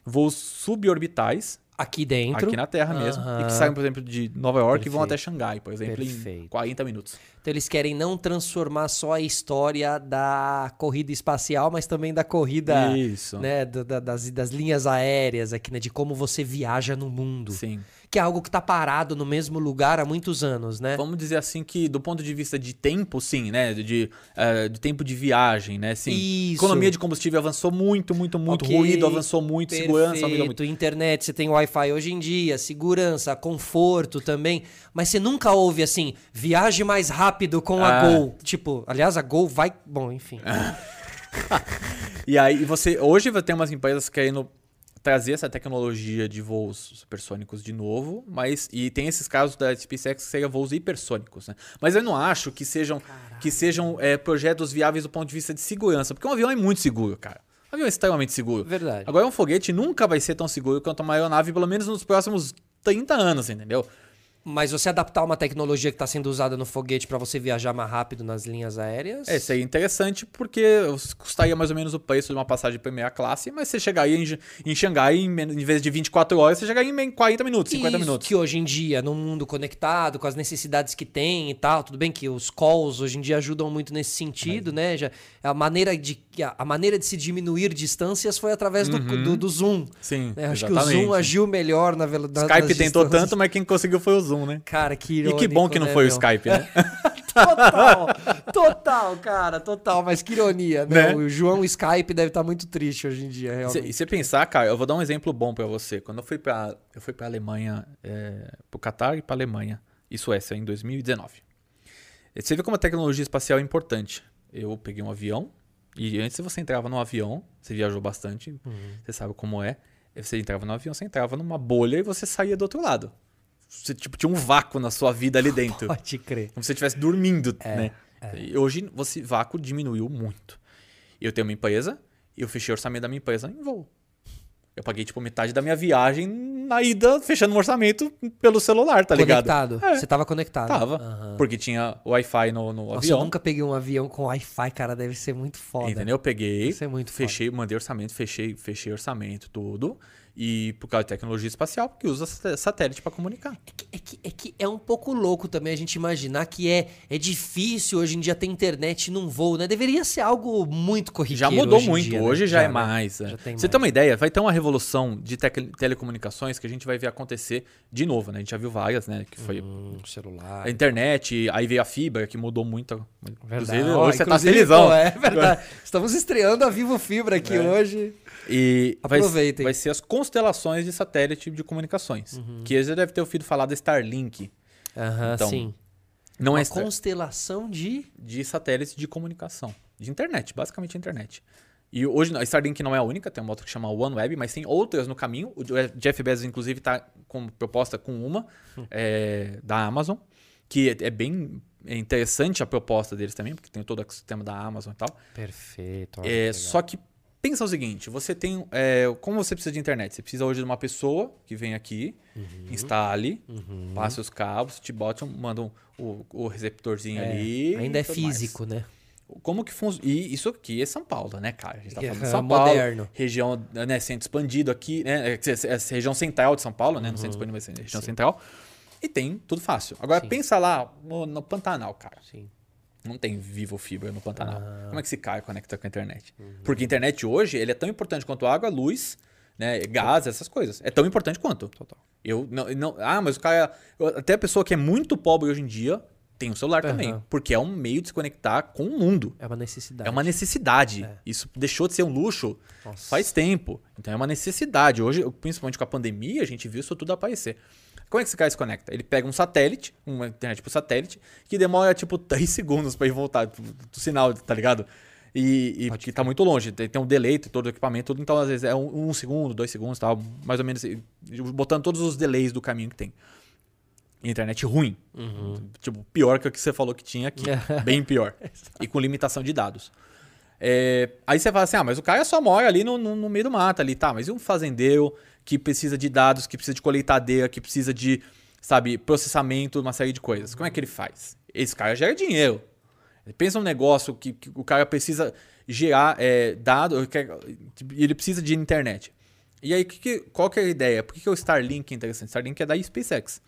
Voos suborbitais. Aqui dentro. Aqui na Terra mesmo. E que saem, por exemplo, de Nova York Perfeito. e vão até Xangai, por exemplo, Perfeito. em 40 minutos. Então eles querem não transformar só a história da corrida espacial, mas também da corrida. Isso. Né, da, das, das linhas aéreas aqui, né? De como você viaja no mundo. Sim que é algo que está parado no mesmo lugar há muitos anos, né? Vamos dizer assim que, do ponto de vista de tempo, sim, né? De, uh, de tempo de viagem, né? Sim. Isso. Economia de combustível avançou muito, muito, muito. Okay. Ruído avançou muito, Perfeito. segurança avançou muito. Internet, você tem Wi-Fi hoje em dia, segurança, conforto também. Mas você nunca ouve assim, viaje mais rápido com a ah. Gol. Tipo, aliás, a Gol vai. Bom, enfim. [laughs] e aí você. Hoje ter umas empresas querendo trazer essa tecnologia de voos supersônicos de novo, mas e tem esses casos da SpaceX que seriam voos hipersônicos, né? Mas eu não acho que sejam que sejam é, projetos viáveis do ponto de vista de segurança, porque um avião é muito seguro, cara. Um avião é extremamente seguro. Verdade. Agora um foguete nunca vai ser tão seguro quanto uma aeronave, pelo menos nos próximos 30 anos, entendeu? Mas você adaptar uma tecnologia que está sendo usada no foguete para você viajar mais rápido nas linhas aéreas. É, isso aí é interessante porque custaria mais ou menos o preço de uma passagem de primeira classe, mas você chegaria em, em Xangai, em, em vez de 24 horas, você chegaria em 40 minutos, 50 Isso, minutos. Que hoje em dia, num mundo conectado, com as necessidades que tem e tal, tudo bem que os calls hoje em dia ajudam muito nesse sentido, né? Já, a, maneira de, a maneira de se diminuir distâncias foi através do, do, do Zoom. Sim, né? Acho exatamente. que o Zoom agiu melhor na velocidade. Skype tentou tanto, mas quem conseguiu foi o Zoom, né? Cara, que E irônico, que bom que não né, foi o meu? Skype, né? [laughs] Total, total, cara, total. Mas que ironia, né? Né? O João Skype deve estar muito triste hoje em dia, E realmente. você pensar, cara, eu vou dar um exemplo bom pra você. Quando eu fui pra, eu fui pra Alemanha, é, pro Catar e pra Alemanha e Suécia em 2019. E Você vê como a tecnologia espacial é importante. Eu peguei um avião e antes você entrava no avião, você viajou bastante, você sabe como é. Você entrava no avião, você entrava numa bolha e você saía do outro lado. Você tipo, tinha um vácuo na sua vida ali [laughs] dentro. Pode crer. Como se você estivesse dormindo, É, né? E hoje, você vácuo diminuiu muito. Eu tenho uma empresa e eu fechei o orçamento da minha empresa em voo. Eu paguei, tipo, metade da minha viagem na ida, fechando o orçamento pelo celular, tá ligado? Conectado. É. Você tava conectado. Tava. Aham. Porque tinha Wi-Fi no, no Nossa, avião. eu nunca peguei um avião com Wi-Fi, cara. Deve ser muito foda. Entendeu? Eu peguei, Isso é muito fechei, mandei orçamento, fechei, fechei orçamento, tudo. E por causa de tecnologia espacial, que usa sat- satélite pra comunicar. É que, é, que, é que é um pouco louco também a gente imaginar que é, é difícil hoje em dia ter internet num voo, né? Deveria ser algo muito corriqueiro Já mudou hoje muito, dia, né? hoje já, é né? mais. é. Já tem Você mais. tem uma ideia? Vai ter uma revolução de tec- telecomunicações que a gente vai ver acontecer de novo, né? A gente já viu várias, né? Que foi Hum, celular. a internet, aí veio a fibra, que mudou muito. Verdade. Inclusive, hoje você tá felizão. é verdade. Estamos estreando a Vivo Fibra aqui É. hoje. E vai, Aproveitem. vai ser as constelações de satélite de comunicações. Uhum. Que você deve ter ouvido falar da Starlink. Aham, Então, sim. Não Uma é Star- constelação de... de satélites de comunicação. De internet, basicamente internet. E hoje a Starlink não é a única, tem uma outra que chama OneWeb, mas tem outras no caminho. O Jeff Bezos, inclusive, está com proposta com uma é, da Amazon, que é, é bem interessante a proposta deles também, porque tem todo o sistema da Amazon e tal. Perfeito. É, só que pensa o seguinte: você tem. é, como você precisa de internet? Você precisa hoje de uma pessoa que vem aqui, instale, passe os cabos, te botam, mandam o, o receptorzinho ali. Ainda é tudo mais. físico, né? Como que funciona? E isso aqui é São Paulo, né, cara? A gente tá falando de É, São Paulo. moderno. Região, né, centro expandido aqui, né? é, é, é, região central de São Paulo, né? No centro expandido, mas é região central. E tem tudo fácil. Agora Sim. pensa lá no, no Pantanal, cara. Sim. Não tem Vivo Fibra no Pantanal. Ah. Como é que esse cara conecta com a internet? Uhum. Porque a internet hoje, ele é tão importante quanto água, luz, né, gás, essas coisas. É tão importante quanto. Total. Eu não, não, ah, mas o cara, até a pessoa que é muito pobre hoje em dia tem um celular também, Aham. porque é um meio de se conectar com o mundo. É uma necessidade. É uma necessidade. É. Isso deixou de ser um luxo Nossa. faz tempo. Então é uma necessidade. Hoje, principalmente com a pandemia, a gente viu isso tudo aparecer. Como é que esse cara se conecta? Ele pega um satélite, uma internet por satélite, que demora tipo [laughs] 3 segundos pra ir voltar do, do sinal, tá ligado? E, e que tá muito longe. Tem, tem um delay, todo o equipamento, tudo. Então, às vezes, é um, um segundo, dois segundos, tal, mais ou menos, botando todos os delays do caminho que tem. E internet ruim. Tipo, pior que o que você falou que tinha aqui. [laughs] Bem pior. [laughs] e com limitação de dados. É, aí você fala assim, ah, mas o cara só mora ali no, no- no meio do mato ali, tá? Mas e um fazendeiro que precisa de dados, que precisa de colheitadeira, que precisa de, sabe, processamento, uma série de coisas. Como é que ele faz? Esse cara gera dinheiro. Ele pensa um negócio que, que o cara precisa gerar é, dado, quer- e ele precisa de internet. E aí, que que- qual que é a ideia? Por que, que o Starlink é interessante? Starlink é da SpaceX.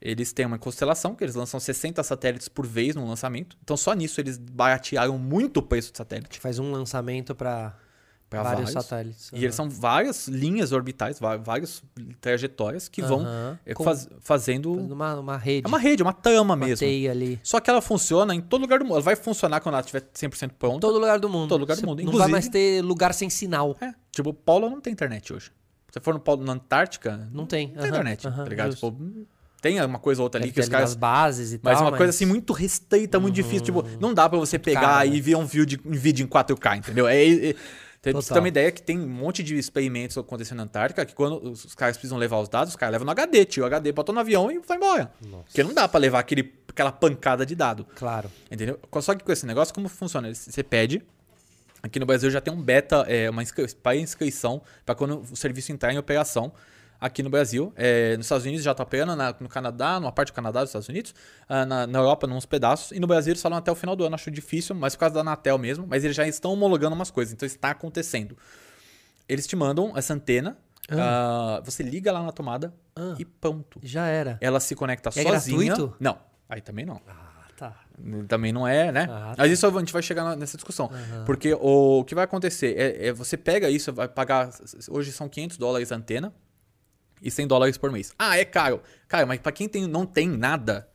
Eles têm uma constelação, que eles lançam 60 satélites por vez no lançamento. Então, só nisso eles baratearam muito o preço do satélite. Faz um lançamento para Pra vários, vários. satélites. E eles são várias linhas orbitais, várias trajetórias que vão Aham. é, Com- faz- fazendo. Numa, numa rede. É uma rede, é uma trama uma mesmo. teia ali. Só que ela funciona em todo lugar do mundo. Ela vai funcionar quando ela estiver 100% pronta. Todo lugar do mundo. Todo lugar do mundo. Não vai Inclusive- mais ter lugar sem sinal. É, tipo, o Polo não tem internet hoje. Se você for no Polo, na Antártica, Não tem. não tem Aham, internet, tá ligado? Tipo, tem uma coisa ou outra ali Deve que os caras bases e Mas tal. uma coisa assim muito restrita, muito difícil. Tipo, não dá pra você pegar caro, e né? ver um vídeo, um vídeo em 4K, entendeu? É, é, tem- pra você ter Total. uma ideia que tem um monte de experimentos acontecendo na Antártica que quando os caras precisam levar os dados, os caras levam no HD, tio. O HD botou no avião e vai embora. Porque não dá pra levar aquele, aquela pancada de dado. Claro. Entendeu? Só que com esse negócio, como funciona? Você pede. Aqui no Brasil já tem um beta, é, uma inscri para inscrição, para quando o serviço entrar em operação. Aqui no Brasil. É, nos Estados Unidos já está operando, na, no Canadá, numa parte do Canadá dos Estados Unidos, uh, na, na Europa, nos pedaços. E no Brasil eles falam até o final do ano, acho difícil, mas por causa da Anatel mesmo. Mas eles já estão homologando umas coisas, então está acontecendo. Eles te mandam essa antena, ah. uh, você liga lá na tomada ah. e ponto. Já era. Ela se conecta é sozinha. Gratuito? Não, aí também não. Ah, tá. Também não é, né? Ah, tá. Mas isso a gente vai chegar nessa discussão. Uhum. Porque o, o, que vai acontecer é, é, você pega isso, vai pagar. Hoje são 500 dólares a antena e 100 dólares por mês. Ah, é caro. Cara, mas para quem tem, não tem nada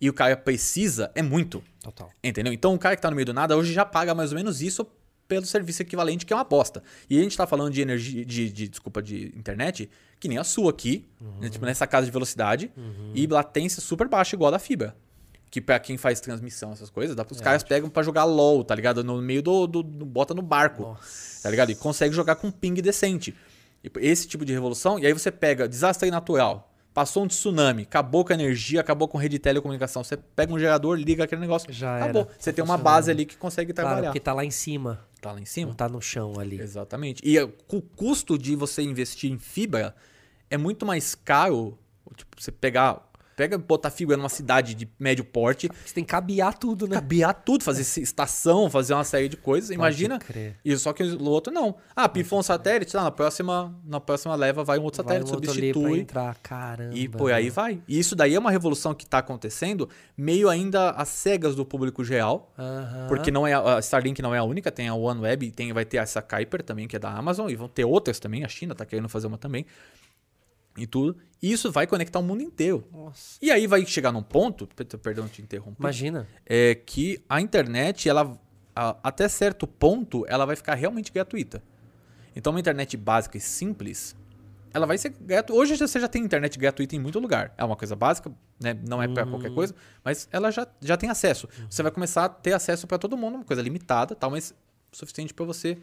e o cara precisa, é muito. Total. Entendeu? Então o cara que tá no meio do nada hoje já paga mais ou menos isso pelo serviço equivalente, que é uma bosta. E a gente tá falando de energia, de, de desculpa, de internet, que nem a sua aqui, uhum. né? tipo, nessa casa de velocidade, uhum. e latência super baixa, igual a da fibra. Que pra quem faz transmissão, essas coisas, dá, os é, caras tipo... pegam para jogar LOL, tá ligado? No meio do, do, do bota no barco, Nossa. tá ligado? E consegue jogar com ping decente. Esse tipo de revolução, e aí você pega desastre natural, passou um tsunami, acabou com a energia, acabou com a rede de telecomunicação. Você pega um gerador, liga aquele negócio, Já acabou. Era. Você tá tem uma base ali que consegue trabalhar. Claro, porque tá lá em cima. Tá lá em cima? Não tá no chão ali. Exatamente. E o custo de você investir em fibra é muito mais caro. Tipo, você pegar Pega botar fibra numa cidade de médio porte. Você tem que cabear tudo, né? Cabear tudo, fazer estação, fazer uma série de coisas. Pode Imagina. Crer. E só que o outro não. Ah, pifou um satélite, ah, na próxima, na próxima leva vai um outro vai satélite, um outro substitui. entrar. Caramba. E pô, aí vai. E isso daí é uma revolução que está acontecendo, meio ainda às cegas do público geral. Porque não é a Starlink não é a única, tem a OneWeb, tem vai ter essa Kuiper também, que é da Amazon, e vão ter outras também, a China está querendo fazer uma também e tudo. E isso vai conectar o mundo inteiro. Nossa. E aí vai chegar num ponto, perdão te interromper. Imagina. É que a internet, ela a, até certo ponto, ela vai ficar realmente gratuita. Então uma internet básica e simples, ela vai ser gratuita. Hoje você já tem internet gratuita em muito lugar. É uma coisa básica, né? Não é para uhum. qualquer coisa, mas ela já, já tem acesso. Uhum. Você vai começar a ter acesso para todo mundo, uma coisa limitada, tal, mas suficiente para você.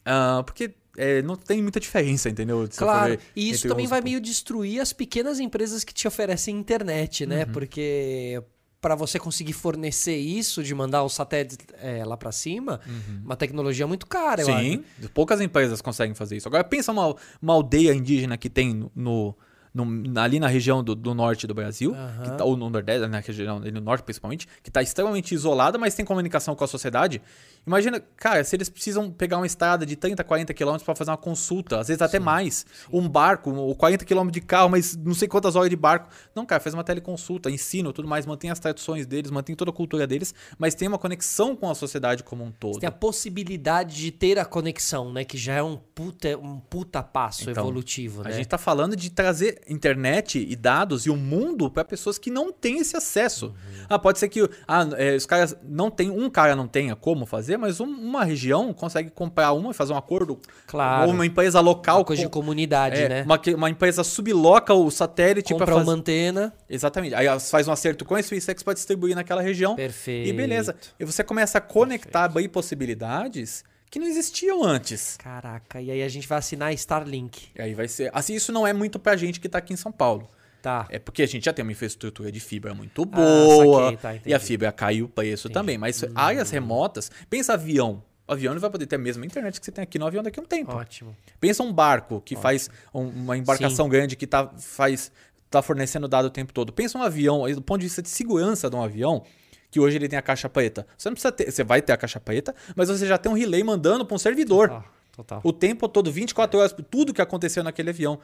Uh, porque é, não tem muita diferença, entendeu? claro, e isso também vai meio destruir as pequenas empresas que te oferecem internet, né? Uhum. Porque para você conseguir fornecer isso, de mandar o satélite é, lá para cima, uhum. uma tecnologia muito cara, Sim, poucas empresas conseguem fazer isso. Agora pensa uma, uma aldeia indígena que tem no, no, ali na região do, do, norte do Brasil, uhum. tá, ou no nordeste, na região no norte principalmente, que está extremamente isolada, mas tem comunicação com a sociedade. Imagina, cara, se eles precisam pegar uma estrada de 30, 40 quilômetros para fazer uma consulta, às vezes até sim, mais, sim. um barco, ou 40 quilômetros de carro, mas não sei quantas horas de barco. Não, cara, faz uma teleconsulta, ensino tudo mais, mantém as tradições deles, mantém toda a cultura deles, mas tem uma conexão com a sociedade como um todo. Você tem a possibilidade de ter a conexão, né? Que já é um puta, um puta passo então, evolutivo, né? A gente tá falando de trazer internet e dados e o mundo para pessoas que não têm esse acesso. Uhum. Ah, pode ser que ah, é, os caras não tem, um cara não tenha como fazer, mas um, uma região consegue comprar uma e fazer um acordo. Claro. Ou uma empresa local. Uma coisa com, de comunidade, é, né? Uma, uma empresa subloca o satélite para fazer uma antena. Exatamente. Aí faz um acerto com a SpaceX para distribuir naquela região. Perfeito. E beleza. E você começa a conectar aí possibilidades que não existiam antes. Caraca, e aí a gente vai assinar Starlink. E aí vai ser. Assim, isso não é muito pra gente que tá aqui em São Paulo. Tá. É porque a gente já tem uma infraestrutura de fibra muito ah, boa. Ah, saquei, tá, e a fibra caiu o preço entendi. também. Mas hum. áreas remotas, pensa avião. O avião não vai poder ter a mesma internet que você tem aqui no avião daqui a um tempo. Ótimo. Pensa um barco que Ótimo. faz um, uma embarcação Sim. grande que tá, faz, tá fornecendo dado o tempo todo. Pensa um avião, do ponto de vista de segurança de um avião, que hoje ele tem a caixa preta. Você não precisa ter, você vai ter a caixa preta, mas você já tem um relay mandando para um servidor. Total, total. O tempo todo, 24 horas, tudo que aconteceu naquele avião.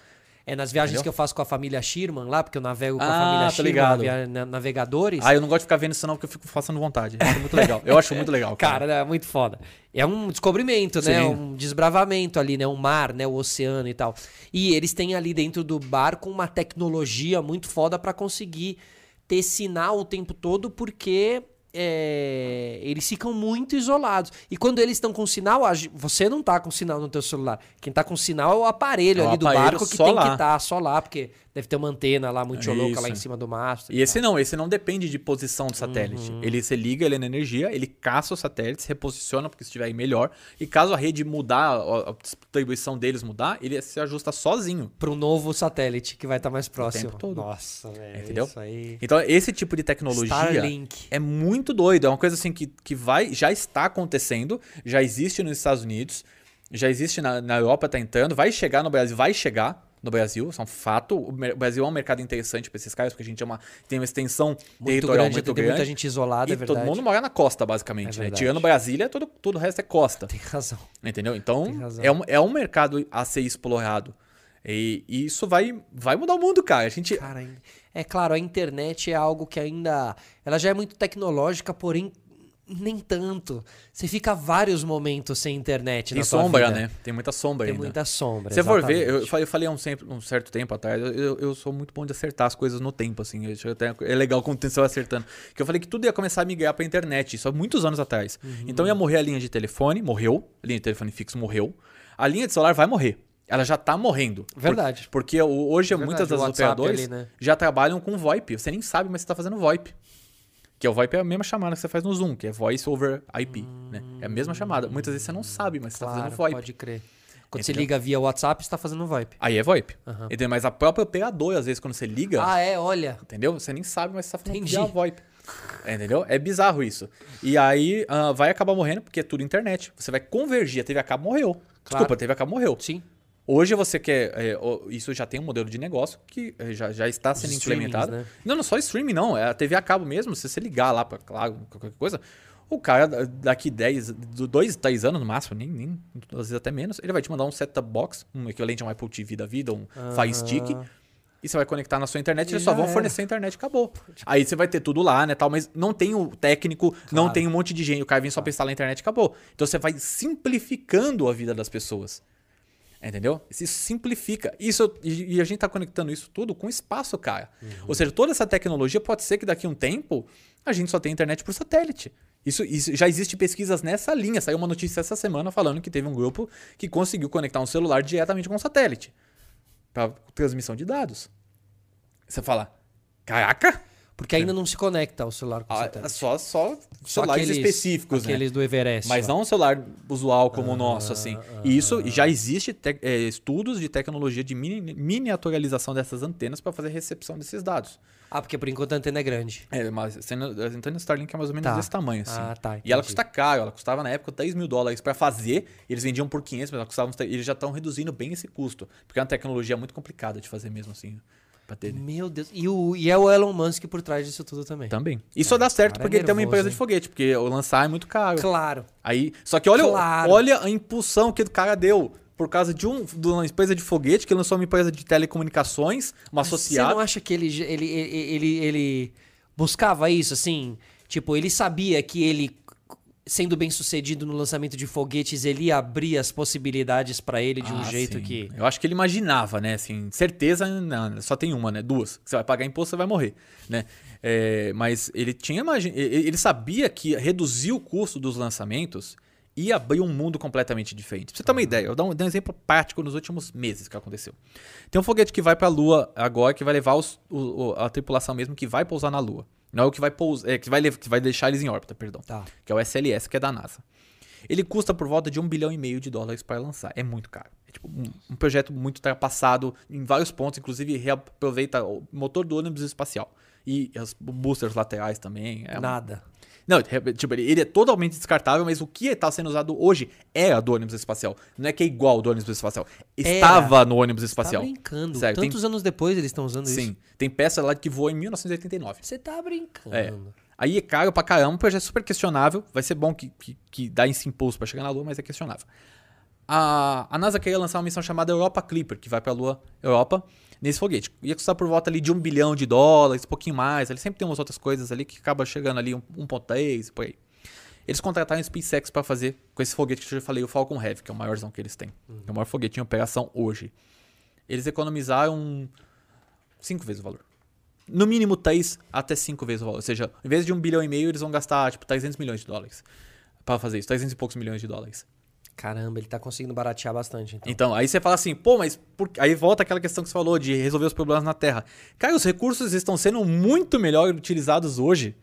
É nas viagens Entendeu? que eu faço com a família Sherman lá, porque eu navego com ah, a família Sherman, ligado. navegadores. Ah, eu não gosto de ficar vendo isso não, porque eu fico passando vontade. Acho muito legal. Eu acho muito legal. Cara, cara é muito foda. É um descobrimento, né? Sim. Um desbravamento ali, né? Um mar, né? O oceano e tal. E eles têm ali dentro do barco uma tecnologia muito foda para conseguir ter sinal o tempo todo, porque é, eles ficam muito isolados. E quando eles estão com sinal, você não tá com sinal no teu celular. Quem tá com sinal é o aparelho é ali do barco que tem lá. que estar tá só lá, porque deve ter uma antena lá muito é louca lá em cima do mastro. E, e esse não, esse não depende de posição do satélite. Uhum. Ele se liga, ele é na energia, ele caça os satélites, reposiciona porque estiver aí melhor. E caso a rede mudar, a distribuição deles mudar, ele se ajusta sozinho. Para um novo satélite que vai estar tá mais próximo. O tempo todo. Nossa, velho. Entendeu? Então, esse tipo de tecnologia Starlink. é muito doido. É uma coisa assim que, que vai, já está acontecendo, já existe nos Estados Unidos, já existe na, na Europa, tá entrando, vai chegar no Brasil, vai chegar no Brasil, isso é um fato. O Brasil é um mercado interessante para esses caras, porque a gente é uma, tem uma extensão Muito territorial grande, muito tem grande. muita gente isolada, e é verdade. todo mundo mora na costa, basicamente. É né? Tirando Brasília, todo, todo o resto é costa. Tem razão. Entendeu? Então, razão. é um, é um mercado a ser explorado. E, e isso vai, vai mudar o mundo, cara. A gente. Cara, é claro, a internet é algo que ainda. Ela já é muito tecnológica, porém nem tanto. Você fica vários momentos sem internet Tem sombra, né? Tem muita sombra Tem ainda. muita sombra. Se você for ver, eu falei, há um, um certo tempo atrás, eu- eu, sou muito bom de acertar as coisas no tempo, assim. até- é legal quando você vai acertando. Que eu falei que tudo ia começar a migrar pra internet, isso há muitos anos atrás. Uhum. Então ia morrer a linha de telefone, morreu. A linha de telefone fixo morreu. A linha de celular vai morrer. Ela já tá morrendo. Por- Verdade. porque o- hoje Verdade, muitas das operadoras ali, né? já trabalham com VoIP. Você nem sabe, mas você tá fazendo VoIP. Que é o VoIP é a mesma chamada que você faz no Zoom, que é Voice over IP, né? É a mesma chamada. Muitas vezes você não sabe, mas você tá Claro, fazendo VoIP. pode crer. Quando você Entendeu? liga via WhatsApp, você tá fazendo VoIP. Aí é VoIP. Aham. Entendeu? Mas a própria operadora, às vezes, quando você liga, Ah, é? Olha. entendeu? Você nem sabe, mas você tá falando Entendi. via VoIP. Entendeu? É bizarro isso. E aí ah, vai acabar morrendo porque é tudo internet. Você vai convergir. A TV a cabo morreu. Desculpa, a TV a cabo morreu. Sim. Hoje você quer. é, isso já tem um modelo de negócio que é, já, já está sendo implementado. né? Não, não só streaming, não. É a TV a cabo mesmo. Se você ligar lá para claro, qualquer coisa, o cara da- daqui 10, 2, 10 anos no máximo, nem, nem, às vezes até menos, ele vai te mandar um set-top box, um equivalente a um Apple TV da vida, um Fire Stick. E você vai conectar na sua internet e eles só vão era. fornecer a internet acabou. Aí você vai ter tudo lá, né, tal, mas não tem o técnico, não Claro. tem um monte de gente, o cara vem só pra instalar a internet acabou. Então você vai simplificando a vida das pessoas. Entendeu? Isso simplifica. Isso, e, a gente tá conectando isso tudo com espaço, cara. Ou seja, toda essa tecnologia pode ser que daqui a um tempo a gente só tenha internet por satélite. Isso, isso já existe pesquisas nessa linha. Saiu uma notícia essa semana falando que teve um grupo que conseguiu conectar um celular diretamente com um satélite para transmissão de dados. Você fala, caraca, Porque ainda não se conecta ao celular com o ah, satélite. só, só Só celulares aqueles- específicos, né? Aqueles do Everest. Mas lá. não um celular usual como o nosso, assim. E isso já existe te- é, estudos de tecnologia de mini- miniaturização dessas antenas para fazer recepção desses dados. Ah, porque por enquanto a antena é grande. É, mas a antena- Starlink é mais ou menos Tá. desse tamanho, assim. Ah, tá, E ela entendi. custa caro, ela custava na época 10 mil dólares para fazer, e eles vendiam por 500, mas ela custava, uns eles já estão reduzindo bem esse custo, porque é uma tecnologia muito complicada de fazer mesmo, assim, ter. Meu Deus. E, o, e é o Elon Musk por trás disso tudo também. Também. E só dá certo cara é porque ele tem uma nervoso, empresa hein? de foguete, porque o lançar é muito caro. Claro. Aí, só que olha, Claro. olha a impulsão que o cara deu por causa de, um, de uma empresa de foguete que lançou uma empresa de telecomunicações, uma Mas Você associada. não acha que ele, ele, ele, ele, ele buscava isso, assim? Tipo, ele sabia que ele, sendo bem sucedido no lançamento de foguetes, ele ia abrir as possibilidades pra ele de um Ah, jeito sim. que. Eu acho que ele imaginava, né? Assim, certeza, não, só tem uma, né? Duas. Você vai pagar imposto, você vai morrer, né? É, mas ele tinha imagi- ele sabia que reduzir o custo dos lançamentos ia abrir um mundo completamente diferente. Pra você ter uma ideia, eu dou um, dou um exemplo prático nos últimos meses que aconteceu. Tem um foguete que vai pra Lua agora, que vai levar os- o- a tripulação mesmo que vai pousar na Lua. Não é o que vai pousar, é, que vai, que vai deixar eles em órbita, perdão Tá. que é o SLS, que é da NASA. Ele custa por volta de um bilhão e meio de dólares para lançar. É muito caro. É tipo um, um projeto muito ultrapassado em vários pontos, inclusive reaproveita o motor do ônibus espacial. E os boosters laterais também. É um- Nada. Não, tipo, ele é totalmente descartável, mas o que está sendo usado hoje é a do ônibus espacial. Não é que é igual ao do ônibus espacial. Estava no ônibus espacial. Tá brincando. Sério, tem- Tantos anos depois eles estão usando Sim. isso. Tem peça lá que voa em 1989. Você tá brincando. É. Aí é caro pra caramba, um projeto super questionável. Vai ser bom que, que, que dá esse impulso pra chegar na Lua, mas é questionável. A, a NASA queria lançar uma missão chamada Europa Clipper, que vai pra Lua Europa, nesse foguete. Ia custar por volta ali de um bilhão de dólares, um pouquinho mais. Ele sempre tem umas outras coisas ali que acaba chegando ali um- 1.3, por aí. Eles contrataram a SpaceX pra fazer com esse foguete que eu já falei, o Falcon Heavy, que é o maiorzão que eles têm. É o maior foguete em operação hoje. Eles economizaram cinco vezes o valor. No mínimo 3 até 5 vezes o valor. Ou seja, em vez de um bilhão e meio, eles vão gastar tipo 300 milhões de dólares para fazer isso. 300 e poucos milhões de dólares. Caramba, ele tá conseguindo baratear bastante, então. Então, aí você fala assim, pô, mas por... aí volta aquela questão que você falou de resolver os problemas na Terra. Cara, os recursos estão sendo muito melhor utilizados hoje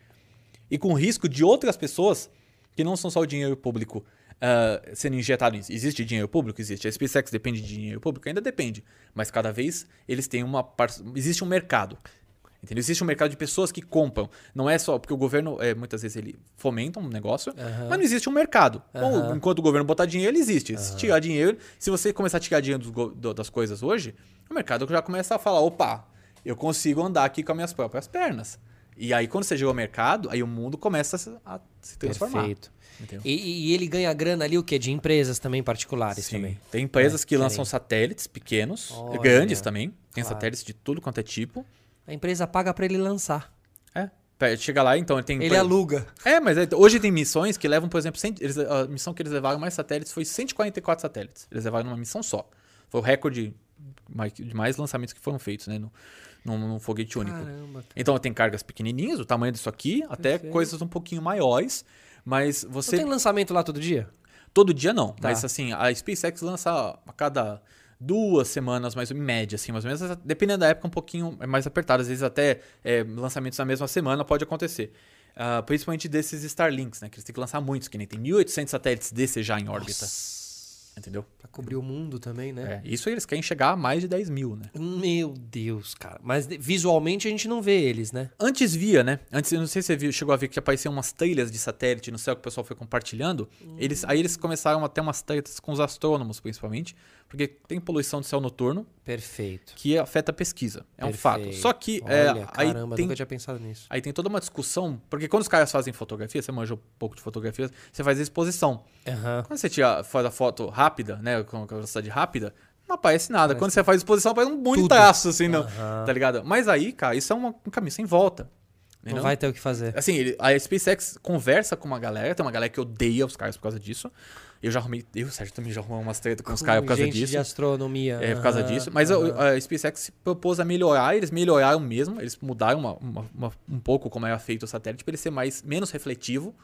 e com risco de outras pessoas que não são só o dinheiro público ah, sendo injetado. Existe dinheiro público? Existe. A SpaceX depende de dinheiro público? Ainda depende. Mas cada vez eles têm uma... par- Existe um mercado. Entendeu? Existe um mercado de pessoas que compram. Não é só porque o governo, é, muitas vezes, ele fomenta um negócio, Aham. mas não existe um mercado. Aham. enquanto o governo botar dinheiro, ele existe. Se tirar dinheiro, se você começar a tirar dinheiro go- do- das coisas hoje, o mercado já começa a falar: opa, eu consigo andar aqui com as minhas próprias pernas. E aí, quando você chega ao mercado, aí o mundo começa a se, transformar. Perfeito. E, e ele ganha grana ali o quê? De empresas também particulares Sim. também. Tem empresas É, que lançam satélites pequenos, Olha. grandes também. Tem Claro. satélites de tudo quanto é tipo. A empresa paga pra ele lançar. É. Chega lá, então tem. Ele aluga. É, mas é- hoje tem missões que levam, por exemplo, cento- eles- a missão que eles levaram mais satélites foi 144 satélites. Eles levaram numa missão só. Foi o recorde de mais lançamentos que foram feitos, né? No, num, num foguete único. Caramba. Então tem cargas pequenininhas, o tamanho disso aqui, até Perfeito. coisas um pouquinho maiores. Mas Não você. tem lançamento lá todo dia? Todo dia não. Tá. Mas assim, a SpaceX lança a cada duas semanas, mais em média, assim, mais ou menos. Dependendo da época, um pouquinho mais apertado. Às vezes até é, lançamentos na mesma semana pode acontecer. Ah, principalmente desses Starlinks, né? Que eles têm que lançar muitos, que nem tem 1.800 satélites desses já em órbita. Entendeu? Pra cobrir o mundo também, né? É, isso eles querem chegar a mais de 10 mil, né? Meu Deus, cara. Mas visualmente a gente não vê eles, né? Antes via, né? Antes, eu não sei se você viu, chegou a ver que apareciam umas trilhas de satélite no céu que o pessoal foi compartilhando. Eles, aí eles começaram a ter umas trilhas com os astrônomos, principalmente, porque tem poluição do céu noturno Perfeito. que afeta a pesquisa. É um Perfeito. fato. Só que é, Olha, aí, caramba, tem, nunca tinha pensado nisso. aí tem toda uma discussão, porque quando os caras fazem fotografia, você manja um pouco de fotografia, você faz a exposição. Aham. Quando você tira, faz a foto rápida, né, com a velocidade rápida, não aparece nada. Quando você faz exposição, aparece um traço, assim, não, tá ligado? Mas aí, cara, isso é uma- um caminho sem volta. Não entendeu? vai ter o que fazer. Assim, ele- a SpaceX conversa com uma galera, tem uma galera que odeia os caras por causa disso. Eu já arrumei, eu, Sérgio, também já arrumei umas tretas com os caras por causa gente disso. de astronomia. É, por causa Aham, disso. Mas a- aham. a, SpaceX se propôs a melhorar, eles melhoraram mesmo, eles mudaram uma- uma- uma- um pouco como era feito o satélite para ele ser mais, menos refletivo.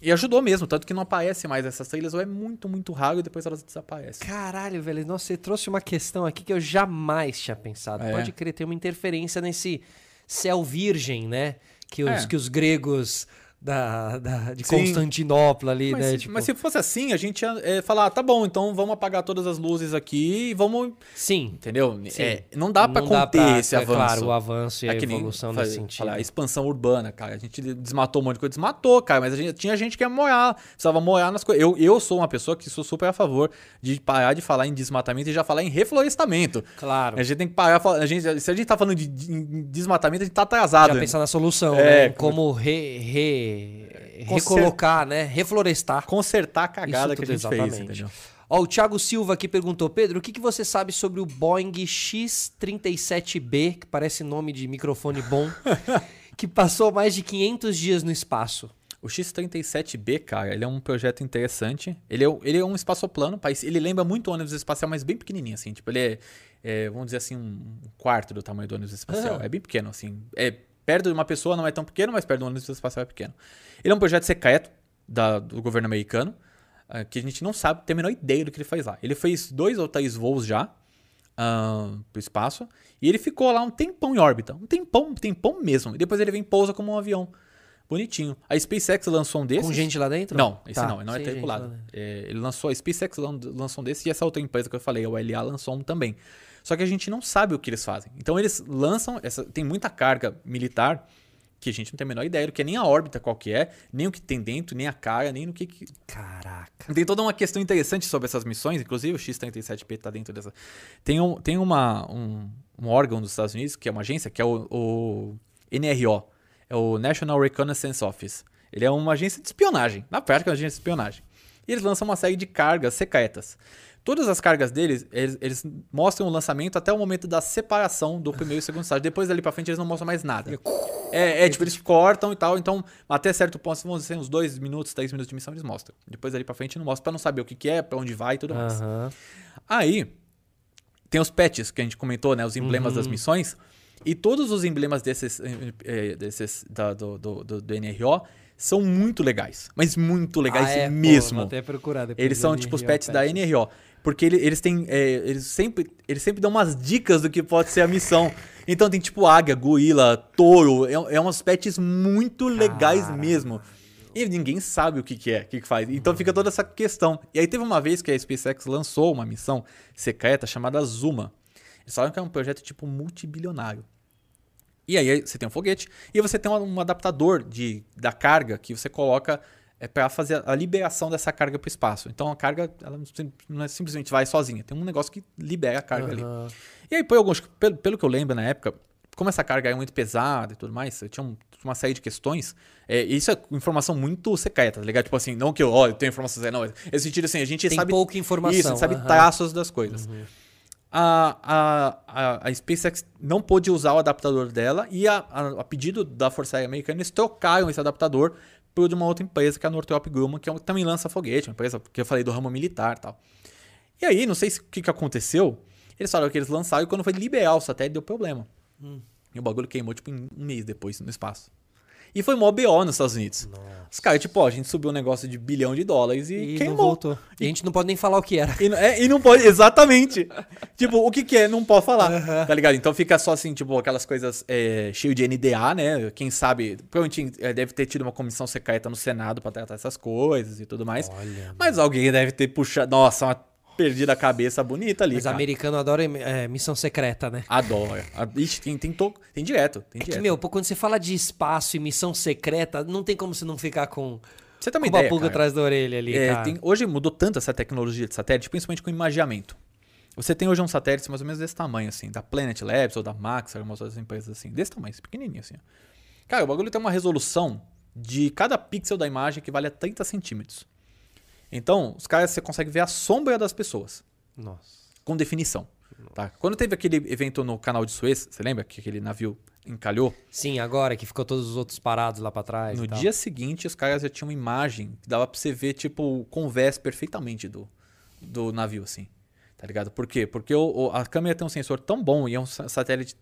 E ajudou mesmo, tanto que não aparece mais essas trilhas, ou é muito, muito raro e depois elas desaparecem. Caralho, velho. Nossa, você trouxe uma questão aqui que eu jamais tinha pensado. É. Pode crer, tem uma interferência nesse céu virgem, né? Que os, É. que os gregos da, da- de Sim. Constantinopla ali, Mas, né? se, tipo- mas se fosse assim, a gente ia é, falar, ah, tá bom, então vamos apagar todas as luzes aqui e vamos. Sim. Entendeu? Sim. É, não dá pra Não conter pra- esse é avanço. Claro, o avanço e a É nem evolução nesse sentido. falar, a expansão urbana, cara. A gente desmatou um monte de coisa. Desmatou, cara. Mas a gente, tinha gente que ia morar. Precisava morar nas coisas. Eu, eu sou uma pessoa que sou super a favor de parar de falar em desmatamento e já falar em reflorestamento. Claro. A gente tem que parar. a gente- se a gente tá falando de, desmatamento, a gente tá atrasado. Já pensar na solução, É, né? Como re, re- Conser- recolocar, né? Reflorestar. Consertar a cagada que a gente fez, exatamente. entendeu? Ó, o Thiago Silva aqui perguntou, Pedro, o que, que você sabe sobre o Boeing X-37B, que parece nome de microfone bom, [laughs] que passou mais de 500 dias no espaço? O X-37B, cara, ele é um projeto interessante. Ele é, ele é um espaçoplano, ele lembra muito o ônibus espacial, mas bem pequenininho, assim. Tipo, ele é, é, vamos dizer assim, um quarto do tamanho do ônibus espacial. Ah. É bem pequeno, assim. É, perto de uma pessoa não é tão pequeno, mas perto do ônibus espacial é pequeno. Ele é um projeto secreto da- do governo americano, ah, que a gente não sabe, tem a menor ideia do que ele faz lá. Ele fez dois ou três voos já para o espaço, e ele ficou lá um tempão em órbita. Um tempão, um tempão mesmo. E depois ele vem e pousa como um avião. Bonitinho. A SpaceX lançou um desses. Com gente lá dentro? Não, esse Tá, não, não é tripulado. É, ele lançou, a SpaceX lan- lançou um desse e essa outra empresa que eu falei, a ULA, lançou um também. Só que a gente não sabe o que eles fazem. Então eles lançam, essa, tem muita carga militar que a gente não tem a menor ideia do que é nem a órbita qual que é, nem o que tem dentro, nem a cara, nem no que, que Caraca. tem toda uma questão interessante sobre essas missões, inclusive o X-37P está dentro dessa. Tem, um, tem uma, um, um órgão dos Estados Unidos, que é uma agência, que é o, o NRO, é o National Reconnaissance Office. Ele é uma agência de espionagem, na prática é uma agência de espionagem. E eles lançam uma série de cargas secretas. Todas as cargas deles, eles, eles mostram o lançamento até o momento da separação do primeiro e segundo estágio. Depois dali pra frente eles não mostram mais nada. É, é, tipo, eles cortam e tal, então até certo ponto, vamos dizer, uns dois minutos, três minutos de missão, eles mostram. Depois dali pra frente não mostra, pra não saber o que, que é, pra onde vai e tudo mais. Aí, tem os patches que a gente comentou, né? Os emblemas das missões. E todos os emblemas desses, eh, eh, desses da- do, do, do, do NRO são muito legais. Mas muito legais Ah, é? Pô, mesmo. vou até procurar depois Eles são tipo os NRO pets da NRO. Porque ele- eles têm. é, eles, sempre, eles sempre dão umas dicas do que pode ser a missão. Então tem tipo águia, gorila, touro. É, é umas pets muito legais Caralho. mesmo. E ninguém sabe o que, que é, o que, que faz. Então fica toda essa questão. E aí teve uma vez que a SpaceX lançou uma missão secreta chamada Zuma. Eles falaram que é um projeto tipo multibilionário. E aí você tem um foguete e você tem um, um adaptador de, da carga que você coloca é, para fazer a liberação dessa carga para o espaço. Então a carga ela não é simplesmente vai sozinha, tem um negócio que libera a carga uhum. ali. E aí, por alguns, pelo, pelo que eu lembro na época, como essa carga é muito pesada e tudo mais, eu tinha um, uma série de questões. É, isso é informação muito secreta, tá ligado? Tipo assim, não que eu, ó, eu tenho informação, não. É sentido assim, a gente Tem sabe. pouca informação. Isso, a gente sabe uhum. traços das coisas. Uhum. A, a, a, a, SpaceX não pôde usar o adaptador dela e a, a, a, pedido da Força Aérea Americana eles trocaram esse adaptador por de uma outra empresa que é a Northrop Grumman, que é, também lança foguete, uma empresa que eu falei do ramo militar e tal. E aí, não sei o que, que aconteceu, eles falaram que eles lançaram e quando foi liberar o satélite deu problema. Hum. E o bagulho queimou, tipo, um mês depois no espaço. E foi mó BO nos Estados Unidos. Nossa. Os caras, tipo, ó, a gente subiu um negócio de bilhão de dólares e, e queimou. voltou. E a gente não pode nem falar o que era. E, é, e não pode, exatamente. [laughs] tipo, o que que é, não pode falar, uhum. tá ligado? Então fica só assim, tipo, aquelas coisas é, cheio de NDA, né? Quem sabe, provavelmente é, deve ter tido uma comissão secreta no Senado para tratar essas coisas e tudo mais. Olha, Mas alguém deve ter puxado, nossa, uma perdi a cabeça bonita ali. Mas cara. americano adora é, missão secreta, né? Adora. Ixi, tem, tem, to... tem direto. Tem é direto. que, meu, quando você fala de espaço e missão secreta, não tem como você não ficar com. Você também uma pulga atrás da orelha ali, é, tem, hoje mudou tanto essa tecnologia de satélite, principalmente com imagiamento. Você tem hoje um satélite mais ou menos desse tamanho, assim, da Planet Labs ou da Max, algumas outras empresas assim, desse tamanho, pequenininho assim. Cara, o bagulho tem uma resolução de cada pixel da imagem que vale a 30 centímetros. Então, os caras você consegue ver a sombra das pessoas. Nossa. Com definição. Tá? Quando teve aquele evento no canal de Suez, você lembra que aquele navio encalhou? Sim, agora que ficou todos os outros parados lá para trás. No dia seguinte, os caras já tinham uma imagem que dava para você ver, tipo, o convés perfeitamente do, do navio, assim. Tá ligado? Por quê? Porque o, o, a câmera tem um sensor tão bom e é um satélite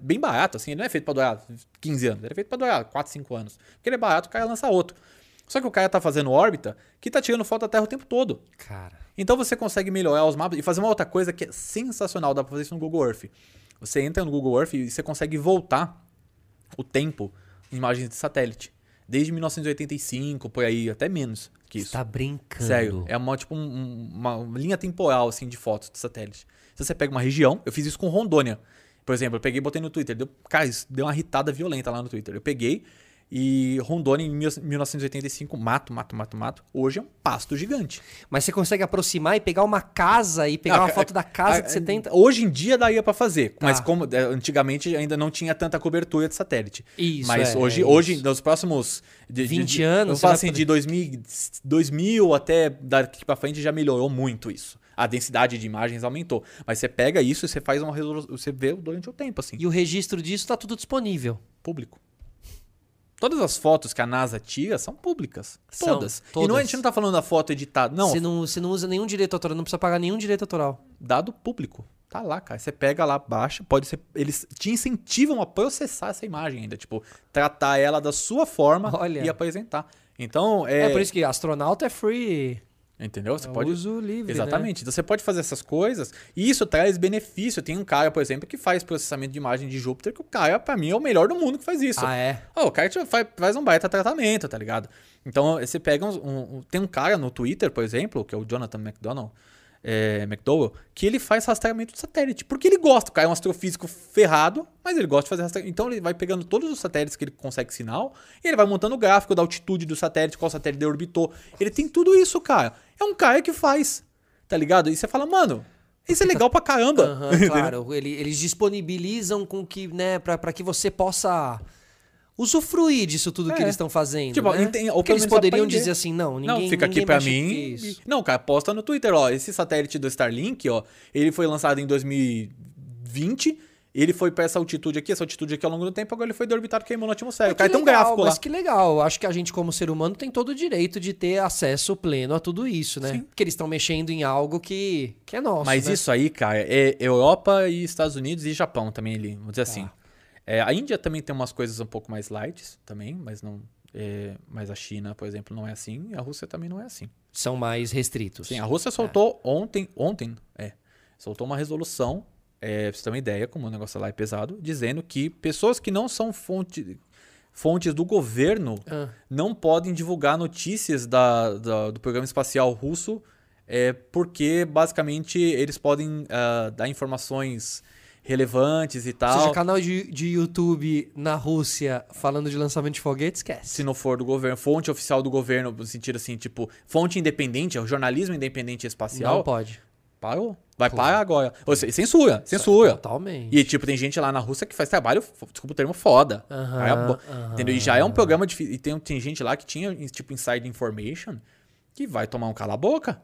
bem barato, assim. Ele não é feito para durar 15 anos, ele é feito para durar 4, 5 anos. Porque ele é barato, o cara lança outro. Só que o cara tá fazendo órbita que tá tirando foto da Terra o tempo todo. Cara. Então você consegue melhorar os mapas e fazer uma outra coisa que é sensacional, dá pra fazer isso no Google Earth. Você entra no Google Earth e você consegue voltar o tempo em imagens de satélite. Desde 1985, por aí, até menos que isso. Você tá brincando. Sério, é uma, tipo um, uma linha temporal assim de fotos de satélite. Se você pega uma região, eu fiz isso com Rondônia. Por exemplo, eu peguei e botei no Twitter. Deu, cara, isso deu uma irritada violenta lá no Twitter. Eu peguei e Rondônia, em 1985, mato, mato, mato, mato. Hoje é um pasto gigante. Mas você consegue aproximar e pegar uma casa e pegar não, uma foto da casa a, de 70? Hoje em dia daria para fazer. Tá. Mas como é, antigamente ainda não tinha tanta cobertura de satélite. Isso. Mas é, hoje, é hoje, nos próximos. De, 20 de, anos. Eu falo assim, poder... de 2000, 2000 até daqui para frente já melhorou muito isso a densidade de imagens aumentou. Mas você pega isso e você faz uma resolução, você vê durante o tempo assim. E o registro disso está tudo disponível. Público. Todas as fotos que a NASA tira são públicas. Todas. todas. E não, a gente não tá falando da foto editada. Não. Você não, você não usa nenhum direito autoral, não precisa pagar nenhum direito autoral. Dado público. Tá lá, cara. Você pega lá, baixa, pode ser. Eles te incentivam a processar essa imagem ainda. Tipo, tratar ela da sua forma Olha. e apresentar. Então. É... é por isso que astronauta é free. Entendeu? Você é pode uso livre, Exatamente. Né? Então você pode fazer essas coisas e isso traz benefício. Tem um cara, por exemplo, que faz processamento de imagem de Júpiter, que o cara, para mim, é o melhor do mundo que faz isso. Ah, é? Oh, o cara faz, faz um baita tratamento, tá ligado? Então você pega um, um, Tem um cara no Twitter, por exemplo, que é o Jonathan McDonald, é, McDowell, que ele faz rastreamento de satélite. Porque ele gosta. O cara é um astrofísico ferrado, mas ele gosta de fazer rastreamento. Então ele vai pegando todos os satélites que ele consegue sinal e ele vai montando o gráfico da altitude do satélite, qual satélite orbitou. Ele tem tudo isso, cara. É um cara que faz, tá ligado? E você fala, mano, isso é legal pra caramba. Uhum, [laughs] claro, eles disponibilizam com que, né, pra, pra que você possa usufruir disso tudo é. que eles estão fazendo. Tipo, né? Porque eles poderiam aprender. dizer assim, não, ninguém Não, fica aqui para mim. Não, cara, posta no Twitter, ó, esse satélite do Starlink, ó, ele foi lançado em 2020, ele foi para essa altitude aqui, essa altitude aqui ao longo do tempo, agora ele foi deorbitado e queimou na atmosfera. Cara, tem um gráfico mas lá. que legal. Acho que a gente, como ser humano, tem todo o direito de ter acesso pleno a tudo isso, né? Sim. Porque eles estão mexendo em algo que, que é nosso. Mas né? isso aí, cara, é Europa e Estados Unidos e Japão também ali, vamos dizer tá. assim. É, a Índia também tem umas coisas um pouco mais light também, mas não. É, mas a China, por exemplo, não é assim, e a Rússia também não é assim. São mais restritos. Sim, a Rússia soltou é. ontem, ontem, é, soltou uma resolução, é, pra você ter uma ideia, como o negócio lá é pesado, dizendo que pessoas que não são fonte, fontes do governo ah. não podem divulgar notícias da, da, do programa espacial russo, é, porque basicamente eles podem uh, dar informações relevantes e Ou tal. seja, canal de, de YouTube na Rússia falando de lançamento de foguete, esquece. se não for do governo, fonte oficial do governo, no sentido assim, tipo, fonte independente, é o jornalismo independente espacial, Não pode. parou. Vai parar agora. Ou seja, censura, censura. Totalmente. E, tipo, tem gente lá na Rússia que faz trabalho, desculpa o termo, foda. Aham, Aí é bo- aham. Entendeu? E já é um programa difícil. E tem, tem gente lá que tinha, tipo, inside information, que vai tomar um cala-boca.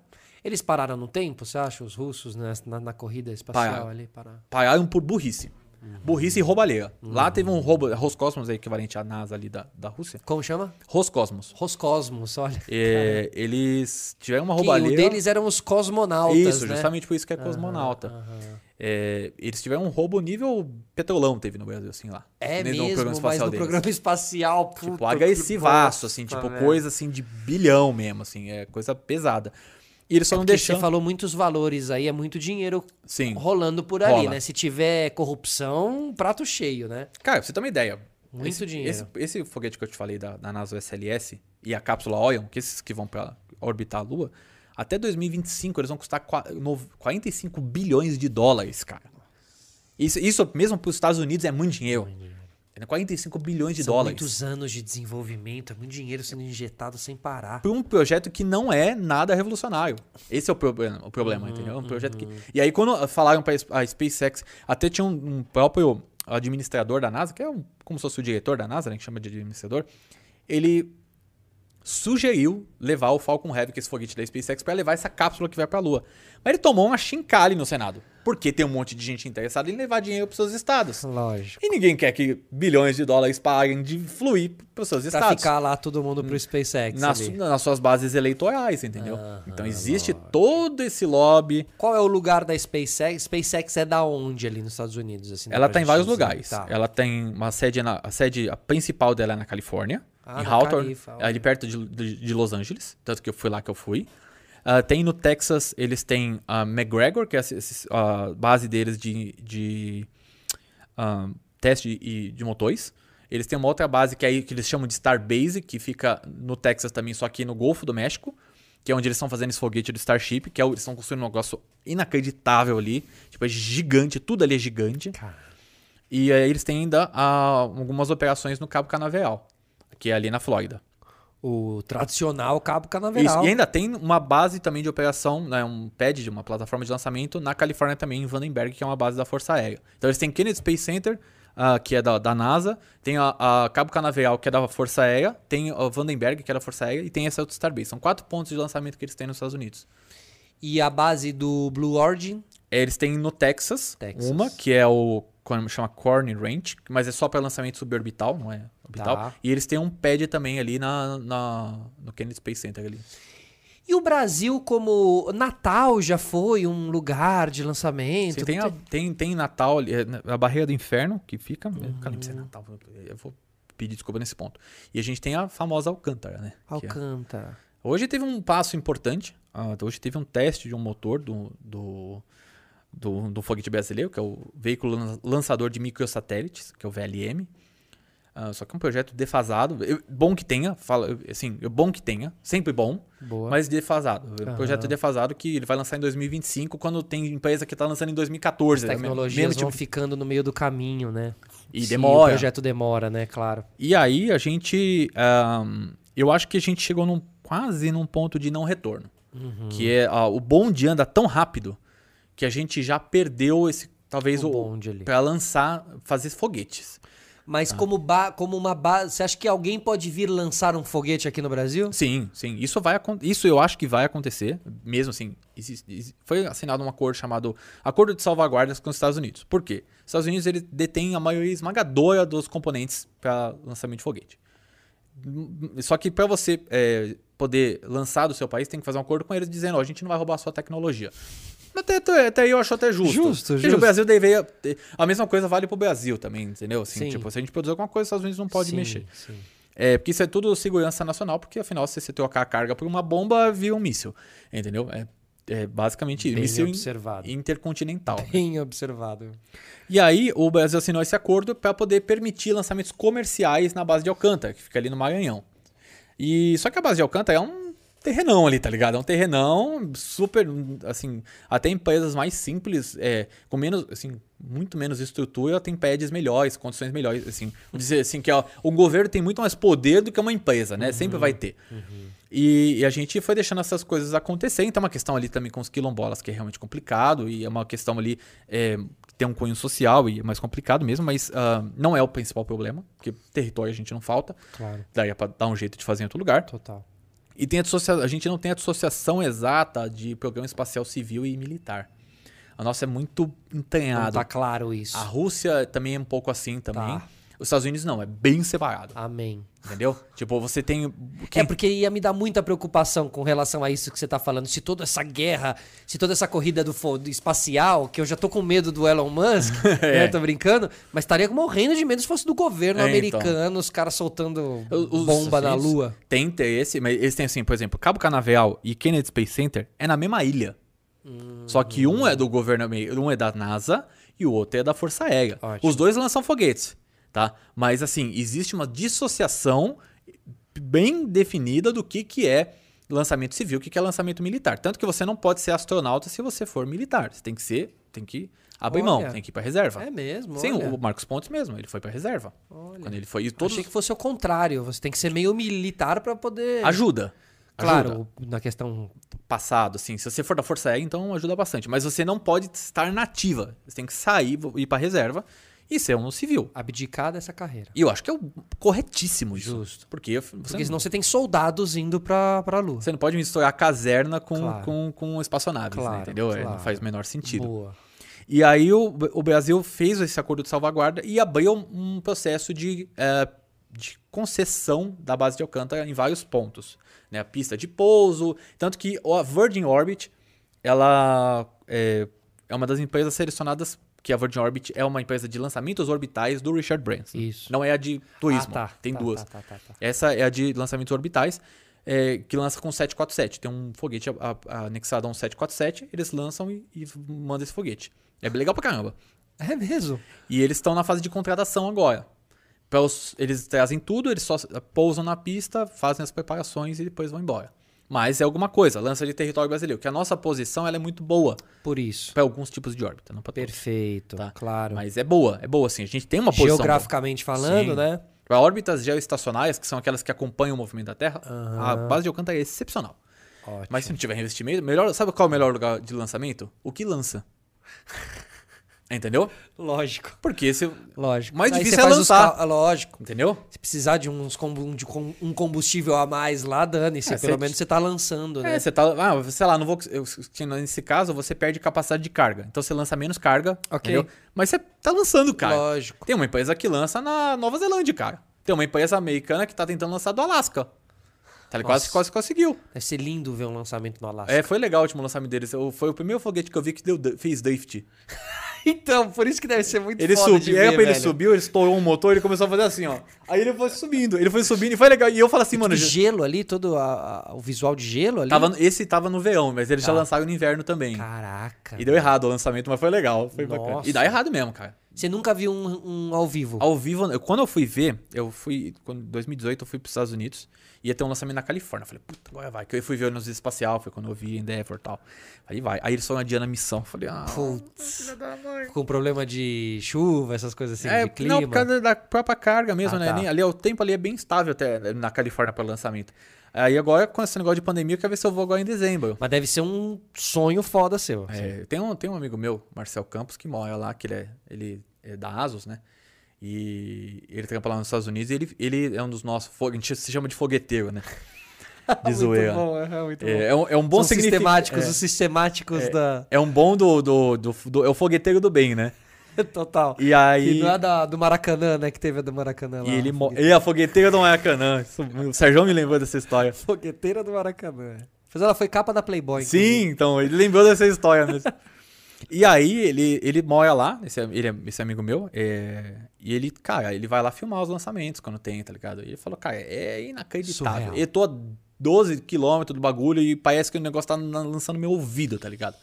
Eles pararam no tempo, você acha? Os russos né, na, na corrida espacial Pararam. ali? Pararam. Pararam por burrice. Burrice e roubalheira. Lá teve um roubo, Roscosmos, é equivalente à NASA ali da, da Rússia. Como chama? Roscosmos. Roscosmos, olha. É, eles tiveram uma Que roubalheira. o deles eram os cosmonautas, Isso, né? justamente por isso que é cosmonauta. Aham. É, eles tiveram um roubo nível petrolão, teve no Brasil, assim lá. É Nem no mesmo, programa mas espacial no deles. programa espacial, puta, Tipo, que agressivaço, assim, tipo, coisa assim de bilhão mesmo, assim, é coisa pesada. E eles só É não deixam. Você falou muitos valores aí, é muito dinheiro Sim. rolando por ali, Rola. né? Se tiver corrupção, prato cheio, né? Cara, pra você ter uma ideia. Muito esse, dinheiro. Esse, esse foguete que eu te falei da, da NASA SLS e a cápsula Orion, que esses que vão pra orbitar a Lua, até 2025 eles vão custar qua- no- 45 bilhões de dólares, cara. Isso, isso mesmo para os Estados Unidos é muito dinheiro. É 45 bilhões de São dólares. muitos anos de desenvolvimento, é muito dinheiro sendo injetado sem parar. por um projeto que não é nada revolucionário. Esse é o problema, o problema entendeu? É um projeto que... E aí, quando falaram para a SpaceX, até tinha um, um próprio administrador da NASA, que é um, como se fosse o diretor da NASA, né, que chama de administrador, ele sugeriu levar o Falcon Heavy, que é esse foguete da SpaceX, para levar essa cápsula que vai para a Lua. Mas ele tomou uma chincalha no Senado, porque tem um monte de gente interessada em levar dinheiro para seus estados. Lógico. E ninguém quer que bilhões de dólares parem de fluir para os seus Pra estados ficar lá todo mundo pro SpaceX nas, nas suas bases eleitorais, entendeu? Então existe todo esse lobby. Qual é o lugar da SpaceX? SpaceX é da onde ali nos Estados Unidos? Assim, Ela está em vários dizer? lugares. Tá. Ela tem uma sede, na, a sede a principal dela é na Califórnia, Ah, em Hawthorne, é ali perto de, de, de Los Angeles, tanto que eu fui lá que eu fui. Ah, tem no Texas, eles têm a McGregor, que é a base deles de, de ah, teste e- de motores. Eles têm uma outra base que, é aí, que eles chamam de Starbase, que fica no Texas também, só que no Golfo do México, que é onde eles estão fazendo esse foguete do Starship, que é, eles estão construindo um negócio inacreditável ali. Tipo, é gigante, tudo ali é gigante. Cara, E aí eles têm ainda ah, algumas operações no Cabo Canaveral, que é ali na Flórida. O tradicional cabo Isso, canaveral. E ainda tem uma base também de operação, né, um pad de uma plataforma de lançamento na Califórnia também, em Vandenberg, que é uma base da Força Aérea. Então eles têm Kennedy Space Center, ah, que é da, da NASA, tem a, a Cabo Canaveral, que é da Força Aérea, tem a Vandenberg, que é da Força Aérea, e tem essa outra Starbase. São quatro pontos de lançamento que eles têm nos Estados Unidos. E a base do Blue Origin? Eles têm no Texas, Texas. uma, que é o como chama Corn Ranch, mas é só para lançamento suborbital, não é Tá. E eles têm um pad também ali na, na- no Kennedy Space Center ali. E o Brasil, como Natal já foi um lugar de lançamento? Sim, tem, a, tem, tem Natal, ali, é, a Barreira do Inferno, que fica. Eu nunca lembro se é Natal, eu vou pedir desculpa nesse ponto. E a gente tem a famosa Alcântara, né? é- Alcântara. Hoje teve um passo importante. ah, hoje teve um teste de um motor do, do, do, do foguete brasileiro, que é o veículo lan- lançador de microsatélites, que é o VLM. Ah, só que é um projeto defasado. Eu- bom que tenha, fala, assim, é bom que tenha, sempre bom, Boa. mas defasado. É um projeto defasado que ele vai lançar em 2025, quando tem empresa que está lançando em 2014. As né? tecnologias Mesmo vão tipo- ficando no meio do caminho, né? E Sim, demora. O projeto demora, né? Claro. E aí a gente. ahn, eu acho que a gente chegou num, quase num ponto de não retorno. Uhum. Que é ah, o bonde anda tão rápido que a gente já perdeu esse. Talvez O o. bonde ali. Pra lançar, fazer foguetes. Mas Ah. como, ba- como uma base. Você acha que alguém pode vir lançar um foguete aqui no Brasil? Sim, sim. Isso vai Isso eu acho que vai acontecer. Mesmo assim. foi assinado um acordo chamado Acordo de Salvaguardas com os Estados Unidos. Por quê? Os Estados Unidos ele detém a maioria esmagadora dos componentes para lançamento de foguete. Só que para você é, poder lançar do seu país, tem que fazer um acordo com eles dizendo: ó, a gente não vai roubar a sua tecnologia. Até, até, até aí eu acho até justo. Justo, justo. O Brasil deveria. A mesma coisa vale pro Brasil também, entendeu? Assim, Sim. tipo, se a gente produzir alguma coisa, os Estados Unidos não pode Sim, mexer. sim. É, porque isso é tudo segurança nacional, porque afinal, se você trocar a carga por uma bomba, vira um míssil. Entendeu? É, é basicamente. Bem míssil observado. intercontinental. Bem observado. E aí, o Brasil assinou esse acordo para poder permitir lançamentos comerciais na base de Alcântara, que fica ali no Maranhão. E só que a base de Alcântara é um terrenão ali, tá ligado? É um terrenão super, assim, até empresas mais simples, é, com menos, assim, muito menos estrutura, tem pads melhores, condições melhores, assim. Vou dizer assim que ó, o governo tem muito mais poder do que uma empresa, né? Uhum, Sempre vai ter. Uhum. E, e, a gente foi deixando essas coisas acontecer. Então é uma questão ali também com os quilombolas que é realmente complicado e é uma questão ali é, que tem um cunho social e é mais complicado mesmo, mas uh, não é o principal problema, porque território a gente não falta. Claro. Daí é pra dar um jeito de fazer em outro lugar. Total. E tem a gente não tem a associação exata de programa espacial civil e militar. A nossa é muito entranhada. Não tá claro isso. A Rússia também é um pouco assim também. Tá. Os Estados Unidos não, é bem separado. Amém. Entendeu? Tipo, você tem. É porque ia me dar muita preocupação com relação a isso que você tá falando. Se toda essa guerra, se toda essa corrida do, do espacial, que eu já tô com medo do Elon Musk, [laughs] é. né? Tô brincando, mas estaria morrendo de medo se fosse do governo é, americano, então. os caras soltando os, bomba na Lua. Tem interesse, mas eles têm assim, por exemplo, Cabo Canaveral e Kennedy Space Center é na mesma ilha. Hum. Só que um é do governo, um é da NASA e o outro é da Força Aérea. Ótimo. Os dois lançam foguetes tá? Mas assim, existe uma dissociação bem definida do que, que é lançamento civil, o que, que é lançamento militar. Tanto que você não pode ser astronauta se você for militar. Você tem que ser, tem que abrir olha, mão, tem que ir para reserva. É mesmo? Sim, olha. o Marcos Pontes mesmo, ele foi para reserva. Olha. Quando ele foi, e todos... Achei que fosse o contrário, você tem que ser meio militar para poder Ajuda. Claro, ajuda. na questão passado, assim, se você for da Força Aérea, então ajuda bastante, mas você não pode estar nativa. Você tem que sair, ir para reserva e ser um civil. Abdicar dessa carreira. E eu acho que é o corretíssimo isso. Justo. Porque, você Porque não... senão você tem soldados indo pra, pra Lua. Você não pode misturar a caserna com, claro. com, com espaçonaves, né, claro, né? entendeu? Claro. Não faz o menor sentido. Boa. E aí o, o Brasil fez esse acordo de salvaguarda e abriu um processo de, é, de concessão da base de Alcântara em vários pontos. Né? A pista de pouso, tanto que a Virgin Orbit ela é, é uma das empresas selecionadas que a Virgin Orbit é uma empresa de lançamentos orbitais do Richard Branson. Isso. Não é a de turismo. Ah, tá, tem tá, duas. Tá, tá, tá, Essa é a de lançamentos orbitais, é, que lança com 747. Tem um foguete a, a, anexado a um 747, eles lançam e, e mandam esse foguete. É bem legal pra caramba. É mesmo? E eles estão na fase de contratação agora. Os, eles trazem tudo, eles só pousam na pista, fazem as preparações e depois vão embora. Mas é alguma coisa, lança de território brasileiro, que a nossa posição ela é muito boa. Por isso. Para alguns tipos de órbita, não para Perfeito, tá? claro. Mas é boa, é boa sim. A gente tem uma posição. Geograficamente boa. falando, sim. né? Para órbitas geoestacionárias, que são aquelas que acompanham o movimento da Terra, uhum. a base de Alcântara é excepcional. Ótimo. Mas se não tiver investimento, melhor, sabe qual é o melhor lugar de lançamento? O que lança. Entendeu? Lógico. Porque esse. Lógico. Mais difícil é lançar. Cal... Lógico. Entendeu? Se precisar de, uns de um combustível a mais lá, dane-se. É, pelo menos você tá lançando, né? É, você tá. Ah, sei lá, não vou. Eu, nesse caso, você perde capacidade de carga. Então você lança menos carga. Ok. Entendeu? Mas você tá lançando, cara. Lógico. Tem uma empresa que lança na Nova Zelândia, cara. Tem uma empresa americana que tá tentando lançar do Alasca. Tá, quase, quase conseguiu. Deve ser lindo ver um lançamento no Alasca. É, foi legal o último lançamento deles. Foi o primeiro foguete que eu vi que deu, fez drift. [laughs] Então, por isso que deve ser muito ele foda subiu, aí ele subiu, ele estourou um motor, ele começou a fazer assim, ó. Aí ele foi subindo, ele foi subindo e foi legal. E eu falo assim, mano... Já... gelo ali, todo a, a, o visual de gelo ali? Tava, esse tava no verão, mas eles já tá. lançaram no inverno também. Caraca. E deu errado o lançamento, mas foi legal, foi Nossa. bacana. E dá errado mesmo, cara. Você nunca viu um, um ao vivo? Ao vivo, eu, quando eu fui ver, eu fui, em 2018 eu fui para os Estados Unidos, ia ter um lançamento na Califórnia. Eu falei, puta, agora vai. Que eu fui ver nos espacial, foi quando eu vi Endeavor e tal. Aí vai. Aí eles foram adiando a missão. Eu falei, ah, putz. Com problema de chuva, essas coisas assim, é, de clima. Não, por causa da própria carga mesmo, ah, né? Tá. Ali, o tempo ali é bem estável até na Califórnia para o lançamento. Aí agora, com esse negócio de pandemia, eu quero ver se eu vou agora em dezembro. Mas deve ser um sonho foda seu. É, tem, um, tem um amigo meu, Marcel Campos, que mora lá, que ele é, ele é da ASUS, né? E ele trampa lá nos Estados Unidos e ele, ele é um dos nossos. A gente se chama de fogueteiro, né? [laughs] De zoeira. Bom, é, muito é, bom. É, um, é um bom São sistemáticos, é, os sistemáticos é, da. É um bom do, do, do, do, É o fogueteiro do bem, né? [laughs] Total. E aí. Não é da, do Maracanã, né? Que teve a do Maracanã lá. E ele, e a fogueteira do Maracanã. o Sérgio me lembrou dessa história. Fogueteira do Maracanã. Mas ela foi capa da Playboy. Sim, inclusive. então, ele lembrou dessa história mesmo. E aí, ele, ele mora lá, esse, ele é, esse amigo meu, é, e ele, cara, ele vai lá filmar os lançamentos quando tem, tá ligado? E ele falou, cara, é inacreditável. Surreal. Eu tô a 12 quilômetros do bagulho e parece que o negócio tá lançando meu ouvido, tá ligado?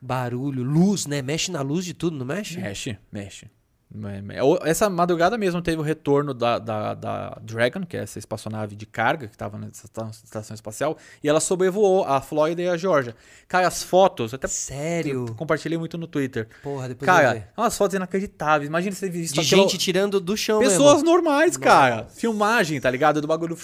Barulho, luz, né? Mexe na luz de tudo, não mexe? Mexe, mexe. É, essa madrugada mesmo teve o retorno da, da, da Dragon, que é essa espaçonave de carga que estava na estação espacial, e ela sobrevoou a Flórida e a Geórgia. Cara, as fotos, até Sério? compartilhei muito no Twitter. Porra, depois Cara, é umas fotos inacreditáveis. Imagina você visto De gente tirando do chão Pessoas mesmo. normais, cara. Filmagem, tá ligado? Do bagulho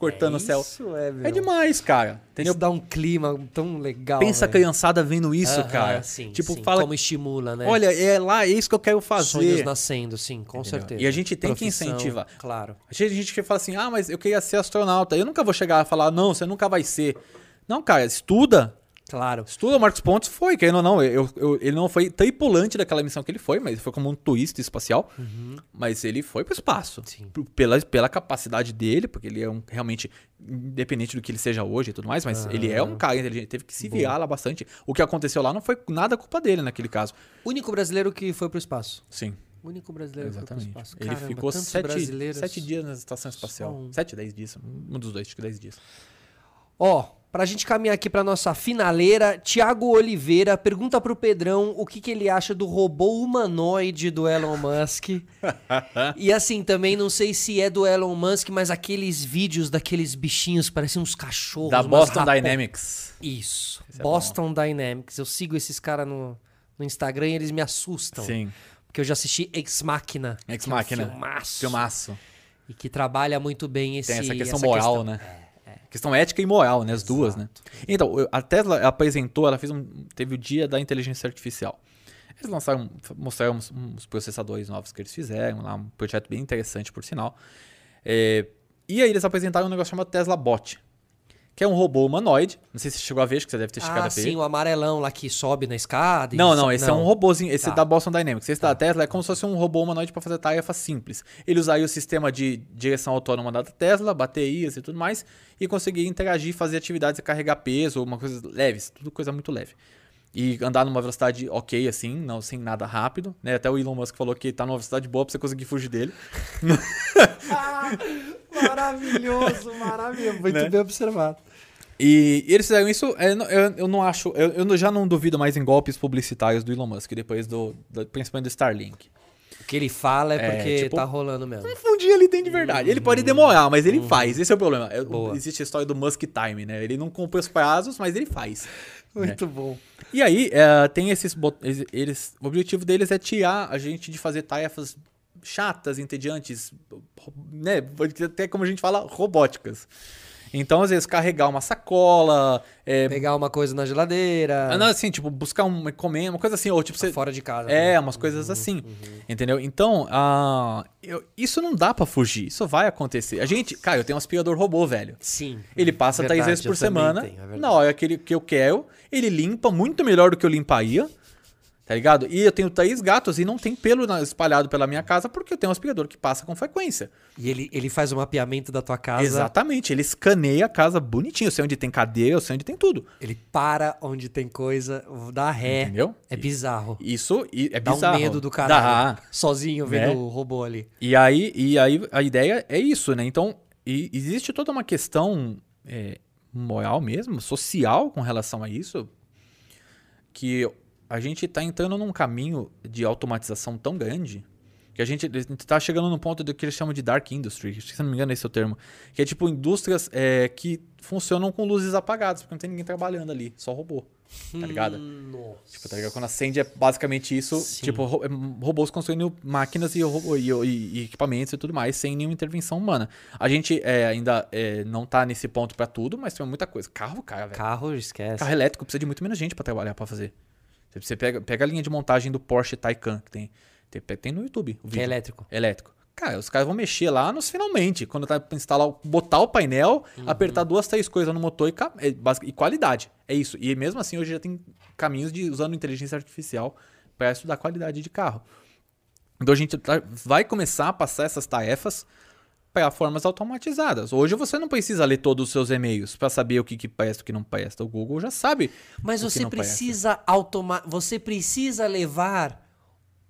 cortando é o céu. Isso é, meu. É demais, cara. Entendeu? Isso dá um clima tão legal. Pensa a velho. criançada vendo isso, Aham, cara. Sim, tipo, sim. fala, Como estimula, né? olha, é lá, é isso que eu quero Sonhos fazer. nascendo, sim, com Entendeu? certeza. E a gente tem que Profissão, incentivar. Claro. A gente, a gente que fala assim, ah, mas eu queria ser astronauta. Eu nunca vou chegar a falar, não, você nunca vai ser. Não, cara, estuda. Claro. Estuda, o Marcos Pontes foi, querendo ou não. Eu, eu- ele não foi tripulante daquela missão que ele foi, mas foi como um turista espacial. Mas ele foi pro espaço. Uhum. Sim. Pela, pela capacidade dele, porque ele é um realmente, independente do que ele seja hoje e tudo mais, mas ele é um cara inteligente, teve que se virar lá bastante. O que aconteceu lá não foi nada culpa dele naquele caso. Único brasileiro que foi pro espaço. Sim, Único brasileiro que foi exatamente. espaço. Ele Caramba, ficou tantos sete, brasileiros. sete dias na estação espacial. Um. Sete, dez dias. Um dos dois, acho que dez dias. Ó, pra gente caminhar aqui pra nossa finaleira, Thiago Oliveira pergunta pro Pedrão o que, que ele acha do robô humanoide do Elon Musk. [laughs] e assim, também não sei se é do Elon Musk, mas aqueles vídeos daqueles bichinhos parecem uns cachorros. da Boston Dynamics. Isso. Esse é Boston Dynamics. Eu sigo esses caras no, no Instagram e eles me assustam. Sim. Porque eu já assisti Ex Machina. Ex que é um Machina. filmaço. Filmaço. E que trabalha muito bem esse, Tem essa questão essa moral, questão. né? Questão ética e moral, né? As duas, né? Então, a Tesla apresentou, ela fez um, teve o dia da inteligência artificial. Eles lançaram, mostraram uns, uns processadores novos que eles fizeram, lá, um projeto bem interessante, por sinal. É, e aí eles apresentaram um negócio chamado Tesla Bot, que é um robô humanoide. Não sei se você chegou a ver, acho que você deve ter chegado Ah, a ver. sim, o amarelão lá que sobe na escada. e Não, não, esse é um robôzinho. Esse Tá. da Boston Dynamics. Esse da Tesla é como se fosse um robô humanoide para fazer tarefas simples. Ele usaria o sistema de direção autônoma da Tesla, baterias e tudo mais, e conseguir interagir, fazer atividades e carregar peso, uma coisa leves, tudo coisa muito leve. E andar numa velocidade ok, assim, não sem nada rápido. Né? Até o Elon Musk falou que tá numa velocidade boa pra você conseguir fugir dele. [laughs] Maravilhoso, maravilhoso. Muito Né? bem observado. E eles fizeram isso, eu, não- eu, eu não acho, eu, eu já não duvido mais em golpes publicitários do Elon Musk, depois do, do principalmente do Starlink. O que ele fala é É, porque tipo- tá rolando mesmo. Um dia ele tem de verdade. Ele pode demorar, mas ele faz. Esse é o problema. É, Boa. Existe a história do Musk Time, né? Ele não cumpre os prazos, mas ele faz. [laughs] Muito bom. E aí, é, tem esses, eles. O objetivo deles é tirar a gente de fazer tarefas chatas, entediantes, né? Até como a gente fala, robóticas. Então, às vezes, carregar uma sacola. É, Pegar uma coisa na geladeira. ah, não, assim, tipo, buscar um comer, uma coisa assim, ou tipo, você. fora de casa. É, né? umas coisas assim. Entendeu? Então, ah, eu- isso não dá pra fugir. Isso vai acontecer. A gente, cara, eu tenho um aspirador robô, velho. Sim. Ele passa Verdade, três vezes por semana. tenho, é na hora que, ele, que eu quero, ele limpa muito melhor do que eu limparia. Tá ligado? E eu tenho três gatos e não tem pelo espalhado pela minha casa porque eu tenho um aspirador que passa com frequência. E ele, ele faz o mapeamento da tua casa. Exatamente. Ele escaneia a casa bonitinho. Eu sei onde tem cadeira, eu sei onde tem tudo. Ele para onde tem coisa, dá ré. Entendeu? É bizarro. Isso e- é Dá bizarro. um medo do caralho. Dá. Sozinho vendo Né? o robô ali. E aí, e aí a ideia é isso, né? Então, existe toda uma questão é, moral mesmo, social com relação a isso, que a gente está entrando num caminho de automatização tão grande que a gente está chegando num ponto do que eles chamam de dark industry, se não me engano esse é o termo, que é tipo indústrias é, que funcionam com luzes apagadas, porque não tem ninguém trabalhando ali, só robô, tá ligado? Nossa. Tipo, tá ligado? Quando acende é basicamente isso, Sim. tipo, é, robôs construindo máquinas e, e- e- equipamentos e tudo mais, sem nenhuma intervenção humana. A gente é, ainda é, não tá nesse ponto pra tudo, mas tem muita coisa. Carro, cara, velho. Carro, esquece. Carro elétrico precisa de muito menos gente pra trabalhar, pra fazer. Você- pega, pega a linha de montagem do Porsche Taycan, que tem, tem, tem no YouTube. O é vídeo. elétrico. Elétrico. Cara, os caras vão mexer lá nos finalmente. Quando tá pra instalar, botar o painel, Uhum. apertar duas, três coisas no motor e, é e qualidade. É isso. E mesmo assim, hoje já tem caminhos de usando inteligência artificial para estudar qualidade de carro. Então a gente tá- vai começar a passar essas tarefas para formas automatizadas. Hoje você não precisa ler todos os seus e-mails para saber o que, que presta o que não presta. O Google já sabe. Mas você precisa automa... Você precisa levar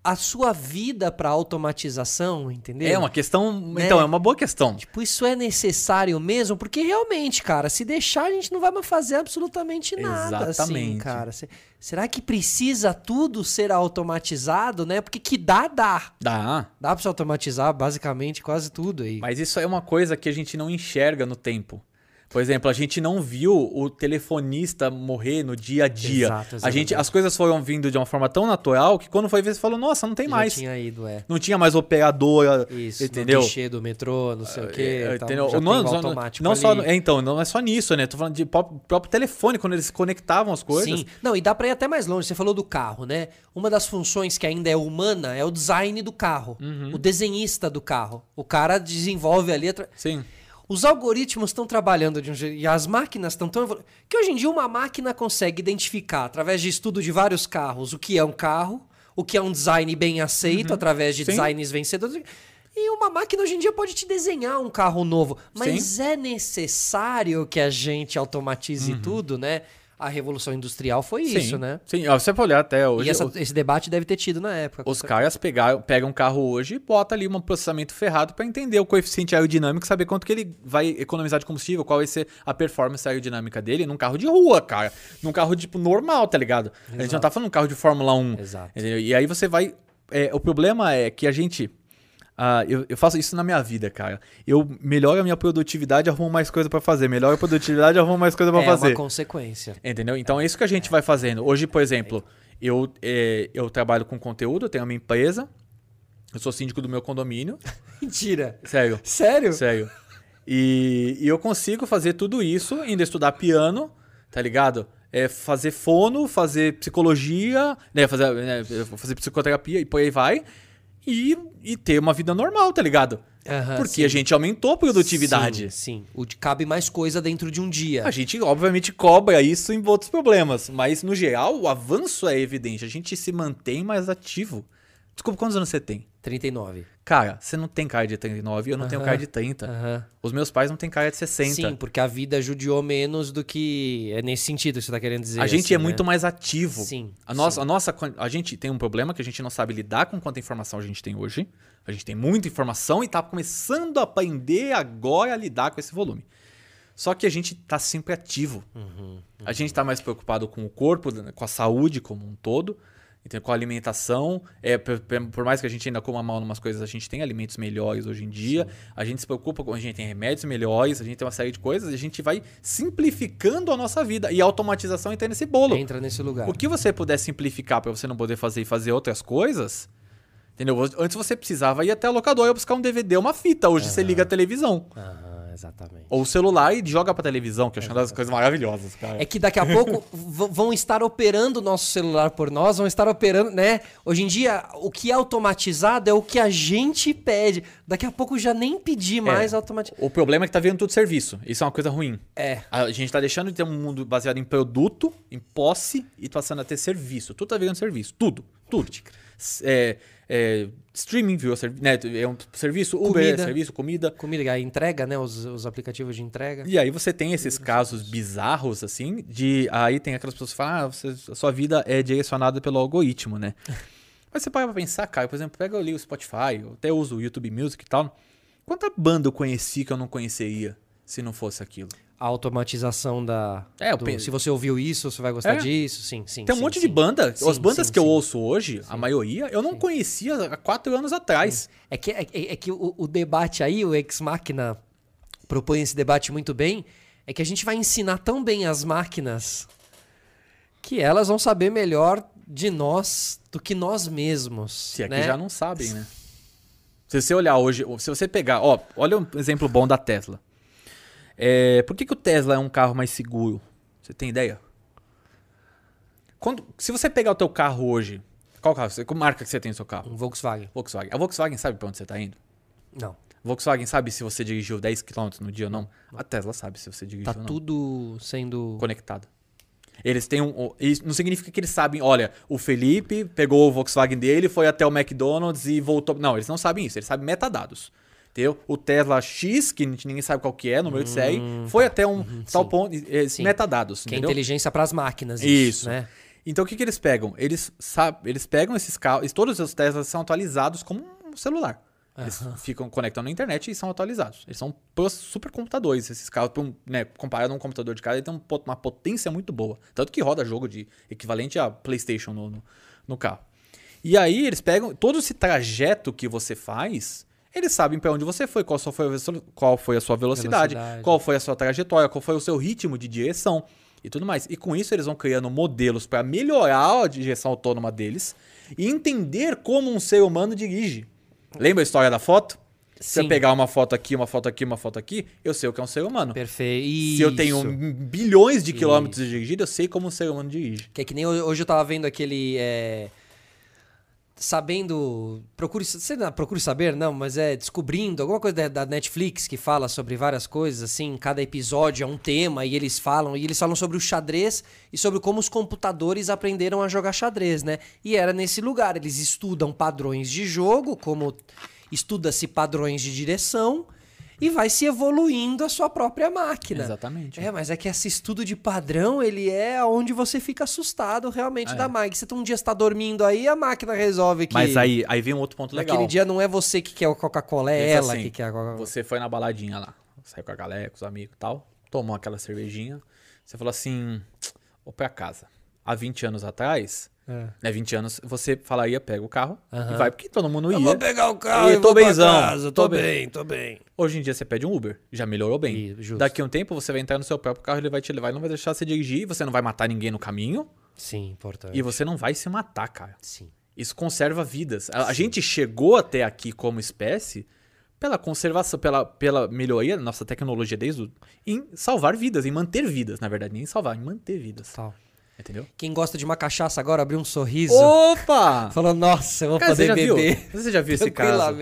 a sua vida para automatização, entendeu? É uma questão. Né? Então, é uma boa questão. Tipo, isso é necessário mesmo? Porque realmente, cara, se deixar, a gente não vai mais fazer absolutamente nada. Assim, Exatamente. cara. Se- será que precisa tudo ser automatizado, né? Porque que dá, dá. Dá. Dá você automatizar basicamente quase tudo aí. Mas isso é uma coisa que a gente não enxerga no tempo. Por exemplo, a gente não viu o telefonista morrer no dia a dia. Exato, a gente, as coisas foram vindo de uma forma tão natural que quando foi ver, você falou, nossa, não tem Já mais. tinha ido, é. Não tinha mais operadora. Isso, entendeu? no do metrô, não sei o quê. É, tal, entendeu? já não, tem o não- automático não só, é, então, não é só nisso, né? Tô falando de pró- próprio telefone, quando eles conectavam as coisas. Sim. Não, e dá pra ir até mais longe. Você falou do carro, né? Uma das funções que ainda é humana é o design do carro. Uhum. O desenhista do carro. O cara desenvolve ali. atra- Sim. Os algoritmos estão trabalhando de um jeito. E as máquinas estão tão. Que hoje em dia uma máquina consegue identificar, através de estudo de vários carros, o que é um carro, o que é um design bem aceito, através de Uhum. Sim. designs vencedores. E uma máquina hoje em dia pode te desenhar um carro novo. Mas é necessário que a gente automatize tudo, né? A Revolução Industrial foi. Sim. isso, né? Sim, você pode olhar até hoje. e essa- esse debate deve ter tido na época. Os caras pegaram, pegam um carro hoje e botam ali um processamento ferrado para entender o coeficiente aerodinâmico, saber quanto que ele vai economizar de combustível, qual vai ser a performance aerodinâmica dele num carro de rua, cara. Num carro, tipo, normal, tá ligado? A gente não Exato. tá falando de um carro de Fórmula 1. Exato. entendeu? E aí você vai... é, o problema é que a gente... ah, eu, eu faço isso na minha vida, cara. Eu melhoro a minha produtividade, arrumo mais coisa para fazer. Melhoro a produtividade, arrumo mais coisa para é fazer. uma consequência. Entendeu? Então é isso que a gente vai fazendo. Hoje, por exemplo, eu, é, eu trabalho com conteúdo, eu tenho uma empresa, eu sou síndico do meu condomínio. [laughs] Mentira. Sério, Sério? sério. E, e eu consigo fazer tudo isso, ainda estudar piano, tá ligado? É fazer fono, fazer psicologia, né? Fazer, né, fazer psicoterapia e por aí vai. E, e ter uma vida normal, tá ligado? Aham, Porque sim. a gente aumentou a produtividade. Sim, sim. O cabe mais coisa dentro de um dia. A gente, obviamente, cobra isso em outros problemas, mas no geral o avanço é evidente. A gente se mantém mais ativo. Desculpa, quantos anos você tem? 39. Cara, você não tem cara de 39, eu não tenho Aham. cara de 30. Aham. Os meus pais não têm cara de 60. Sim, porque a vida judiou menos do que. É nesse sentido que você tá querendo dizer. a gente assim, é né? muito mais ativo. Sim, A nossa, sim. a nossa, a gente tem um problema que a gente não sabe lidar com quanta informação a gente tem hoje. A gente tem muita informação e tá começando a aprender agora a lidar com esse volume. Só que a gente tá sempre ativo. Uhum, A gente tá mais preocupado com o corpo, com a saúde como um todo, entendeu? com a alimentação. É, por, mais que a gente ainda coma mal em umas coisas, a gente tem alimentos melhores hoje em dia. A gente se preocupa com a gente tem remédios melhores, a gente tem uma série de coisas, e a gente vai simplificando a nossa vida. E a automatização entra nesse bolo. Entra nesse lugar. O que você puder simplificar para você não poder fazer e fazer outras coisas, entendeu? Antes você precisava ir até a locadora buscar um DVD, uma fita. Hoje você liga a televisão. Aham, exatamente. Ou o celular e joga pra televisão, que eu acho uma das coisas maravilhosas, cara. É que daqui a pouco [laughs] vão estar operando o nosso celular por nós, vão estar operando, né? Hoje em dia, o que é automatizado é o que a gente pede. Daqui a pouco já nem pedir mais É. automatizado. O problema é que tá vendo tudo serviço. Isso é uma coisa ruim. É. A gente tá deixando de ter um mundo baseado em produto, em posse, e passando a ter serviço. Tudo tá virando serviço. Tudo. Tudo. É, é, streaming virou servi né? é um serviço, Uber Comida. é serviço, comida. Comida, a entrega, né? Os, os aplicativos de entrega. E aí você tem esses casos bizarros, assim, de. Aí tem aquelas pessoas que falam, ah, você- a sua vida é direcionada pelo algoritmo, né? [laughs] Mas você para pra pensar, cara, por exemplo, pega ali o Spotify, eu até uso o YouTube Music e tal. Quanta banda eu conheci que eu não conheceria se não fosse aquilo? A automatização da. É, eu do- penso- Se você ouviu isso, você vai gostar É. disso. Sim, sim. Tem um sim, monte sim. de banda. Sim, As bandas que eu ouço hoje, a maioria, eu não conhecia há quatro anos atrás. É que, é, é que o, o debate aí, o Ex Machina propõe esse debate muito bem, é que a gente vai ensinar tão bem as máquinas que elas vão saber melhor de nós do que nós mesmos. Se é que né? já não sabem, né? Se você olhar hoje, se você pegar, ó, olha um exemplo bom da Tesla. É, por que, que o Tesla é um carro mais seguro? Você tem ideia? Quando, se você pegar o teu carro hoje, qual carro? Qual marca que você tem no seu carro? Um Volkswagen. Volkswagen. A Volkswagen sabe pra onde você tá indo? Não. A Volkswagen sabe se você dirigiu 10 km no dia ou não? A Tesla sabe se você dirigiu Tá ou não. tudo sendo. conectado. Eles têm um. Isso não significa que eles sabem, olha, o Felipe pegou o Volkswagen dele, foi até o McDonald's e voltou. Não, eles não sabem isso, eles sabem metadados. O Tesla X, que ninguém sabe qual que é, número de série, foi até um tal sim. ponto. eh, Sim. Metadados. Que é inteligência para as máquinas. Isso. né? Então o que, que eles pegam? Eles, sabe, eles pegam esses carros, todos os Teslas são atualizados como um celular. Eles Aham. ficam conectam na internet e são atualizados. Eles são supercomputadores, esses carros, um, né, comparado a um computador de casa, ele tem um uma potência muito boa. Tanto que roda jogo de equivalente a PlayStation no, no, no carro. E aí eles pegam todo esse trajeto que você faz, eles sabem para onde você foi, qual, só foi, qual foi a sua velocidade, Velocidade. qual foi a sua trajetória, qual foi o seu ritmo de direção e tudo mais. E com isso eles vão criando modelos para melhorar a direção autônoma deles e entender como um ser humano dirige. Lembra a história da foto? Se eu pegar uma foto aqui, uma foto aqui, uma foto aqui, eu sei o que é um ser humano. Perfeito. Se eu tenho bilhões de quilômetros dirigidos, eu sei como um ser humano dirige. Que é que nem ho- hoje eu tava vendo aquele. é, sabendo. Procure, procure saber, não, mas é descobrindo alguma coisa da, da Netflix que fala sobre várias coisas, assim, cada episódio é um tema e eles falam, e eles falam sobre o xadrez e sobre como os computadores aprenderam a jogar xadrez, né? E era nesse lugar, eles estudam padrões de jogo, como estuda-se padrões de direção. E vai se evoluindo a sua própria máquina. Exatamente. É, mas é que esse estudo de padrão, ele é onde você fica assustado realmente É. da máquina. Você tá um dia está dormindo aí, a máquina resolve que Mas aí, aí vem um outro ponto legal. naquele dia não é você que quer a Coca-Cola, é Pensa ela assim, que quer a Coca-Cola. Você foi na baladinha lá, saiu com a galera, com os amigos e tal, tomou aquela cervejinha. Você falou assim: vou pra casa. Há 20 anos atrás, É. né? 20 anos, você falaria, pega o carro Aham. e vai, porque todo mundo ia. Eu vou pegar o carro E e, tô vou pra benzão, casa. tô Tô bem. bem, tô bem. Hoje em dia você pede um Uber, já melhorou bem. Justo. Daqui a um tempo você vai entrar no seu próprio carro, ele vai te levar e não vai deixar você dirigir, você não vai matar ninguém no caminho Sim, importante. e você não vai se matar, cara. Sim. Isso conserva vidas. A, a gente chegou até aqui como espécie pela conservação, pela, pela melhoria da nossa tecnologia desde o, em salvar vidas, em manter vidas, na verdade, nem em salvar, em manter vidas. Tal. Entendeu? Quem gosta de uma cachaça agora abriu um sorriso. Opa! [laughs] Falou, nossa, eu vou Cara, você poder viu? beber Você já viu esse caso?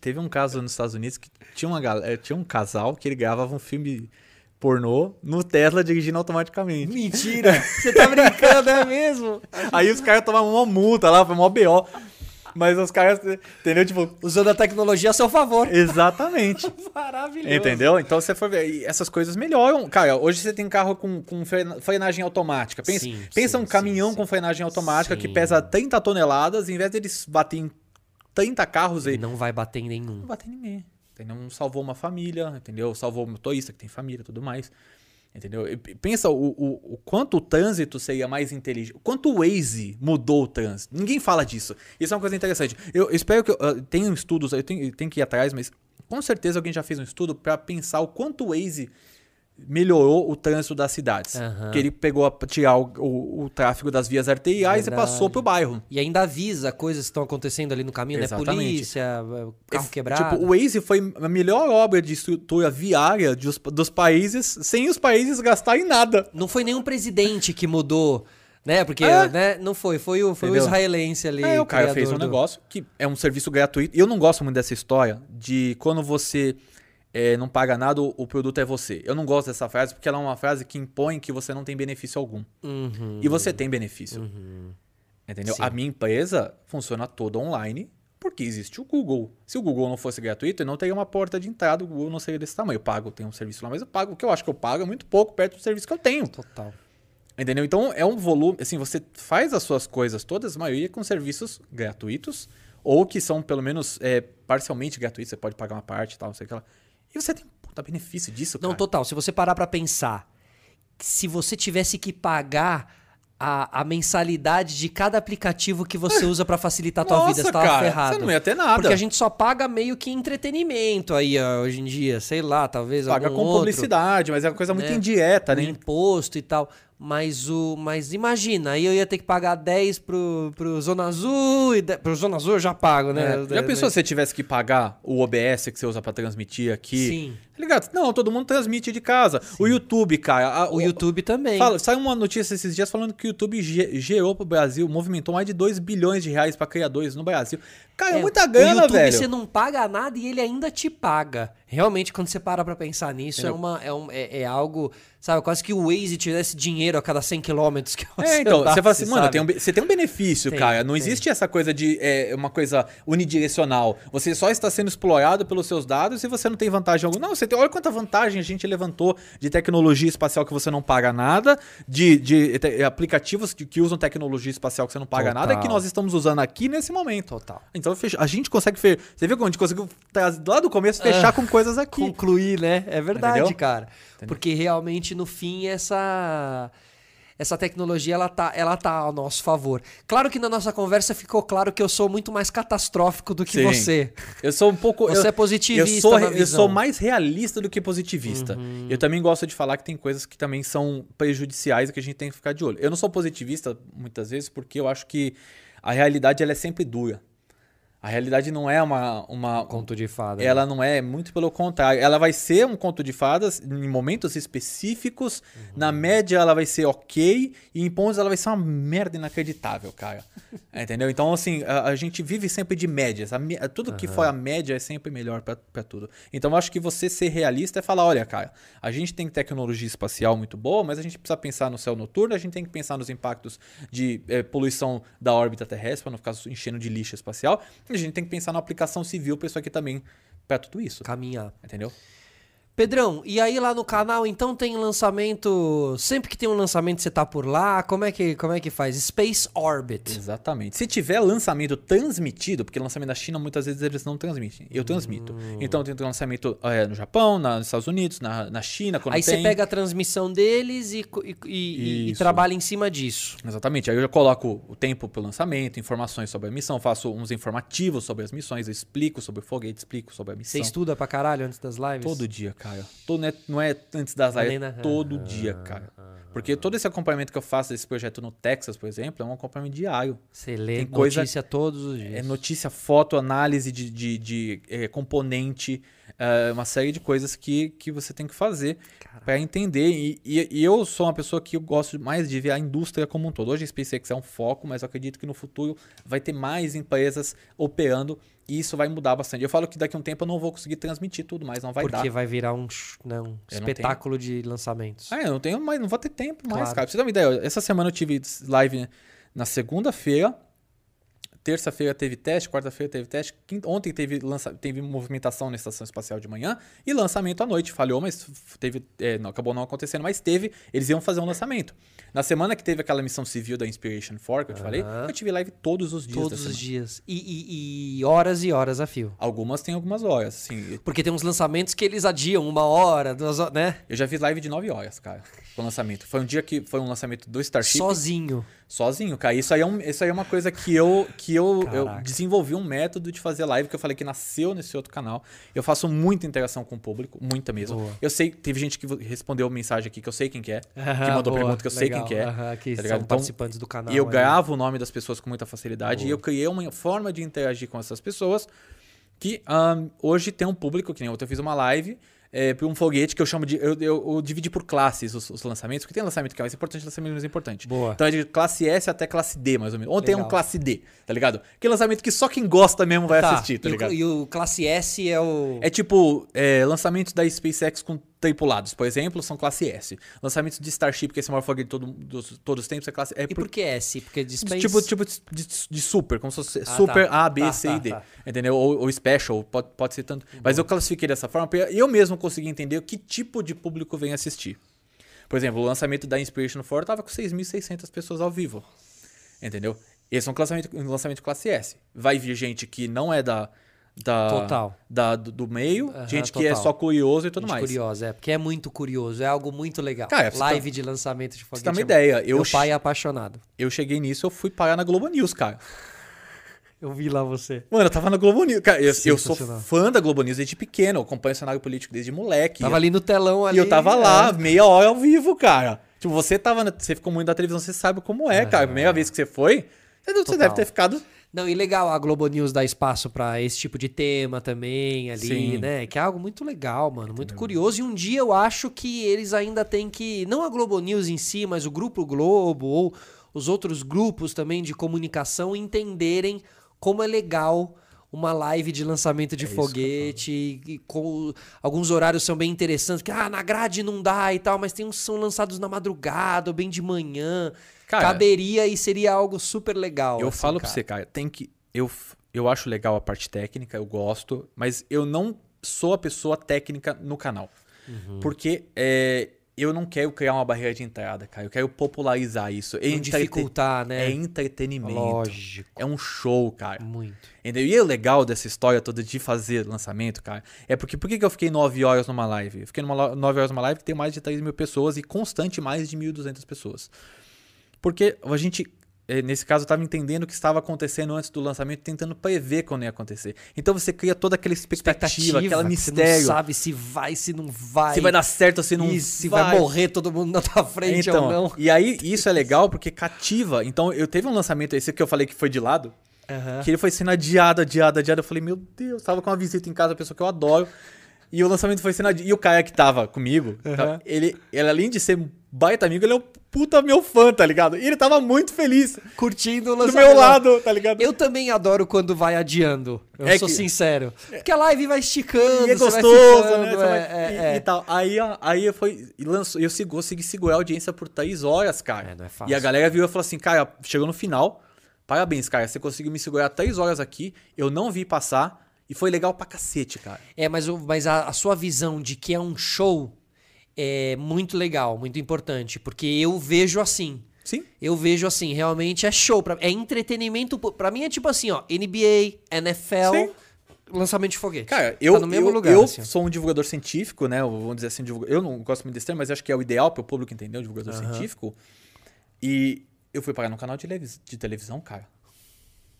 Teve um caso nos Estados Unidos que tinha, uma, galera, tinha um casal que ele gravava um filme pornô no Tesla dirigindo automaticamente. Mentira! Você tá [laughs] brincando, é mesmo? Aí os caras tomavam uma multa lá, foi mó BO. Mas os caras, entendeu? Tipo, Usando a tecnologia a seu favor. exatamente. [laughs] Maravilhoso. Entendeu? Então você for ver, e essas coisas melhoram. Cara, hoje você tem carro com, com frena- frenagem automática. Pensa, Sim, pensa sim, um caminhão sim, com frenagem automática que pesa 30 toneladas, em vez deles baterem em 30 carros aí, Não vai bater em nenhum. não bater em ninguém. Entendeu? Salvou uma família, entendeu? Salvou o motorista que tem família e tudo mais. Entendeu? E pensa o, o, o quanto o trânsito seria mais inteligente. Quanto o Waze mudou o trânsito. Ninguém fala disso. Isso é uma coisa interessante. Eu, eu espero que. Eu, tenho estudos, eu tenho, eu tenho que ir atrás, mas com certeza alguém já fez um estudo para pensar o quanto o Waze melhorou o trânsito das cidades. Aham. Que ele pegou a tirar o, o, o tráfego das vias arteriais e Verdade. passou pro bairro. E ainda avisa coisas que estão acontecendo ali no caminho, Exatamente. né? Polícia, carro Ef- quebrado. Tipo, o Waze foi a melhor obra de estrutura viária dos, dos países sem os países gastarem nada. Não foi nenhum presidente que mudou, né? Porque, É. né? Não foi. Foi o, foi o israelense ali. É, o cara fez um do- negócio que é um serviço gratuito. E eu não gosto muito dessa história de quando você é, não paga nada, o produto é você. Eu não gosto dessa frase porque ela é uma frase que impõe que você não tem benefício algum. Uhum. E você tem benefício. Entendeu? Sim. A minha empresa funciona toda online porque existe o Google. Se o Google não fosse gratuito, eu não teria uma porta de entrada, o Google não seria desse tamanho. Eu pago, tenho um serviço lá, mas eu pago o que eu acho que eu pago é muito pouco perto do serviço que eu tenho. Total. Entendeu? Então é um volume, assim, você faz as suas coisas todas, a maioria com serviços gratuitos, ou que são pelo menos é, parcialmente gratuitos, você pode pagar uma parte e tal, não sei o que lá. E você tem um puta benefício disso, Não, cara. total. Se você parar pra pensar, se você tivesse que pagar a, a mensalidade de cada aplicativo que você usa pra facilitar a tua vida, você tava cara, ferrado. Você não ia ter nada. Porque a gente só paga meio que entretenimento aí hoje em dia, sei lá, talvez paga com outro, publicidade, mas é uma coisa muito né? indireta, né? imposto e tal. Mas o, mas imagina, aí eu ia ter que pagar 10 pro, pro Zona Azul e pro Zona Azul eu já pago, né? É. Já pensou se você tivesse que pagar o OBS que você usa pra transmitir aqui? Sim. Tá ligado? Não, todo mundo transmite de casa. O YouTube, cara. a- O YouTube também. Fala, saiu uma notícia esses dias falando que o YouTube ge- gerou pro Brasil, movimentou mais de 2 bilhões de reais pra criadores no Brasil. Cara, é, muita grana, YouTube, velho. você não paga nada e ele ainda te paga. Realmente, quando você para pra pensar nisso, é, uma, é, um, é, é, algo, sabe, quase que o Waze tivesse dinheiro a cada 100 quilômetros que você É, então, você fala assim, mano, tem um, você tem um benefício, tem, cara. Não tem. existe essa coisa de é, uma coisa unidirecional. Você só está sendo explorado pelos seus dados e você não tem vantagem alguma. Não, você tem, olha quanta vantagem a gente levantou de tecnologia espacial que você não paga nada, de, de, de aplicativos que, que, usam tecnologia espacial que você não paga Total. nada, que nós estamos usando aqui nesse momento. Total. Então, a gente consegue... Você viu como a gente conseguiu, lá do começo, fechar ah. com coisa coisas aqui. Concluir, né? É verdade, Entendeu? cara. Entendeu? Porque realmente, no fim, essa essa tecnologia ela tá, ela tá ao nosso favor. Claro que na nossa conversa ficou claro que eu sou muito mais catastrófico do que Sim. você. Eu sou um pouco. Você eu, é positivista. Eu sou, eu sou mais realista do que positivista. Uhum. Eu também gosto de falar que tem coisas que também são prejudiciais e que a gente tem que ficar de olho. Eu não sou positivista muitas vezes porque eu acho que a realidade ela é sempre dura. A realidade não é uma, uma. Conto de fadas. Ela né? não é, muito pelo contrário. Ela vai ser um conto de fadas em momentos específicos. Uhum. Na média, ela vai ser ok. E em pontos, ela vai ser uma merda inacreditável, cara. [laughs] Entendeu? Então, assim, a, a, gente vive sempre de médias. Tudo que for a média é sempre melhor para tudo. Então, eu acho que você ser realista é falar: olha, cara, a gente tem tecnologia espacial muito boa, mas a gente precisa pensar no céu noturno, a gente tem que pensar nos impactos de é, poluição da órbita terrestre, para não ficar enchendo de lixo espacial a gente tem que pensar na aplicação civil para isso aqui também, para tudo isso. Caminhar. Entendeu? Pedrão, e aí lá no canal então tem lançamento. Sempre que tem um lançamento você tá por lá? Como é que, como é que faz? Space Orbit. Exatamente. Se tiver lançamento transmitido, porque lançamento na China muitas vezes eles não transmitem. Eu transmito. Hum. Então tem lançamento é, no Japão, na, nos Estados Unidos, na, na China. Quando aí tem... você pega a transmissão deles e, e, e, e, trabalha em cima disso. Exatamente. Aí eu já coloco o tempo pro lançamento, informações sobre a missão, faço uns informativos sobre as missões, eu explico sobre o foguete, explico sobre a missão. Você estuda pra caralho antes das lives? Todo dia, cara cara. Todo, é, não é antes das lives, é todo dia, cara. Porque todo esse acompanhamento que eu faço desse projeto no Texas, por exemplo, é um acompanhamento diário. Você lê Tem coisa, notícia todos os dias. É notícia, foto, análise de, de, de é, componente, é, uma série de coisas que, que você tem que fazer para entender. E, e, e, eu sou uma pessoa que eu gosto mais de ver a indústria como um todo. Hoje a SpaceX é um foco, mas eu acredito que no futuro vai ter mais empresas operando e isso vai mudar bastante. Eu falo que daqui a um tempo eu não vou conseguir transmitir tudo, mas não vai Porque dar. Porque vai virar um, né, um espetáculo de lançamentos. Ah, eu não tenho mais, não vou ter tempo mais, claro. cara. Pra você ter uma ideia, essa semana eu tive live na segunda-feira Terça-feira teve teste, quarta-feira teve teste, quinta, ontem teve, lança, teve movimentação na estação espacial de manhã e lançamento à noite. Falhou, mas teve, é, não, acabou não acontecendo, mas teve. Eles iam fazer um lançamento. Na semana que teve aquela missão civil da Inspiration 4, que eu te falei, eu tive live todos os dias. Todos os dias. E, e, e, horas e horas a fio. Algumas tem algumas horas, sim. Porque tem uns lançamentos que eles adiam uma hora, duas horas, né? Eu já fiz live de nove horas, cara, com o lançamento. Foi um dia que foi um lançamento do Starship. Sozinho. Sozinho, cara. Isso aí é, um, isso aí é uma coisa que eu, que eu, eu desenvolvi um método de fazer live que eu falei que nasceu nesse outro canal. Eu faço muita interação com o público, muita mesmo. Boa. Eu sei, teve gente que respondeu mensagem aqui que eu sei quem que é, que mandou boa, pergunta que eu legal, sei quem que é. Uh que tá são então, participantes do canal. E eu gravo o nome das pessoas com muita facilidade. Boa. E eu criei uma forma de interagir com essas pessoas que um, hoje tem um público, que nem ontem eu fiz uma live é, um foguete que eu chamo de. Eu, eu, eu dividi por classes os, os, lançamentos, porque tem lançamento que é mais importante lançamento menos importante. Boa. Então é de classe S até classe D, mais ou menos. Ou tem um classe D, tá ligado? Que lançamento que só quem gosta mesmo vai tá. assistir, tá ligado? E o, e o classe S é o. É tipo, é, lançamento da SpaceX com tripulados, por exemplo, são classe S. Lançamentos de Starship, que é esse maior foguete de todo, dos, todos os tempos, é classe... É e por que S? Porque de Space... Tipo, tipo de, de super, como se fosse ah, Super tá. A, B, tá, C tá, e D. Tá. Entendeu? Ou, ou, Special, pode, pode ser tanto. Mas eu classifiquei dessa forma, porque eu mesmo consegui entender que tipo de público vem assistir. Por exemplo, o lançamento da Inspiration 4 tava com 6.600 pessoas ao vivo. Entendeu? Esse é um lançamento, um lançamento classe S. Vai vir gente que não é da da, total. Da, do, do meio, uhum, gente total. que é só curioso e tudo gente mais. curioso, é, porque é muito curioso, é algo muito legal. Cara, Live tá, de lançamento de foguete. Você dá uma ideia. Eu Meu pai é apaixonado. Eu cheguei nisso, eu fui parar na Globo News, cara. [laughs] Eu vi lá você. Mano, eu tava na Globo News. Cara, eu, eu sou fã da Globo News desde pequeno. Eu acompanho o cenário político desde moleque. Tava ali no telão ali. E eu tava lá, é. meia hora ao vivo, cara. Tipo, você tava. Na, você ficou muito na televisão, você sabe como é, cara. Primeira vez que você foi, você deve ter ficado não, e legal a Globo News dar espaço para esse tipo de tema também ali, Sim. né? Que é algo muito legal, mano, muito curioso. E um dia eu acho que eles ainda têm que, não a Globo News em si, mas o Grupo Globo ou os outros grupos também de comunicação entenderem como é legal uma live de lançamento de É foguete e, e com alguns horários são bem interessantes, que ah, na grade não dá e tal, mas tem uns que são lançados na madrugada ou bem de manhã. Cara, Caberia e seria algo super legal. Eu assim, falo pra cara. você, cara, tem que. Eu, eu acho legal a parte técnica, eu gosto, mas eu não sou a pessoa técnica no canal. Uhum. Porque é, eu não quero criar uma barreira de entrada, cara. Eu quero popularizar isso. É dificultar, né? É entretenimento. Lógico. É um show, cara. Muito. Entendeu? E o legal dessa história toda de fazer lançamento, cara, é porque por que eu fiquei 9 horas numa live? Eu fiquei numa lo- 9 horas numa live que tem mais de 3 mil pessoas e constante mais de 1.200 pessoas. Porque a gente, eh, nesse caso, estava entendendo o que estava acontecendo antes do lançamento, tentando prever quando ia acontecer. Então você cria toda aquela expectativa, aquela que Você mistério. não sabe se vai, se não vai. Se vai dar certo se não se vai. morrer todo mundo na tua frente então, ou não. E aí, isso é legal porque cativa. Então, eu teve um lançamento, esse que eu falei que foi de lado, Aham. que ele foi sendo adiado, adiado, adiado. Eu falei, meu Deus, tava com uma visita em casa, uma pessoa que eu adoro. E o lançamento foi sendo adiado. E o cara que tava comigo, tá, ele, ele, além de ser um baita amigo, ele é um puta meu fã, tá ligado? E ele tava muito feliz Curtindo o do lançamento. meu lado, tá ligado? Eu também adoro quando vai adiando. Eu É sou que- sincero. Porque a live vai esticando, E é gostoso, ficando, né? É, é, e, é. e tal. Aí, aí foi. e Lançou, eu consegui segurar a audiência por 3 horas, cara. É, não é fácil. E a galera viu e falou assim, cara, chegou no final. Parabéns, cara. Você conseguiu me segurar 3 horas aqui. Eu não vi passar. E foi legal pra cacete, cara. É, mas, mas a, a sua visão de que é um show é muito legal, muito importante. Porque eu vejo assim. Sim. Eu vejo assim, realmente é show. Pra, é entretenimento. Pra mim é tipo assim, ó. NBA, NFL, Sim. lançamento de foguete. Cara, eu, tá no mesmo eu, lugar. eu assim, sou um divulgador científico, né? Vamos dizer assim, eu não gosto muito desse termo, mas acho que é o ideal para o público entender, um divulgador científico. E eu fui parar num canal de televisão, cara.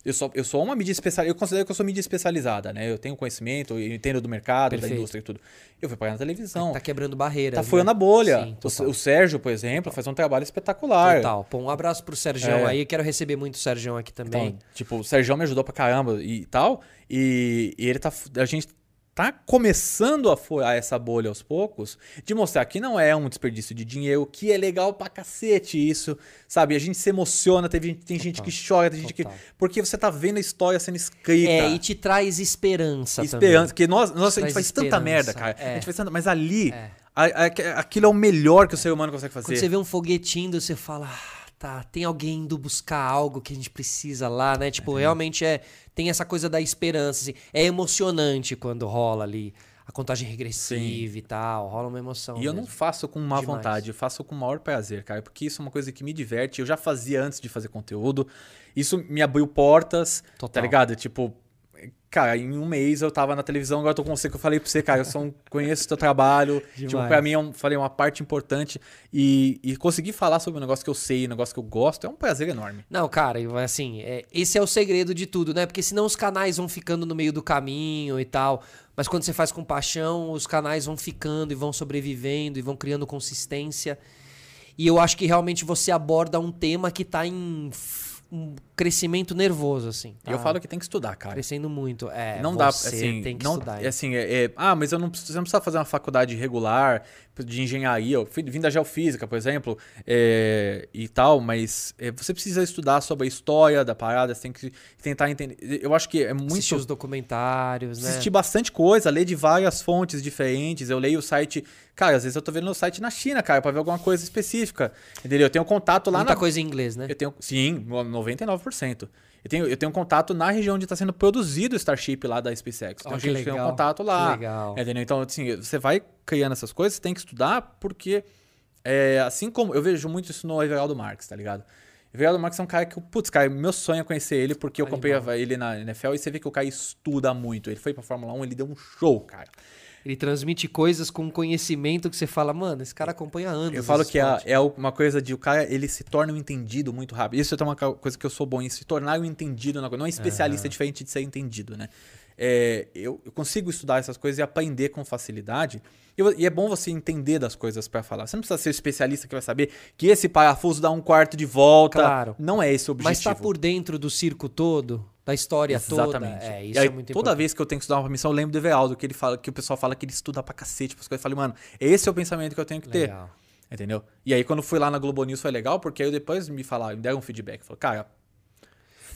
Eu sou, eu sou uma mídia especializada. Eu considero que eu sou mídia especializada, né? Eu tenho conhecimento, eu entendo do mercado, Perfeito. da indústria e tudo. Eu fui parar na televisão. Tá quebrando barreiras. Tá né? furando a bolha. Sim, o, total. o Sérgio, por exemplo, faz um trabalho espetacular. Total. Pô, um abraço pro Sergião É. aí. Quero receber muito o Sergião aqui também. Então, tipo, o Sérgio me ajudou pra caramba e tal. E, e ele tá. A gente tá começando a furar essa bolha aos poucos, de mostrar que não é um desperdício de dinheiro, que é legal pra cacete isso, sabe? A gente se emociona, teve, gente- tem gente que chora, tem gente que. total. Porque você tá vendo a história sendo escrita. É, e te traz esperança, Esperança, que nós, nós a gente faz tanta esperança, merda, cara. é. A gente faz tanta, mas ali, É. a- a- aquilo é o melhor que o ser humano consegue Quando fazer. você vê um foguetinho, você fala, ah, tá, tem alguém indo buscar algo que a gente precisa lá, né? Tipo, realmente é. Tem essa coisa da esperança, assim. É emocionante quando rola ali a contagem regressiva e tal. Rola uma emoção. E eu não mesmo. faço com má Demais. vontade, eu faço com o maior prazer, cara, porque isso é uma coisa que me diverte. Eu já fazia antes de fazer conteúdo. Isso me abriu portas, tá Total. ligado? Tipo, cara, em um mês eu tava na televisão, agora eu tô com você que eu falei pra você, cara, eu sou um, [laughs] conheço o teu trabalho. tipo, Demais. pra mim é um, falei, uma parte importante. E, e conseguir falar sobre um negócio que eu sei, um negócio que eu gosto, é um prazer enorme. Não, cara, assim, é, esse é o segredo de tudo, né? Porque senão os canais vão ficando no meio do caminho e tal. Mas quando você faz com paixão, os canais vão ficando e vão sobrevivendo e vão criando consistência. E eu acho que realmente você aborda um tema que tá em um crescimento nervoso, assim. E eu tá falo que tem que estudar, cara. Crescendo muito. É, não dá, assim, tem que não, estudar. assim, é, é, ah, mas eu não preciso, você não precisa fazer uma faculdade regular de engenharia, eu fui- vim da geofísica, por exemplo, é, e tal, mas é, você precisa estudar sobre a história da parada, você tem que tentar entender. Eu acho que é muito Assistir os documentários, né? assistir bastante coisa, ler de várias fontes diferentes. Eu leio o site. Cara, às vezes eu tô vendo no site na China, cara, pra ver alguma coisa específica. Entendeu? Eu tenho contato lá Muita na. coisa em inglês, né? Eu tenho, sim, 99%. Eu tenho, eu tenho contato na região onde está sendo produzido o Starship lá da SpaceX. Então Ó, a gente tem um legal, contato lá. legal. Entendeu? Então, assim, você vai criando essas coisas, você tem que estudar, porque é, assim como eu vejo muito isso no Everaldo Marques, tá ligado? Everaldo Marques é um cara que, putz, cara, meu sonho é conhecer ele, porque eu comprei Animal. ele na NFL e você vê que o cara estuda muito. Ele foi pra Fórmula 1, ele deu um show, cara. Ele transmite coisas com conhecimento que você fala, mano, esse cara acompanha anos. Eu falo que é, é uma coisa de o cara, ele se torna um entendido muito rápido. Isso é uma coisa que eu sou bom em se tornar um entendido na coisa. Não é especialista diferente de ser entendido, né? É, eu, eu consigo estudar essas coisas e aprender com facilidade. E, e é bom você entender das coisas pra falar. Você não precisa ser o especialista que vai saber que esse parafuso dá um quarto de volta. Claro. Não é esse o objetivo. Mas tá por dentro do circo todo, da história Exatamente. toda. É, isso aí, é muito toda importante. vez que eu tenho que estudar uma missão, eu lembro do Everaldo, que ele fala, que o pessoal fala que ele estuda pra cacete. Eu falei, mano, esse é o pensamento que eu tenho que ter. Legal. Entendeu? E aí, quando fui lá na Globo News foi legal, porque aí depois me falaram, me deram um feedback. Falaram, cara,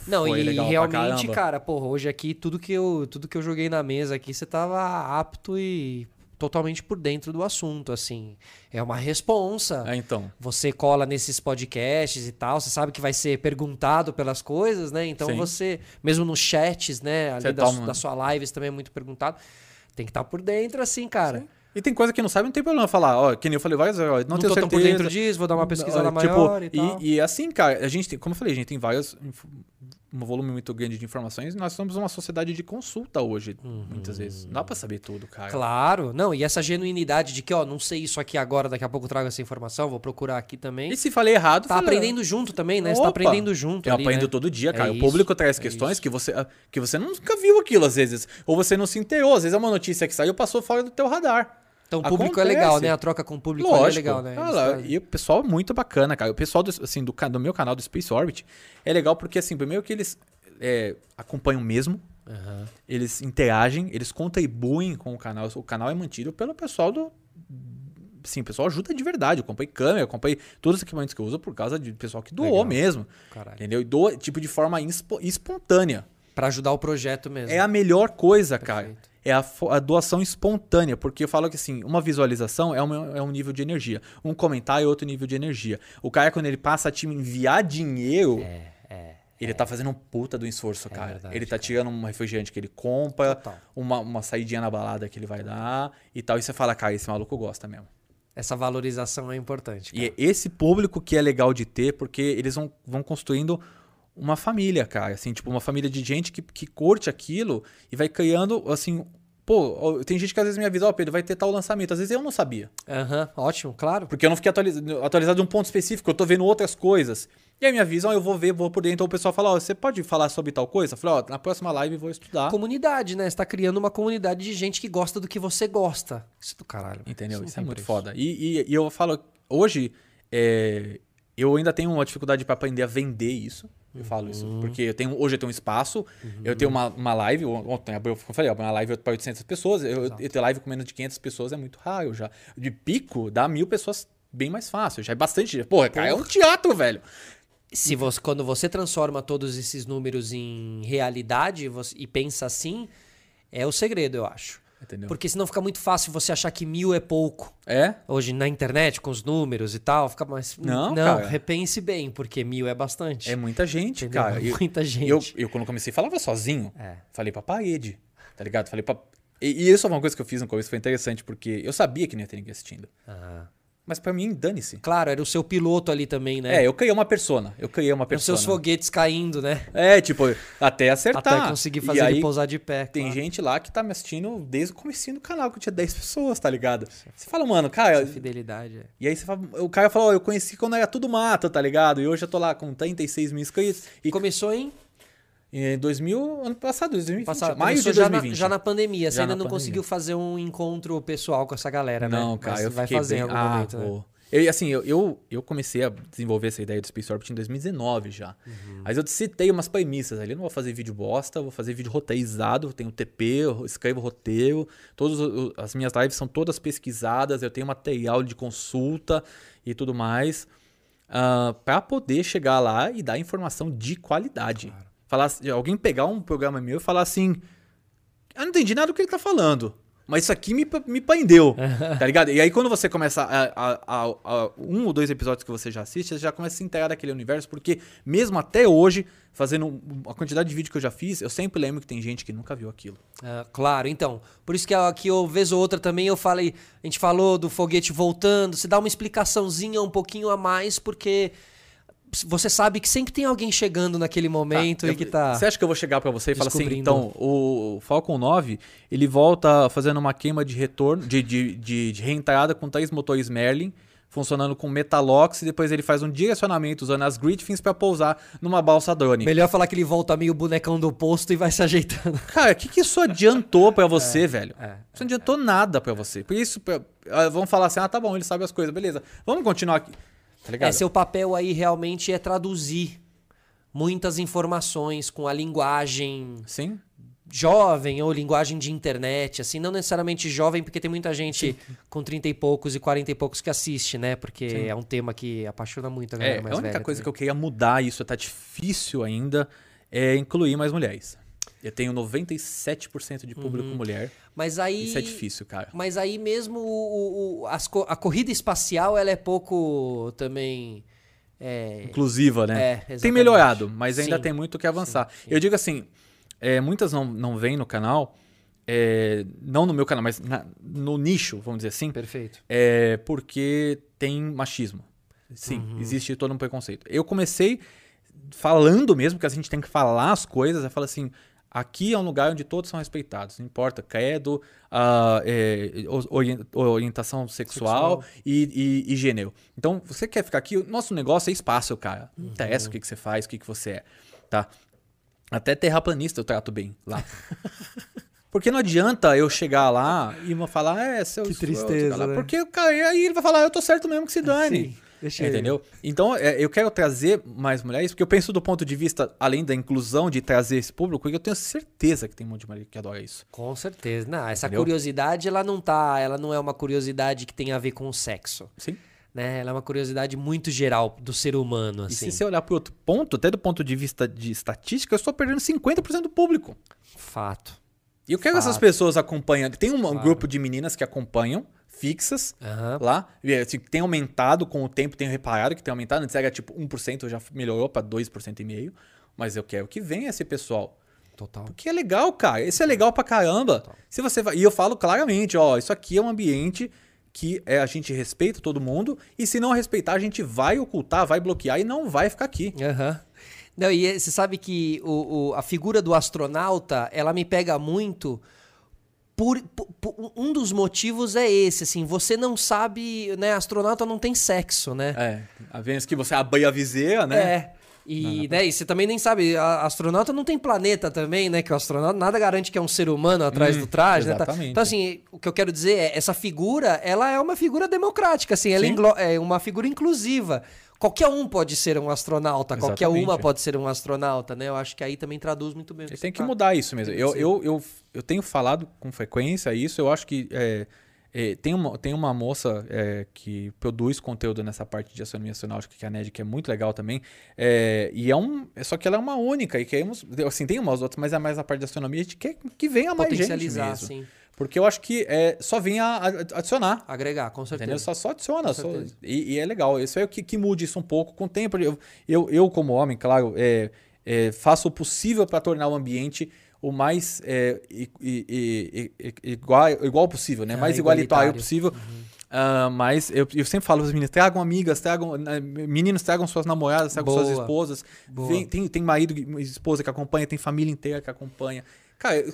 Não, foi e realmente, cara, porra, hoje aqui tudo que eu tudo que eu joguei na mesa aqui, você tava apto e totalmente por dentro do assunto, assim. É uma responsa. É, então. Você cola nesses podcasts e tal, você sabe que vai ser perguntado pelas coisas, né? Então Sim. você, mesmo nos chats, né, ali da, toma- da sua live, isso também é muito perguntado. Tem que estar por dentro, assim, cara. E tem coisa que não sabe, não tem problema falar. Ó, que nem eu falei várias vezes, ó, não, Não, tenho tô tão certeza. por dentro disso, vou dar uma pesquisada Não, tipo, maior e tal. E, e assim, cara, a gente tem, como eu falei, a gente tem várias. Um volume muito grande de informações. Nós somos uma sociedade de consulta hoje, muitas vezes. Não dá pra saber tudo, cara. Claro, não, e essa genuinidade de que, ó, não sei isso aqui agora, daqui a pouco eu trago essa informação, vou procurar aqui também. E se falei errado, Tá fala- aprendendo junto também, né? Você Opa! tá aprendendo junto. Eu ali, aprendo né? todo dia, É cara. o isso, público traz é questões isso. que você, que você nunca viu aquilo, às vezes. Ou você não se inteirou. Às vezes é uma notícia que saiu passou fora do teu radar. Então o público é Acontece. legal, né? A troca com o público é Lógico. legal, né? Ah, lá, e o pessoal é muito bacana, cara. O pessoal do, assim, do, do meu canal do Space Orbit é legal porque, assim, primeiro que eles é, acompanham mesmo, Aham. eles interagem, eles contribuem com o canal. O canal é mantido pelo pessoal do. Sim, o pessoal ajuda de verdade. Eu comprei câmera, eu comprei todos os equipamentos que eu uso por causa de pessoal que doou Legal. mesmo. Caralho. Entendeu? E doa, tipo, de forma espontânea. Pra ajudar o projeto mesmo. É a melhor coisa, cara. É a, a doação espontânea, porque eu falo que assim, uma visualização é, uma- é um nível de energia. Um comentário é outro nível de energia. O cara, quando ele passa a te enviar dinheiro, É, é. ele tá fazendo um puta do esforço, cara. verdade, ele tá tirando um refrigerante que ele compra, Total. uma, uma saidinha na balada que ele vai dar e tal. E você fala, cara, esse maluco gosta mesmo. Essa valorização é importante. E cara. é esse público que é legal de ter, porque eles vão, vão construindo uma família, cara. Assim, tipo, uma família de gente que, que curte aquilo e vai criando, assim. Pô, tem gente que às vezes me avisa, ó, Pedro, vai ter tal lançamento. Às vezes eu não sabia. Aham, ótimo, claro. Porque eu não fiquei atualizado, atualizado de um ponto específico, eu tô vendo outras coisas. E aí me avisam, ó, eu vou ver, vou por dentro. Então o pessoal fala, ó, você pode falar sobre tal coisa? Eu falei, ó, na próxima live eu vou estudar. Comunidade, né? Você tá criando uma comunidade de gente que gosta do que você gosta. Isso é do caralho. Entendeu? não Isso, é muito preço. foda. E, e- e eu falo, hoje, é, eu ainda tenho uma dificuldade para aprender a vender isso. Eu falo isso. Uhum. Porque eu tenho, hoje eu tenho um espaço, eu tenho uma, uma live, ontem eu falei, uma live para 800 pessoas, eu, eu ter live com menos de 500 pessoas é muito raro já. De pico, dá mil pessoas bem mais fácil. Já é bastante. Porra, cara, é um teatro, velho. Se você, quando você transforma todos esses números em realidade você- e pensa assim, é o segredo, eu acho. Entendeu? Porque senão fica muito fácil você achar que mil é pouco. É? Hoje na internet, com os números e tal, fica mais. Não, não cara. repense bem, porque mil é bastante. É muita gente, Entendeu? cara. [laughs] Eu- Muita gente. Eu, eu, quando comecei, falava sozinho. É. Falei pra parede, tá ligado? Falei pra... E, e isso é uma coisa que eu fiz no começo, foi interessante, porque eu sabia que não ia ter ninguém assistindo. Ah. Mas pra mim, dane-se. Claro, era o seu piloto ali também, né? É, eu criei uma persona. Eu criei uma Os persona. seus foguetes caindo, né? É, tipo, até acertar. Até conseguir E fazer aí, ele pousar de pé. Tem claro. gente lá que tá me assistindo desde o comecinho do canal, que eu tinha 10 pessoas, tá ligado? Você fala, mano, cara... Essa fidelidade. É. E aí você fala, o cara fala, ó, eu conheci quando era tudo mato, tá ligado? E hoje eu tô lá com 36 mil inscritos. E Começou em em 2000, ano passado, 2020, passado. maio de já 2020. na, já na pandemia. Você Já ainda na não pandemia. conseguiu fazer um encontro pessoal com essa galera, né? Não, cara, Mas eu vai fazer bem... em algum ah, momento, né? vou. Eu, assim, eu, eu, eu comecei a desenvolver essa ideia do Space Orbit em 2019 já. Uhum. Mas eu citei umas premissas ali. Eu não vou fazer vídeo bosta, vou fazer vídeo roteirizado. Tenho TP, eu escrevo roteiro. Todos, o- as minhas lives são todas pesquisadas. Eu tenho material de consulta e tudo mais. para poder chegar lá e dar informação de qualidade. Falar, alguém pegar um programa meu e falar assim: Eu não entendi nada do que ele tá falando. Mas isso aqui me, me prendeu, [laughs] tá ligado? E aí quando você começa a, a- a- um ou dois episódios que você já assiste, você já começa a se inteirar daquele universo, porque mesmo até hoje, fazendo a quantidade de vídeo que eu já fiz, eu sempre lembro que tem gente que nunca viu aquilo. Ah, claro, então. Por isso que aqui, eu, vez ou outra também, eu falei. A gente falou do foguete voltando. Se dá uma explicaçãozinha um pouquinho a mais, porque você sabe que sempre tem alguém chegando naquele momento Tá, e que tá. Você acha que eu vou chegar pra você e falar assim, então, o Falcon 9, ele volta fazendo uma queima de retorno, de, de, de, de reentrada com três motores Merlin, funcionando com Metalox, e depois ele faz um direcionamento usando as Gridfins pra pousar numa balsa drone. Melhor falar que ele volta meio bonecão do posto e vai se ajeitando. [laughs] Cara, o que, que isso adiantou pra você, velho? é, isso não adiantou nada pra você. Por isso, pra- ah, vamos falar assim, ah, tá bom, ele sabe as coisas, beleza. Vamos continuar aqui. Tá ligado? É, seu papel aí realmente é traduzir muitas informações com a linguagem Sim? jovem ou linguagem de internet, assim, não necessariamente jovem, porque tem muita gente com 30 e poucos e 40 e poucos que assiste, né? Porque Sim. é um tema que apaixona muito a É, galera a mais única velha coisa que também. eu queria mudar, isso tá difícil ainda, é incluir mais mulheres. Eu tenho 97% de público Uhum. mulher. Mas aí. Isso é difícil, cara. Mas aí mesmo o, o- as a corrida espacial ela é pouco também. É, Inclusiva, né? É, tem melhorado, mas ainda Sim. tem muito o que avançar. Eu digo assim, é, muitas não, não vêm no canal, é, não no meu canal, mas na- no nicho, vamos dizer assim, perfeito. é porque tem machismo. Sim, Uhum. existe todo um preconceito. Eu comecei falando mesmo, que a gente tem que falar as coisas, eu falo assim, aqui é um lugar onde todos são respeitados, não importa credo, ah, é, orientação sexual, E, e- e gênero. Então, você quer ficar aqui, nosso negócio é espaço, cara. Não interessa o que, que você faz, o que, que você é, tá? Até terraplanista eu trato bem lá. [laughs] Porque não adianta eu chegar lá e falar, é, seu Que tristeza, né? Porque cara, aí ele vai falar, eu tô certo mesmo que se dane. Sim, deixa. Entendeu? Então, é, eu quero trazer mais mulheres, porque eu penso do ponto de vista, além da inclusão, de trazer esse público, e eu tenho certeza que tem um monte de mulher que adora isso. Com certeza. Não, essa Entendeu? curiosidade, ela não tá. Ela não é uma curiosidade que tem a ver com o sexo. Sim. Né? Ela é uma curiosidade muito geral do ser humano, E assim. se você olhar para outro ponto, até do ponto de vista de estatística, eu estou perdendo 50% do público. Fato. E eu quero que essas pessoas acompanhem. Tem um, um Claro. grupo de meninas que acompanham, fixas, Aham. lá. E, assim, tem aumentado com o tempo, tenho reparado que tem aumentado. Antes era tipo 1%, já melhorou para 2,5%. Mas eu quero que venha esse pessoal. Total. Porque é legal, cara. Isso é legal pra caramba. Se você vai... E eu falo claramente, ó, isso aqui é um ambiente que é, a gente respeita todo mundo. E se não respeitar, a gente vai ocultar, vai bloquear e não vai ficar aqui. Aham. Não, e é- você sabe que o, o- a figura do astronauta, ela me pega muito. Por, por- um dos motivos é esse, assim, você não sabe, né? Astronauta não tem sexo, né? É, a vez que você abre a viseira, né? É. E, né, e você também nem sabe, astronauta não tem planeta também, né? Que o astronauta nada garante que é um ser humano atrás Hum, do traje, né? Tá- exatamente. Então, assim, o que eu quero dizer é, essa figura, ela é uma figura democrática, assim, ela Sim. é uma figura inclusiva. Qualquer um pode ser um astronauta, qualquer uma Exatamente. pode ser um astronauta, né? Eu acho que aí também traduz muito bem. o Ele você tem que tá- mudar isso mesmo. Eu, eu, eu, eu tenho falado com frequência isso. Eu acho que é, tem, uma, tem uma moça é, que produz conteúdo nessa parte de astronomia astronáutica, que é a Ned, que é muito legal também. É, e é um. é Só que ela é uma única. E queremos. Assim, tem umas outras, mas é mais a parte da astronomia. A gente quer que venha mais gente mesmo. sim. Porque eu acho que é, só vem a, a- adicionar. Agregar, com certeza. Entendeu? Só, só adiciona. Só- e, e é legal. Isso é o que, que mude isso um pouco com o tempo. Eu, eu, eu como homem, claro, é, é, faço o possível para tornar o ambiente o mais é, i- i- i- i- igual, igual possível, né? Ah, mais igualitário, possível. Ah, mas eu, eu sempre falo para as meninas, tragam amigas, tragam. Meninos, tragam suas namoradas, tragam suas Boa. esposas. Boa. Vem- tem, tem marido esposa que acompanha, tem família inteira que acompanha. Cara, eu,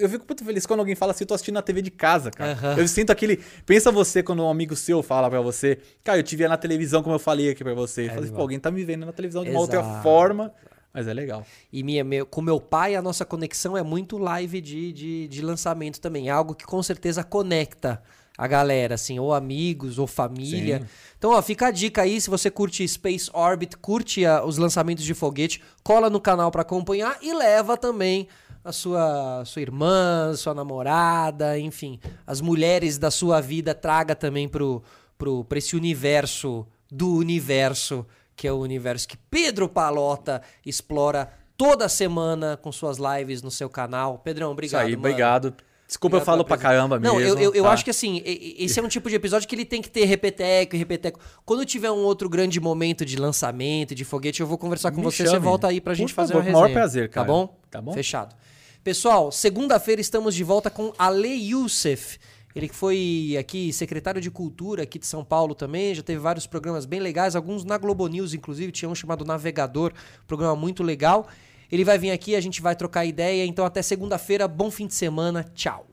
eu fico muito feliz quando alguém fala assim, tô assistindo na TV de casa, cara. Aham. Eu sinto aquele. Pensa você quando um amigo seu fala pra você, cara, eu te via na televisão, como eu falei aqui pra você. Eu falei, demais. pô, alguém tá me vendo na televisão de uma outra Exato. forma. Mas é legal. E minha, meu, com meu pai, a nossa conexão é muito live de, de, de lançamento também. É algo que com certeza conecta a galera, assim, ou amigos, ou família. Sim. Então, ó, fica a dica aí, se você curte Space Orbit, curte a- os lançamentos de foguete, cola no canal pra acompanhar e leva também a sua, sua irmã, sua namorada, enfim, as mulheres da sua vida, traga também pro, pro, pra esse universo do universo, que é o universo que Pedro Palota explora toda semana com suas lives no seu canal. Pedrão, obrigado. Isso aí, mano. obrigado. Desculpa, eu Obrigado falo pela pra caramba Não, mesmo. eu, eu, eu tá? acho que assim, esse é um tipo de episódio que ele tem que ter repeteco e repeteco. Quando tiver um outro grande momento de lançamento, de foguete, eu vou conversar com Me você, você chame. volta aí pra Por gente fazer favor, uma o resenha. maior prazer, cara. Tá bom? Tá bom? Fechado. Pessoal, segunda-feira estamos de volta com Ale Youssef. Ele que foi aqui secretário de Cultura aqui de São Paulo também, já teve vários programas bem legais, alguns na Globo News, inclusive, tinha um chamado Navegador, programa muito legal. Ele vai vir aqui, a gente vai trocar ideia, então até segunda-feira, bom fim de semana, tchau.